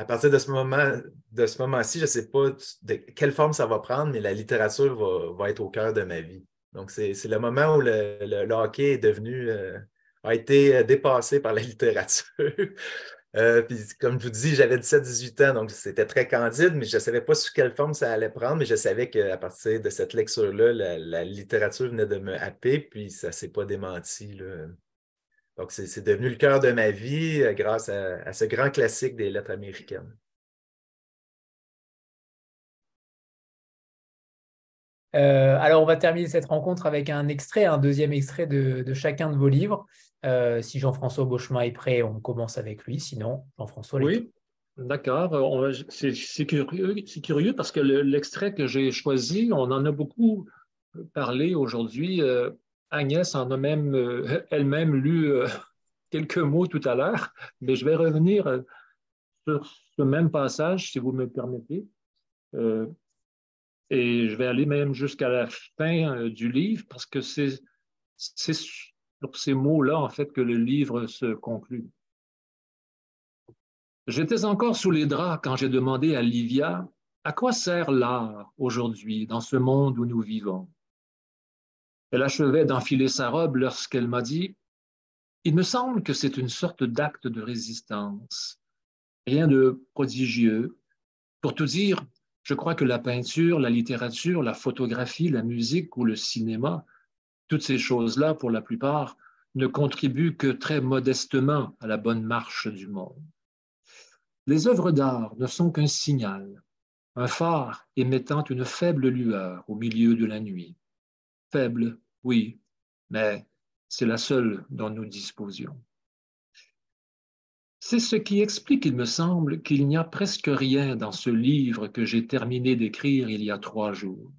à partir de ce moment-ci, je ne sais pas de quelle forme ça va prendre, mais la littérature va, être au cœur de ma vie. Donc, c'est le moment où le, hockey est devenu, euh, a été euh, dépassé par la littérature. Euh, puis, comme je vous dis, j'avais 17-18 ans, donc c'était très candide, mais je ne savais pas sous quelle forme ça allait prendre, mais je savais qu'à partir de cette lecture-là, la, littérature venait de me happer, puis ça ne s'est pas démenti. Là. Donc, c'est devenu le cœur de ma vie euh, grâce à, ce grand classique des lettres américaines. Euh, alors, on va terminer cette rencontre avec un extrait, un deuxième extrait de, chacun de vos livres. Euh, si Jean-François Beauchemin est prêt, on commence avec lui. Sinon, Jean-François. Oui, d'accord. C'est curieux, curieux, parce que l'extrait que j'ai choisi, on en a beaucoup parlé aujourd'hui. Euh, Agnès en a même elle-même lu quelques mots tout à l'heure, mais je vais revenir sur ce même passage, si vous me permettez. Et je vais aller même jusqu'à la fin euh, du livre parce que c'est sur ces mots-là, en fait, que le livre se conclut. J'étais encore sous les draps quand j'ai demandé à Livia à quoi sert l'art aujourd'hui dans ce monde où nous vivons? Elle achevait d'enfiler sa robe lorsqu'elle m'a dit Il me semble que c'est une sorte d'acte de résistance, rien de prodigieux. Pour tout dire, je crois que la peinture, la littérature, la photographie, la musique ou le cinéma, toutes ces choses-là, pour la plupart, ne contribuent que très modestement à la bonne marche du monde. Les œuvres d'art ne sont qu'un signal, un phare émettant une faible lueur au milieu de la nuit. Faible, oui, mais c'est la seule dont nous disposions. C'est ce qui explique, il me semble, qu'il n'y a presque rien dans ce livre que j'ai terminé d'écrire il y a trois jours.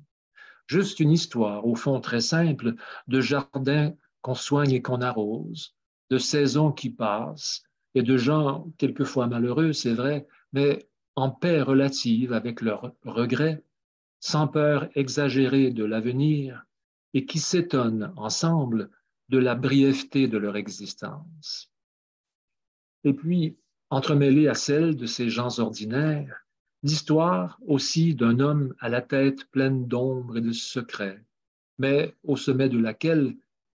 Juste une histoire, au fond très simple, de jardins qu'on soigne et qu'on arrose, de saisons qui passent, et de gens quelquefois malheureux, c'est vrai, mais en paix relative avec leurs regrets, sans peur exagérée de l'avenir, et qui s'étonnent ensemble de la brièveté de leur existence et puis entremêlée à celle de ces gens ordinaires, l'histoire aussi d'un homme à la tête pleine d'ombre et de secrets, mais au sommet de laquelle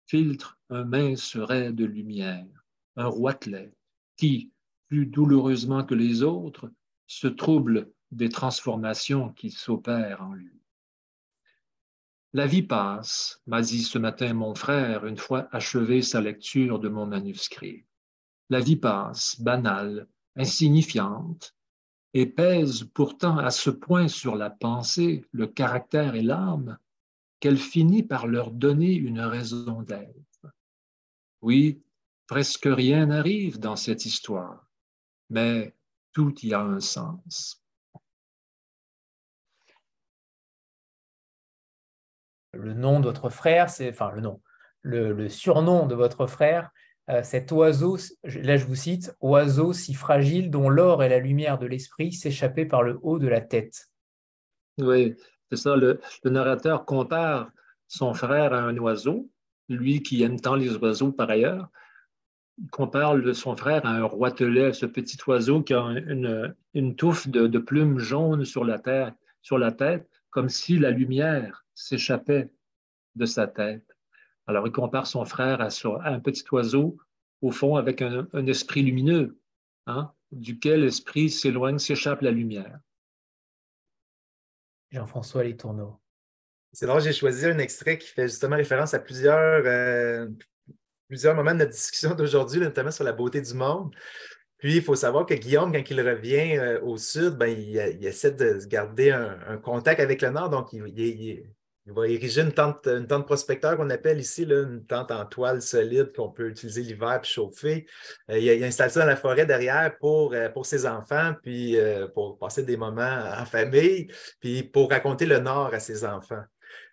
filtre un mince ray de lumière, un roitelet, qui, plus douloureusement que les autres, se trouble des transformations qui s'opèrent en lui. La vie passe, m'a dit ce matin mon frère, une fois achevé sa lecture de mon manuscrit la vie passe, banale, insignifiante, et pèse pourtant à ce point sur la pensée, le caractère et l'âme, qu'elle finit par leur donner une raison d'être. Oui, presque rien n'arrive dans cette histoire, mais tout y a un sens. Le nom de votre frère, c'est, enfin le nom, le surnom de votre frère, euh, cet oiseau, là je vous cite, oiseau si fragile dont l'or et la lumière de l'esprit s'échappaient par le haut de la tête. Oui, c'est ça. Le, narrateur compare son frère à un oiseau, lui qui aime tant les oiseaux par ailleurs. Il compare son frère à un roitelet, ce petit oiseau qui a une, touffe de, plumes jaunes sur la, terre, sur la tête, comme si la lumière s'échappait de sa tête. Alors, il compare son frère à, un petit oiseau, au fond, avec un, esprit lumineux, hein, duquel l'esprit s'éloigne, s'échappe la lumière. Jean-François Letourneau. C'est drôle, j'ai choisi un extrait qui fait justement référence à plusieurs, euh, plusieurs moments de notre discussion d'aujourd'hui, notamment sur la beauté du monde. Puis, il faut savoir que Guillaume, quand il revient euh, au sud, ben, il, essaie de garder un, contact avec le nord. Donc, il, va ériger une tente, une tente prospecteur qu'on appelle ici, là, une tente en toile solide qu'on peut utiliser l'hiver puis chauffer. Euh, il, installe ça dans la forêt derrière pour, euh, pour ses enfants, puis euh, pour passer des moments en famille, puis pour raconter le Nord à ses enfants.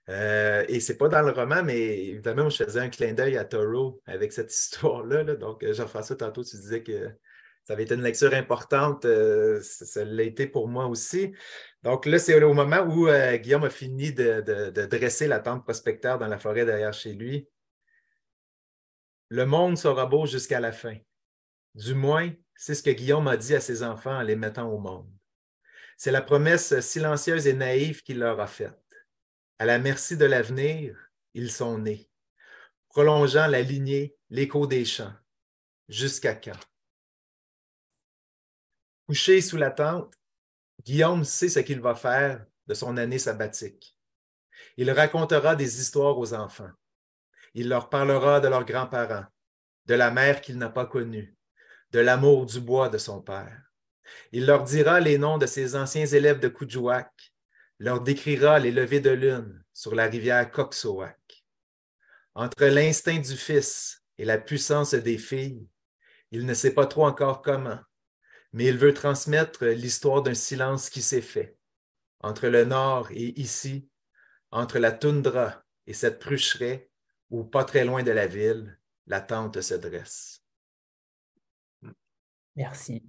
et ce n'est pas dans le roman, mais évidemment, je faisais un clin d'œil à Toro avec cette histoire-là. Donc, Jean-François, tantôt, tu disais que ça avait été une lecture importante. ça l'a été pour moi aussi. Donc là, c'est au moment où euh, Guillaume a fini de, dresser la tente prospecteur dans la forêt derrière chez lui. Le monde sera beau jusqu'à la fin. Du moins, c'est ce que Guillaume a dit à ses enfants en les mettant au monde. C'est la promesse silencieuse et naïve qu'il leur a faite. À la merci de l'avenir, ils sont nés, prolongeant la lignée, l'écho des champs. Jusqu'à quand? Couché sous la tente, Guillaume sait ce qu'il va faire de son année sabbatique. Il racontera des histoires aux enfants. Il leur parlera de leurs grands-parents, de la mère qu'il n'a pas connue, de l'amour du bois de son père. Il leur dira les noms de ses anciens élèves de Koudjouak, leur décrira les levées de lune, sur la rivière Coxoac. Entre l'instinct du fils et la puissance des filles, il ne sait pas trop encore comment, mais il veut transmettre l'histoire d'un silence qui s'est fait. Entre le nord et ici, entre la toundra et cette prucheraie, où pas très loin de la ville, la tente se dresse. Merci.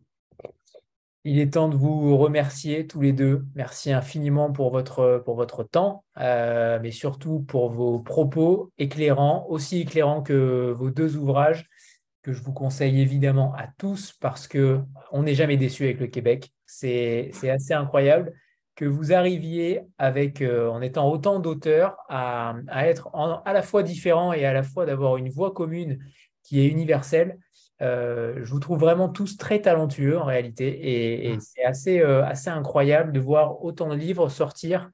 Il est temps de vous remercier tous les deux. Merci infiniment pour votre, pour votre temps, euh, mais surtout pour vos propos éclairants, aussi éclairants que vos deux ouvrages, que je vous conseille évidemment à tous parce qu'on n'est jamais déçu avec le Québec. C'est assez incroyable que vous arriviez avec, euh, en étant autant d'auteurs, à, être à la fois différents et à la fois d'avoir une voix commune qui est universelle. Euh, je vous trouve vraiment tous très talentueux en réalité et, mmh. c'est assez, euh, assez incroyable de voir autant de livres sortir.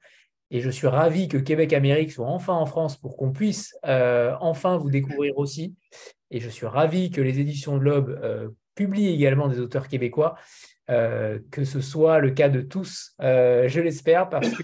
Et je suis ravi que Québec Amérique soit enfin en France pour qu'on puisse enfin vous découvrir aussi. Et je suis ravi que les éditions de l'Aube publient également des auteurs québécois. Euh, que ce soit le cas de tous, euh, je l'espère, parce que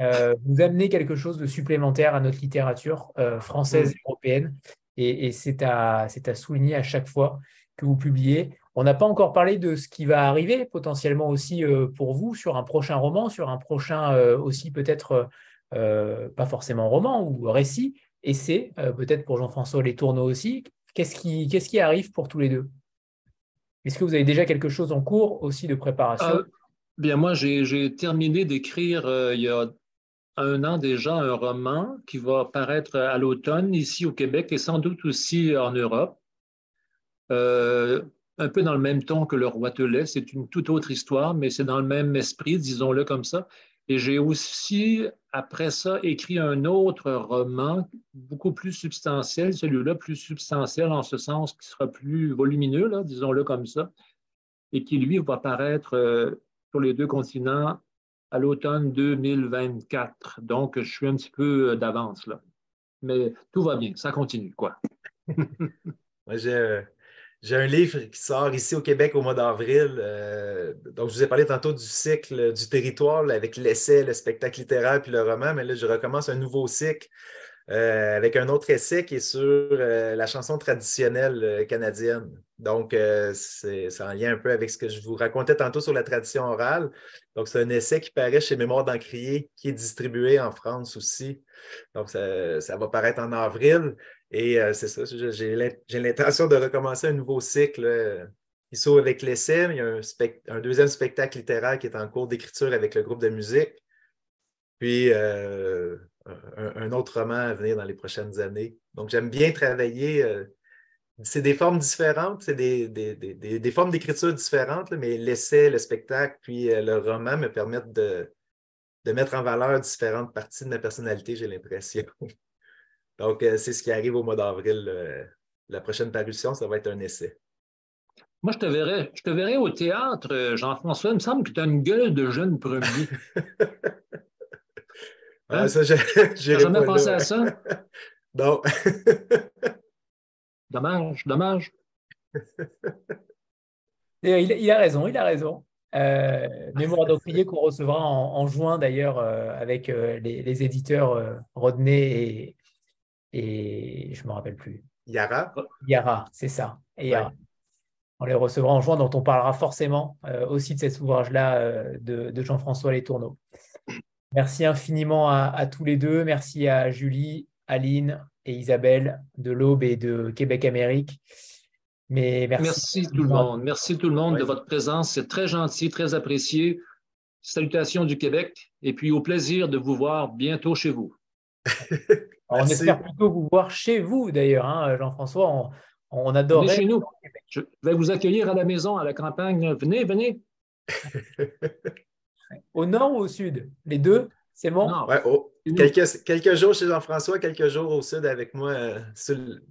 euh, vous amenez quelque chose de supplémentaire à notre littérature française et européenne. Et, c'est à, à, souligner à chaque fois que vous publiez. On n'a pas encore parlé de ce qui va arriver potentiellement aussi pour vous sur un prochain roman, sur un prochain aussi peut-être, pas forcément roman ou récit, essai, peut-être pour Jean-François Les Tourneaux aussi. Qu'est-ce qui, qu'est-ce qui arrive pour tous les deux? Est-ce que vous avez déjà quelque chose en cours aussi de préparation? Euh, Bien, moi, j'ai terminé d'écrire euh, il y a un an déjà un roman qui va paraître à l'automne ici au Québec et sans doute aussi en Europe. Euh, un peu dans le même ton que Le Roi Telet. C'est une toute autre histoire, mais c'est dans le même esprit, disons-le comme ça. Et j'ai aussi, après ça, écrit un autre roman beaucoup plus substantiel, celui-là plus substantiel en ce sens qui sera plus volumineux, disons-le comme ça, et qui, lui, va paraître euh, sur les deux continents à l'automne 2024. Donc, je suis un petit peu euh, d'avance là. Mais tout va bien, ça continue, quoi. j'ai un livre qui sort ici au Québec au mois d'avril. Euh, donc, je vous ai parlé tantôt du cycle du territoire avec l'essai, le spectacle littéraire puis le roman, mais là, je recommence un nouveau cycle euh, avec un autre essai qui est sur euh, la chanson traditionnelle canadienne. Donc, c'est en lien un peu avec ce que je vous racontais tantôt sur la tradition orale. Donc, c'est un essai qui paraît chez Mémoire d'Encrier, qui est distribué en France aussi. Donc, ça, ça va paraître en avril. Et euh, c'est ça, j'ai l'intention de recommencer un nouveau cycle. Euh, ici avec l'essai, il y a un, deuxième spectacle littéraire qui est en cours d'écriture avec le groupe de musique. Puis euh, un, autre roman à venir dans les prochaines années. Donc j'aime bien travailler. c'est des formes différentes, c'est des, formes d'écriture différentes, mais l'essai, le spectacle, puis le roman me permettent de mettre en valeur différentes parties de ma personnalité, j'ai l'impression. Donc, euh, c'est ce qui arrive au mois d'avril. Euh, la prochaine parution, ça va être un essai. Moi, je te verrais, je te verrais au théâtre, euh, Jean-François. Il me semble que tu as une gueule de jeune premier. ah, hein? ça, j'ai jamais pensé à ça? non. dommage, dommage. il, a raison, il a raison. mémoire d'Offrier qu'on recevra en, juin d'ailleurs avec les, les, éditeurs Rodney et, et je ne me rappelle plus. Yara? Yara, c'est ça. Et On les recevra en juin, dont on parlera forcément euh, aussi de cet ouvrage-là euh, de, Jean-François Les Tourneaux. Merci infiniment à, tous les deux. Merci à Julie, Aline et Isabelle de l'Aube et de Québec Amérique. Mais merci, tout le monde. Merci tout le monde de votre présence. C'est très gentil, très apprécié. Salutations du Québec et puis au plaisir de vous voir bientôt chez vous. on espère plutôt vous voir chez vous d'ailleurs, hein, Jean-François. On, on adore. chez nous. Je vais vous accueillir à la maison, à la campagne. Venez, venez. au nord ou au sud? Les deux? C'est bon? Quelques, quelques, jours chez Jean-François, quelques jours au sud avec moi. Euh,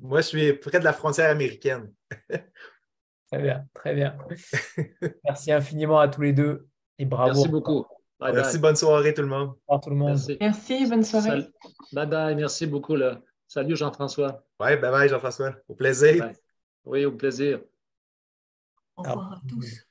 moi, je suis près de la frontière américaine. très bien, très bien. Merci infiniment à tous les deux et bravo. Merci beaucoup. Merci, bonne soirée tout le monde. Au revoir tout le monde. Merci, bonne soirée. Bye bye, merci beaucoup. Là. Salut Jean-François. Oui, bye bye Jean-François. Au plaisir. Oui, au plaisir. Au revoir à tous.